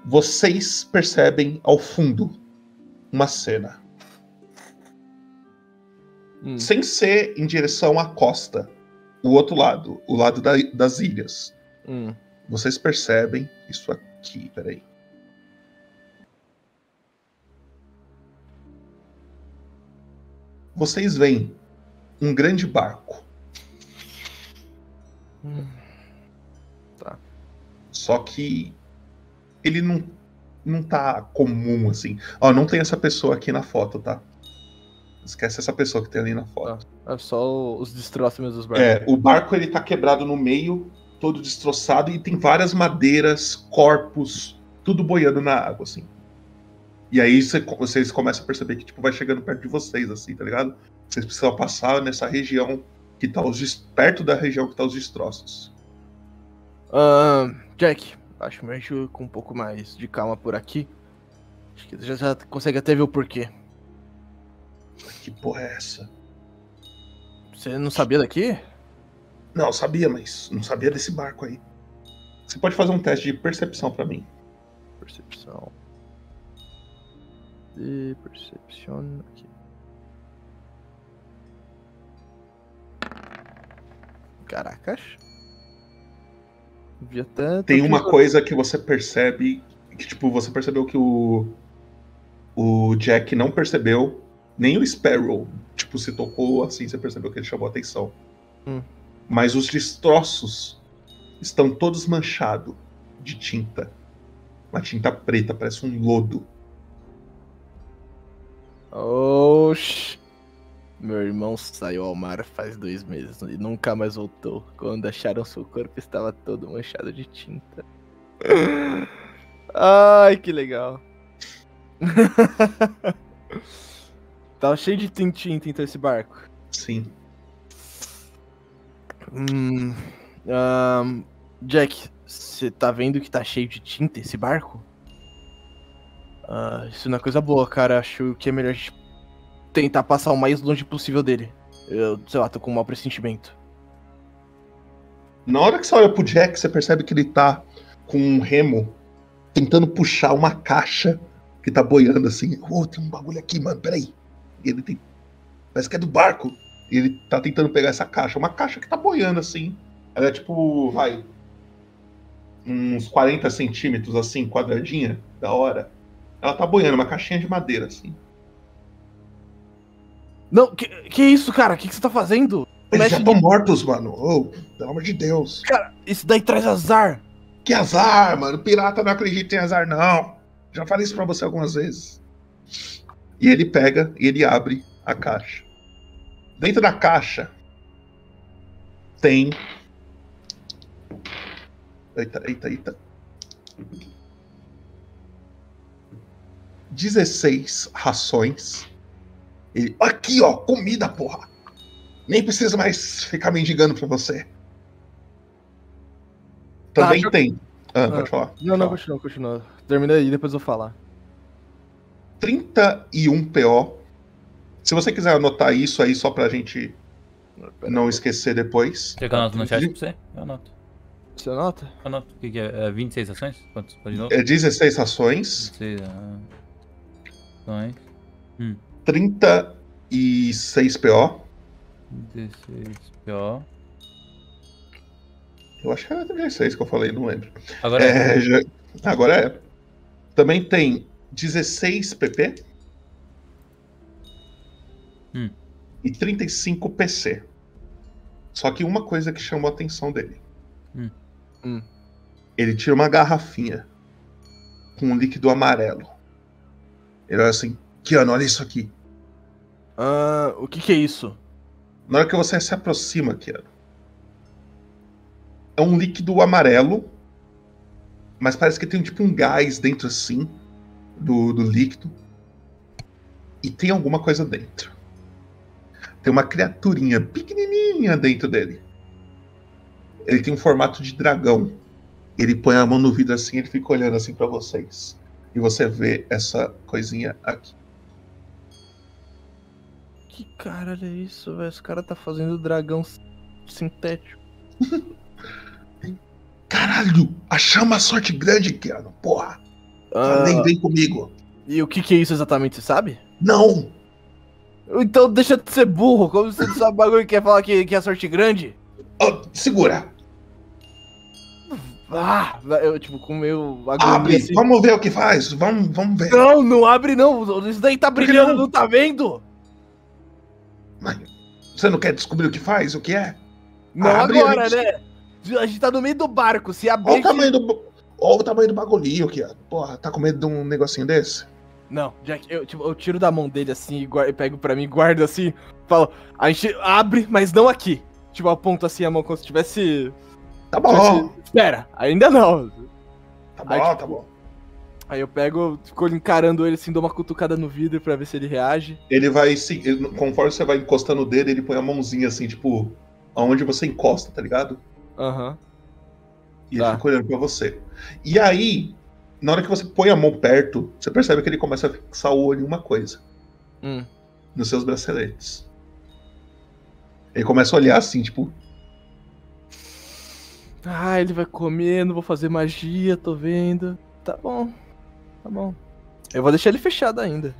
vocês percebem ao fundo uma cena. Sem ser em direção à costa, o outro lado, o lado da- das ilhas. Hum. Vocês percebem isso aqui, peraí. Vocês veem um grande barco. Tá. Só que ele não, não tá comum assim. Ó, não tem essa pessoa aqui na foto, tá? Esquece essa pessoa que tem ali na foto. É só os destroços mesmo dos barcos. É, o barco ele tá quebrado no meio, todo destroçado e tem várias madeiras, corpos, tudo boiando na água assim. E aí cê- vocês começam a perceber que tipo vai chegando perto de vocês assim, tá ligado? Vocês precisam passar nessa região que tá os perto da região que tá os destroços. Ahn, Jack, acho gente ir com um pouco mais de calma por aqui. Acho que já, já consegue até ver o porquê. Que porra é essa? Você não sabia daqui? Não, sabia, mas não sabia desse barco aí. Você pode fazer um teste de percepção pra mim. Percepção. De percepção aqui. Caracas. Vi até. Tem tô uma aqui- coisa que você percebe que tipo você percebeu que o o Jack não percebeu, nem o Sparrow, tipo se tocou assim, você percebeu que ele chamou a atenção. Hum. Mas os destroços estão todos manchados de tinta. Uma tinta preta, parece um lodo. Oxi. Meu irmão saiu ao mar faz dois meses e nunca mais voltou. Quando acharam seu corpo, estava todo manchado de tinta. (gasps) Ai, que legal. (laughs) Tava cheio de tinta então esse barco. Sim. Hum, Jack, você tá vendo que tá cheio de tinta esse barco? Ah, isso não é coisa boa, cara. Acho que é melhor a gente tentar passar o mais longe possível dele. Eu, sei lá, tô com um mau pressentimento. Na hora que você olha pro Jack, você percebe que ele tá com um remo tentando puxar uma caixa que tá boiando assim. Ô, tem um bagulho aqui, mano, peraí. E ele tem. Parece que é do barco. E ele tá tentando pegar essa caixa. Uma caixa que tá boiando assim. Ela é tipo, vai. Uns 40 centímetros assim, quadradinha, da hora. Ela tá boiando, uma caixinha de madeira, assim. Não, que, que isso, cara? O que, que você tá fazendo? Eles já estão mortos, mano. Ô, pelo amor de Deus. Cara, isso daí traz azar. Que azar, mano. Pirata não acredita em azar, não. Já falei isso pra você algumas vezes. E ele pega e ele abre a caixa. Dentro da caixa tem. Eita, eita, eita. 16 rações. Ele, aqui, ó, comida, porra. Nem precisa mais ficar mendigando pra você. Também eu- tem. Ah, Ah, pode falar. Não, não, continua, continua. Termina aí, depois eu vou falar. 31 PO. Se você quiser anotar isso aí só pra gente não esquecer depois. Quer que eu anoto no chat pra você? Eu anoto. Você anota? Eu anoto. O que, que é? é? 26 ações? Quantos? Pode de novo? É 16 ações, 26 ah, ações. Hum. 36 PO. 16 PO. Eu acho que era 36 que eu falei, não lembro. Agora é. é. já- Agora é. Também tem 16 PP Hum. e 35 PC. Só que uma coisa que chamou a atenção dele. Hum. Hum. Ele tira uma garrafinha com um líquido amarelo. Ele olha assim, Keanu, olha isso aqui. Ah, o que que é isso? Na hora que você se aproxima, Keanu, é um líquido amarelo, mas parece que tem tipo um gás dentro assim do, do líquido. E tem alguma coisa dentro. Tem uma criaturinha pequenininha dentro dele. Ele tem um formato de dragão. Ele põe a mão no vidro assim, ele fica olhando assim pra vocês. E você vê essa coisinha aqui. Que caralho é isso, velho? Esse cara tá fazendo dragão sintético. (laughs) Caralho, achamos a sorte grande, Keanu. Porra. Ah, vem comigo. e o que que é isso exatamente, você sabe? Não! Então deixa de ser burro, como você não sabe o bagulho que quer falar que, que é sorte grande? Ó, segura. Ah, eu tipo, com o meu Abre, assim. vamos ver o que faz. Vamos, vamos ver. Não, não abre não. Isso daí tá brilhando, não? não tá vendo? Você não quer descobrir o que faz? O que é? Não Abre, agora, gente- né? A gente tá no meio do barco, se Olha abrir. o tamanho do. Olha o tamanho do bagulhinho, Keanu. Porra, tá com medo de um negocinho desse? Não, Jack, eu, tipo, eu tiro da mão dele assim e guar- e pego pra mim, guardo assim, falo, a gente abre, mas não aqui. Tipo, aponto assim a mão como se tivesse. Tá bom. tivesse- Espera, ainda não. Tá bom, Aí, tipo, tá bom. Aí eu pego, fico encarando ele assim, dou uma cutucada no vidro pra ver se ele reage. Ele vai se. ele- Conforme você vai encostando o dedo, ele põe a mãozinha assim, tipo, aonde você encosta, tá ligado? Aham. E Tá. ele fica olhando pra você. E aí, na hora que você põe a mão perto, você percebe que ele começa a fixar o olho em uma coisa. Hum. Nos seus braceletes. Ele começa a olhar assim, tipo, Ah, ele vai comer, não vou fazer magia, tô vendo. Tá bom, tá bom. Eu vou deixar ele fechado ainda.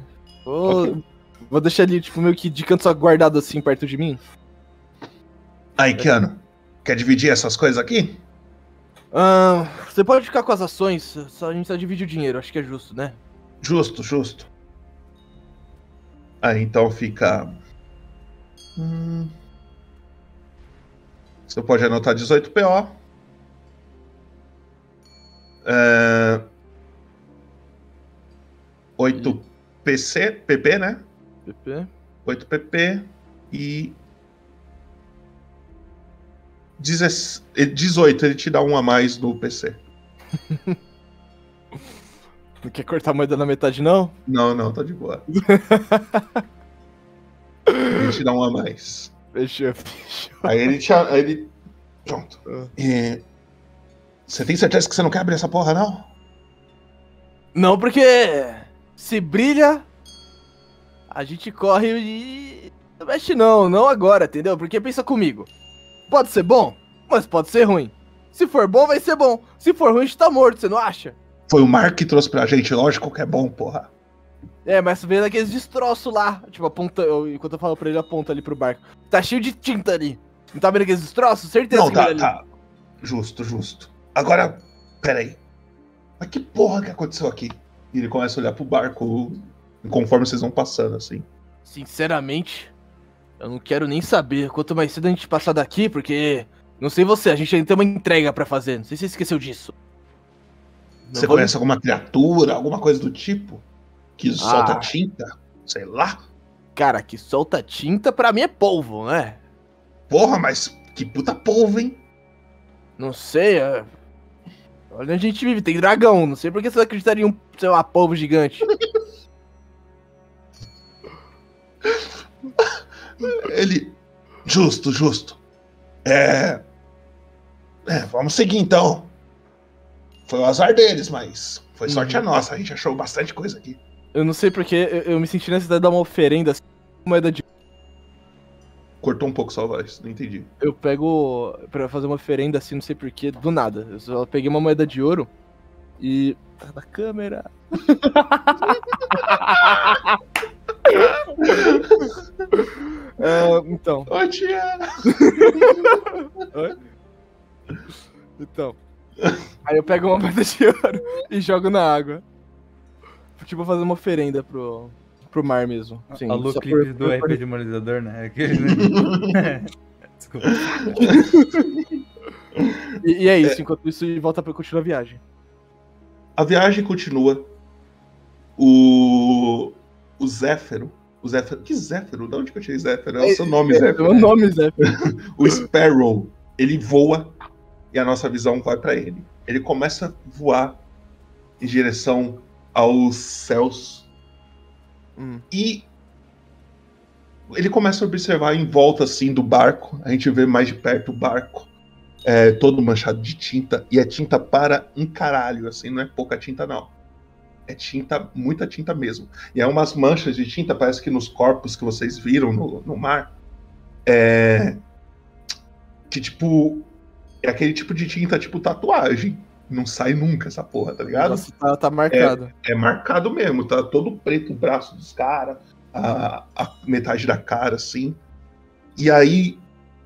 Vou, vou deixar ele, tipo, meio que de canto só guardado assim perto de mim. Aí, Keanu, quer dividir essas coisas aqui? Ah, você pode ficar com as ações, só a gente só divide o dinheiro, acho que é justo, né? Justo, justo. Aí então fica. Hum... Você pode anotar 18 PO. É... 8 PC, PP, né? PP. 8 PP e. 16 eh, 18, ele te dá um a mais no PC. Não (laughs) quer cortar a moeda na metade, não? Não, não, tá de boa. (laughs) ele te dá um a mais. Fechou, fechou. Aí ele te. Aí ele. Pronto. E... Você tem certeza que você não quer abrir essa porra, não? Não, porque se brilha, a gente corre e. Não mexe não, não agora, entendeu? Porque pensa comigo. Pode ser bom, mas pode ser ruim. Se for bom, vai ser bom. Se for ruim, a gente tá morto, você não acha? Foi o Mark que trouxe pra gente, lógico que é bom, porra. É, mas vendo aqueles destroços lá. Tipo, aponta. eu- enquanto eu falo pra ele, aponta ali pro barco. Tá cheio de tinta ali. Não tá vendo aqueles destroços? Certeza Não, tá, ali. tá. Justo, justo. Agora, peraí. Mas que porra que aconteceu aqui? E ele começa a olhar pro barco conforme vocês vão passando, assim. Sinceramente, eu não quero nem saber. Quanto mais cedo a gente passar daqui, porque. Não sei você, a gente ainda tem uma entrega pra fazer. Não sei se você esqueceu disso. Não Você vou- conhece alguma criatura, alguma coisa do tipo? Que solta Ah. tinta? Sei lá. Cara, que solta tinta pra mim é polvo, né? Porra, mas que puta polvo, hein? Não sei, é... Olha onde a gente vive, tem dragão. Não sei por que você acreditaria em um, sei lá, polvo gigante. (laughs) Ele. Justo, justo. É. É, vamos seguir então. Foi o azar deles, mas foi sorte a nossa. A gente achou bastante coisa aqui. Eu não sei porque eu, eu me senti na necessidade de dar uma oferenda, assim, moeda de. Cortou um pouco sua voz, não entendi. Eu pego pra fazer uma oferenda assim, não sei porquê, do nada. Eu só peguei uma moeda de ouro e. Tá na câmera. (laughs) É, então. Ô, tia! Oi? Então. Aí eu pego uma moeda de ouro e jogo na água. Tipo, fazer uma oferenda pro, pro mar mesmo. Sim, Alô, só clipe por- do por- RP de monetizador, né? (laughs) Aquele, né? (laughs) Desculpa. E, e é isso, enquanto isso, volta pra continuar a viagem. A viagem continua. O. O Zéfero. O Zéfero. Que Zéfero? De onde que eu tirei Zéfero? É o seu nome, É, Zéfero. É o nome, Zé. (laughs) o Sparrow, ele voa e a nossa visão vai pra ele. Ele começa a voar em direção aos céus e ele começa a observar em volta assim do barco. A gente vê mais de perto o barco, é, todo manchado de tinta e é tinta para um caralho, assim, não é pouca tinta não. É tinta, muita tinta mesmo. E é umas manchas de tinta, parece que nos corpos que vocês viram no, no mar. É, que tipo. É aquele tipo de tinta tipo tatuagem. Não sai nunca essa porra, tá ligado? Nossa, tá, tá marcado. É, é marcado mesmo, tá todo preto o braço dos caras, a, a metade da cara, assim. E aí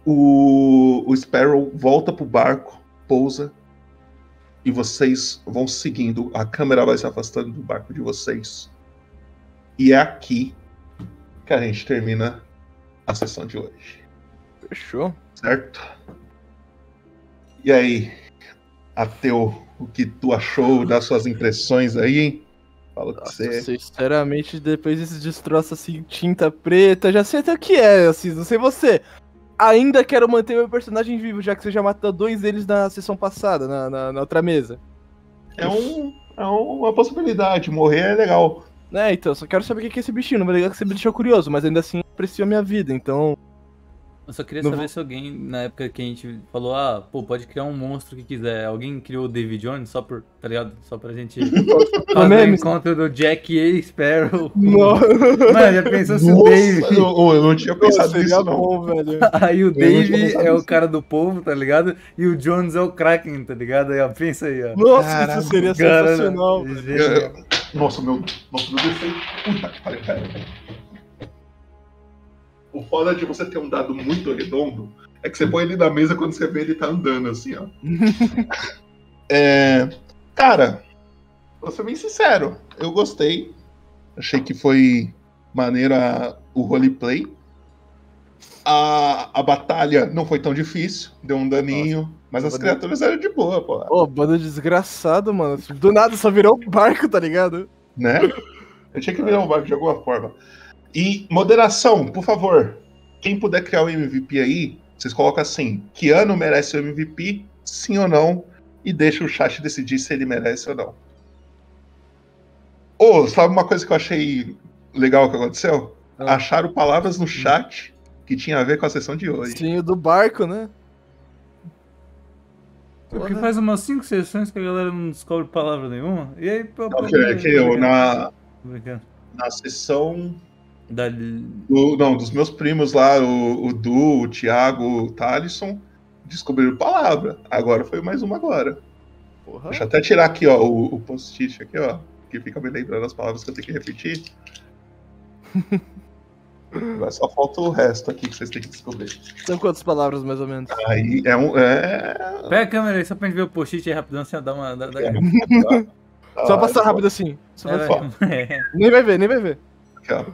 o, o Sparrow volta pro barco, pousa, e vocês vão seguindo. A câmera vai se afastando do barco de vocês. E é aqui que a gente termina a sessão de hoje. Fechou. Certo? E aí, Ateu, o que tu achou das suas impressões aí, hein? Fala com você. Sinceramente, depois desses destroços assim, tinta preta, já sei até o que é, assim, não sei você. Ainda quero manter meu personagem vivo, já que você já matou dois deles na sessão passada, na, na, na outra mesa. É, um, é uma possibilidade, morrer é legal. É, então, só quero saber o que é esse bichinho. Não vai ligar que você me deixou curioso, mas ainda assim aprecio a minha vida, então. Eu só queria Não saber vou- se alguém, na época que a gente falou, ah, pô, pode criar um monstro que quiser. Alguém criou o David Jones só por, tá ligado? Só pra gente (laughs) fazer o memes. encontro do Jack e Sparrow. com- Não. Mano, já pensou se o Dave... eu, eu não tinha pensado nisso, não. bom, velho. Aí o Eu pensado é o cara do povo, tá ligado? E o Jones é o Kraken, tá ligado? Aí, ó, pensa aí, ó. Nossa, Caralho, isso seria cara, sensacional, velho. Eu- nossa, meu. Nossa, meu defeito. Puta que pariu, pera. O foda de você ter um dado muito redondo é que você põe ele na mesa quando você vê ele tá andando, assim, ó. (laughs) É, cara, vou ser bem sincero. Eu gostei. Achei que foi maneira o roleplay. A, a batalha não foi tão difícil, deu um daninho, mas as Nossa, criaturas eram de boa, pô. Ô, bando desgraçado, mano. Do nada só virou um barco, tá ligado? né? Eu tinha que virar um barco de alguma forma. E moderação, por favor. Quem puder criar o MVP aí, vocês colocam assim: que ano merece o MVP, sim ou não, e deixa o chat decidir se ele merece ou não. Ô, sabe uma coisa que eu achei legal que aconteceu? Ah. Acharam palavras no chat que tinha a ver com a sessão de hoje. Sim, o do barco, né? Porque faz umas 5 sessões que a galera não descobre palavra nenhuma. E aí, pô, Não, que, que eu, na, na sessão Da... do- não, dos meus primos lá, o, o Du, o Thiago, o Thalisson, descobriram palavra. Agora foi mais uma agora. Porra. Deixa eu até tirar aqui, ó, o, o post-it aqui, ó. Que fica me lembrando as palavras que eu tenho que repetir. (laughs) Agora só falta o resto aqui que vocês têm que descobrir. São quantas palavras, mais ou menos? Aí é um. É... Pega a câmera aí só pra gente ver o post-it aí rapidão, assim, dá uma... Dá, dá... Só passar rápido assim. Só É, vai- vai- é. Nem vai ver, nem vai ver. Aqui, ó.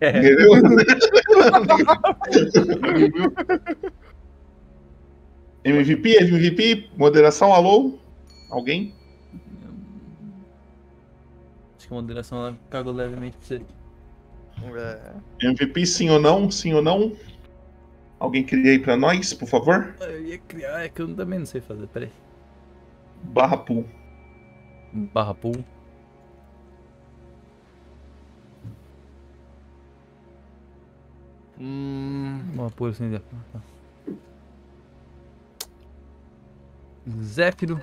É. Viu? MVP, MVP, moderação, alô? Alguém? Acho que a moderação ela cagou levemente pra você. É. MVP sim ou não? Sim ou não? Alguém cria aí pra nós, por favor? Eu ia criar, é que eu também não sei fazer, peraí. Barra pool. Barra pool. Hum. Uma pool assim. já- tá. Zéfiro.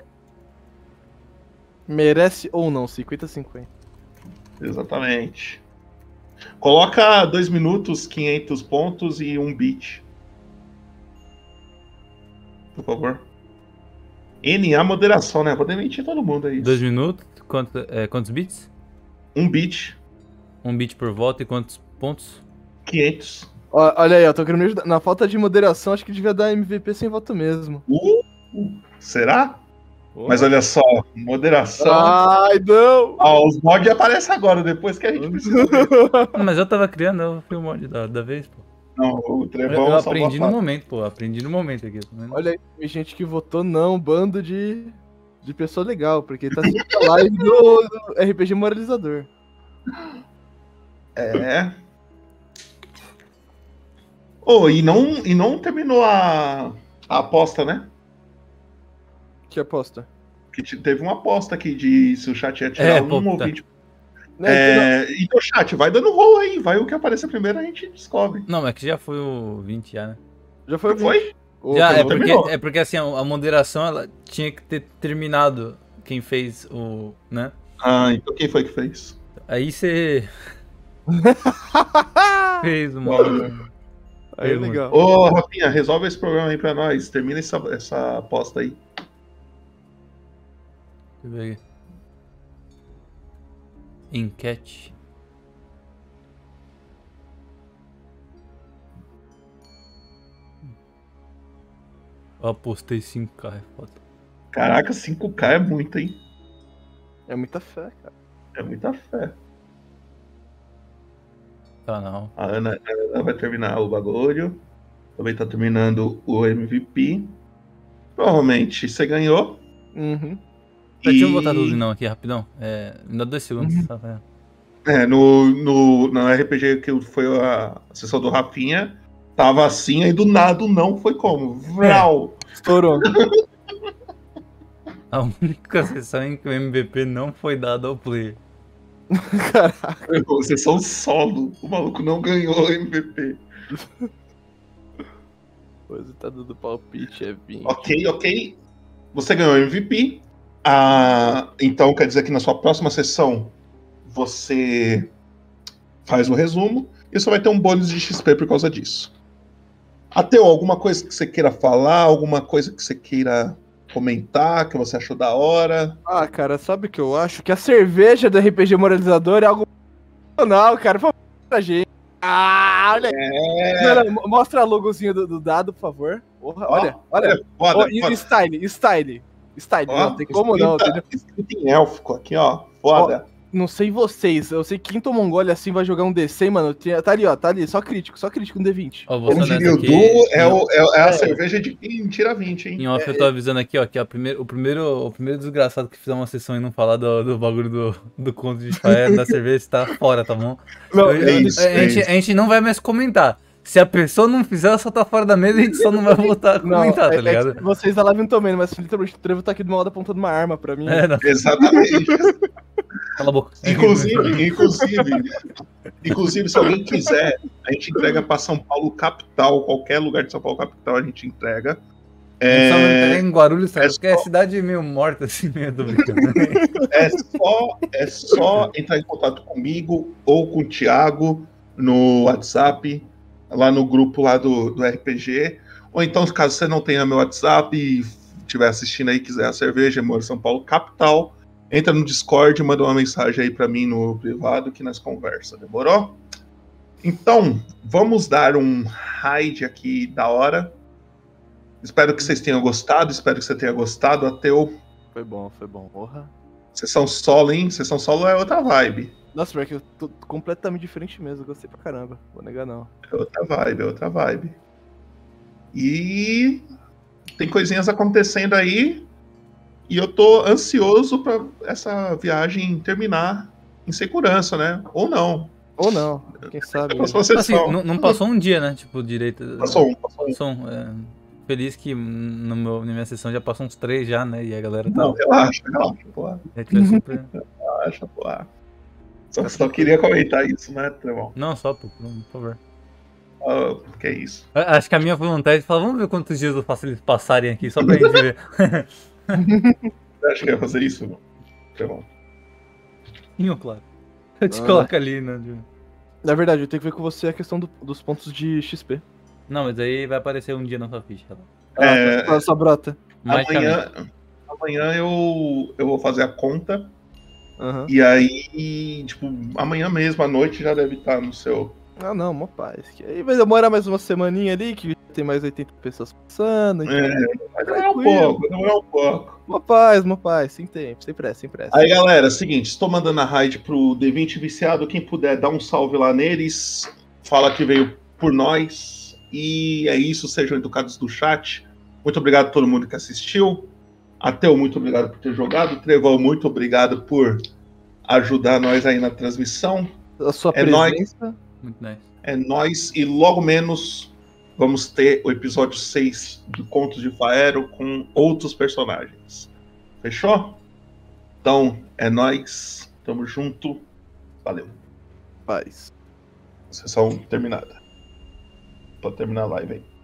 Merece ou não? 50-50. Exatamente. Coloca 2 minutos, 500 pontos e um bit. Por favor. NA moderação, né? Vou demitir todo mundo aí. Dois minutos. Quanto, é, quantos bits? Um bit. Um bit por volta e quantos pontos? 500. Olha aí, ó, tô querendo me ajudar. Na falta de moderação, acho que devia dar MVP sem voto mesmo. Uh, será? Mas olha só, moderação. Ai, não! Ó, os mods aparecem agora, depois que a gente (laughs) precisa ver. Mas eu tava criando, eu fui o mod da, da vez, pô. Não, o Eu, Trevão eu só aprendi no momento, pô. Aprendi no momento aqui. tá? Olha aí, tem gente que votou não, bando de, de pessoa legal, porque tá sempre na live do, do RPG moralizador. É. Oh, e não, e não terminou a, a aposta, né? Que aposta? Que te- teve uma aposta aqui de se o chat ia tirar É, um pô, ou tá. 20. Né, É, então, chat, vai dando roll aí, vai o que aparecer primeiro a gente descobre. Não, mas que já foi o 20 já, né? Já foi o 20. Foi? Já, é porque, é porque assim, a a moderação ela tinha que ter terminado quem fez o. né? Ah, então quem foi que fez? Aí você. (laughs) fez uma. Aí é legal. Ô, Rafinha, resolve esse problema aí pra nós. Termina essa, essa aposta aí. Deixa eu ver aqui. Enquete. Eu apostei 5k, é foda. Caraca, 5k é muito, hein? É muita fé, cara. É muita fé. Tá não. A Ana, vai terminar o bagulho. Também tá terminando o MVP. Provavelmente você ganhou. Uhum. Tá, Deixa eu E- botar tudo não aqui rapidão. É, me dá dois segundos. tá vendo? É, no, no, no RPG que foi a sessão do Rafinha, tava assim, aí do nada não foi como? Vral! Estourou. (laughs) A única sessão em que o MVP não foi dado ao player. (laughs) Sessão solo. O maluco não ganhou o MVP. O resultado do palpite é 20. Ok, ok. Você ganhou o MVP. Ah, então quer dizer que na sua próxima sessão você faz o resumo e você vai ter um bônus de XP por causa disso. Ateu, alguma coisa que você queira falar, alguma coisa que você queira comentar, que você achou da hora? Ah, cara, sabe o que eu acho? Que a cerveja do RPG moralizador é algo funcional, cara. Por favor, pra gente. Ah, olha aí. É. Não, não, mo- mostra a logozinho do, do dado, por favor. Porra, olha, olha. foda, e- foda. Style, style. Style, Ó, não tem como não, escrita- entendeu? Escrito em élfico aqui, ó. Foda. Não sei vocês, eu sei que quem tomou um gole assim vai jogar um DC, mano. tinha- Tá ali, ó, tá ali, só crítico, só crítico no D20. Ó, vou Como ser diria o Du, aqui. é, o- é- é a É. cerveja de quem tira 20, hein? Em off eu tô avisando aqui, ó, que a primeiro, o, primeiro, o primeiro desgraçado que fizer uma sessão e não falar do, do bagulho do, do conto de Faé da (laughs) cerveja tá fora, tá bom? Não, Eu- é eu- isso, a, é gente, isso. a gente não vai mais comentar. Se a pessoa não fizer, ela só tá fora da mesa e a gente só não vai voltar a (laughs) Não, comentar, é, tá é ligado? que vocês da live não estão vendo, mas literalmente o Trevo tá aqui do meu lado apontando uma arma pra mim. É, não. Exatamente. (laughs) Cala a boca. Inclusive, inclusive, inclusive, se alguém quiser, a gente entrega pra São Paulo capital, qualquer lugar de São Paulo capital a gente entrega. É... Só não É, entrega em Guarulhos, sabe? é Porque é cidade meio morta, assim, meio do brincando. é só, é só entrar em contato comigo ou com o Thiago no WhatsApp, lá no grupo lá do, do RPG. Ou então, caso você não tenha meu WhatsApp e estiver assistindo aí, quiser a cerveja, moro em São Paulo capital, entra no Discord, manda uma mensagem aí pra mim no privado que nós conversa, demorou? Então, vamos dar um raid aqui da hora. Espero que vocês tenham gostado, espero que você tenha gostado. Ateu, Foi bom, foi bom, porra. sessão solo, hein? Sessão solo é outra vibe. Nossa, pior que eu tô completamente diferente mesmo, gostei pra caramba. Vou negar não. É outra vibe, é outra vibe. E tem coisinhas acontecendo aí. E eu tô ansioso pra essa viagem terminar em segurança, né? Ou não. Ou não, quem sabe. Você Assim, não, não passou um dia, né? Tipo, direito. Passou um, passou um. é, feliz que no meu, na minha sessão já passou uns três já, né? E a galera tá. Não, relaxa, relaxa, porra. É que é super... Relaxa, porra. Só, só queria comentar isso, né, Trevão? Não, só, por, por favor. Ah, que é isso. Acho que a minha vontade é falar, vamos ver quantos dias eu faço eles passarem aqui, só pra gente (laughs) ver. Você acha que ia fazer isso, não? Trevão? Sim, claro. Eu te Ah. coloco ali, né? Na verdade, eu tenho que ver com você a questão do- dos pontos de XP. Não, mas aí vai aparecer um dia na sua ficha. Lá. É, Ah, só brota. amanhã, amanhã eu, eu vou fazer a conta. Aham. E aí, tipo, amanhã mesmo à noite já deve estar no seu. Ah, não, mó paz. Que aí vai demorar mais uma semaninha ali, que tem mais 80 pessoas passando. então- É, vai demorar um Tranquilo. pouco, vai demorar um pouco. Mó paz, mó paz, sem tempo, sem pressa, sem pressa. Aí, galera, seguinte, estou mandando a raid pro D20 viciado. Quem puder, dá um salve lá neles. Fala que veio por nós. E é isso, sejam educados do chat. Muito obrigado a todo mundo que assistiu. Ateu, muito obrigado por ter jogado. Trevão, muito obrigado por ajudar nós aí na transmissão. A sua é nóis. presença. Muito nice. É nós e logo menos vamos ter o episódio 6 do Contos de Faero com outros personagens. Fechou? Então, é nós. Tamo junto. Valeu. Paz. Sessão terminada. Pode terminar a live aí.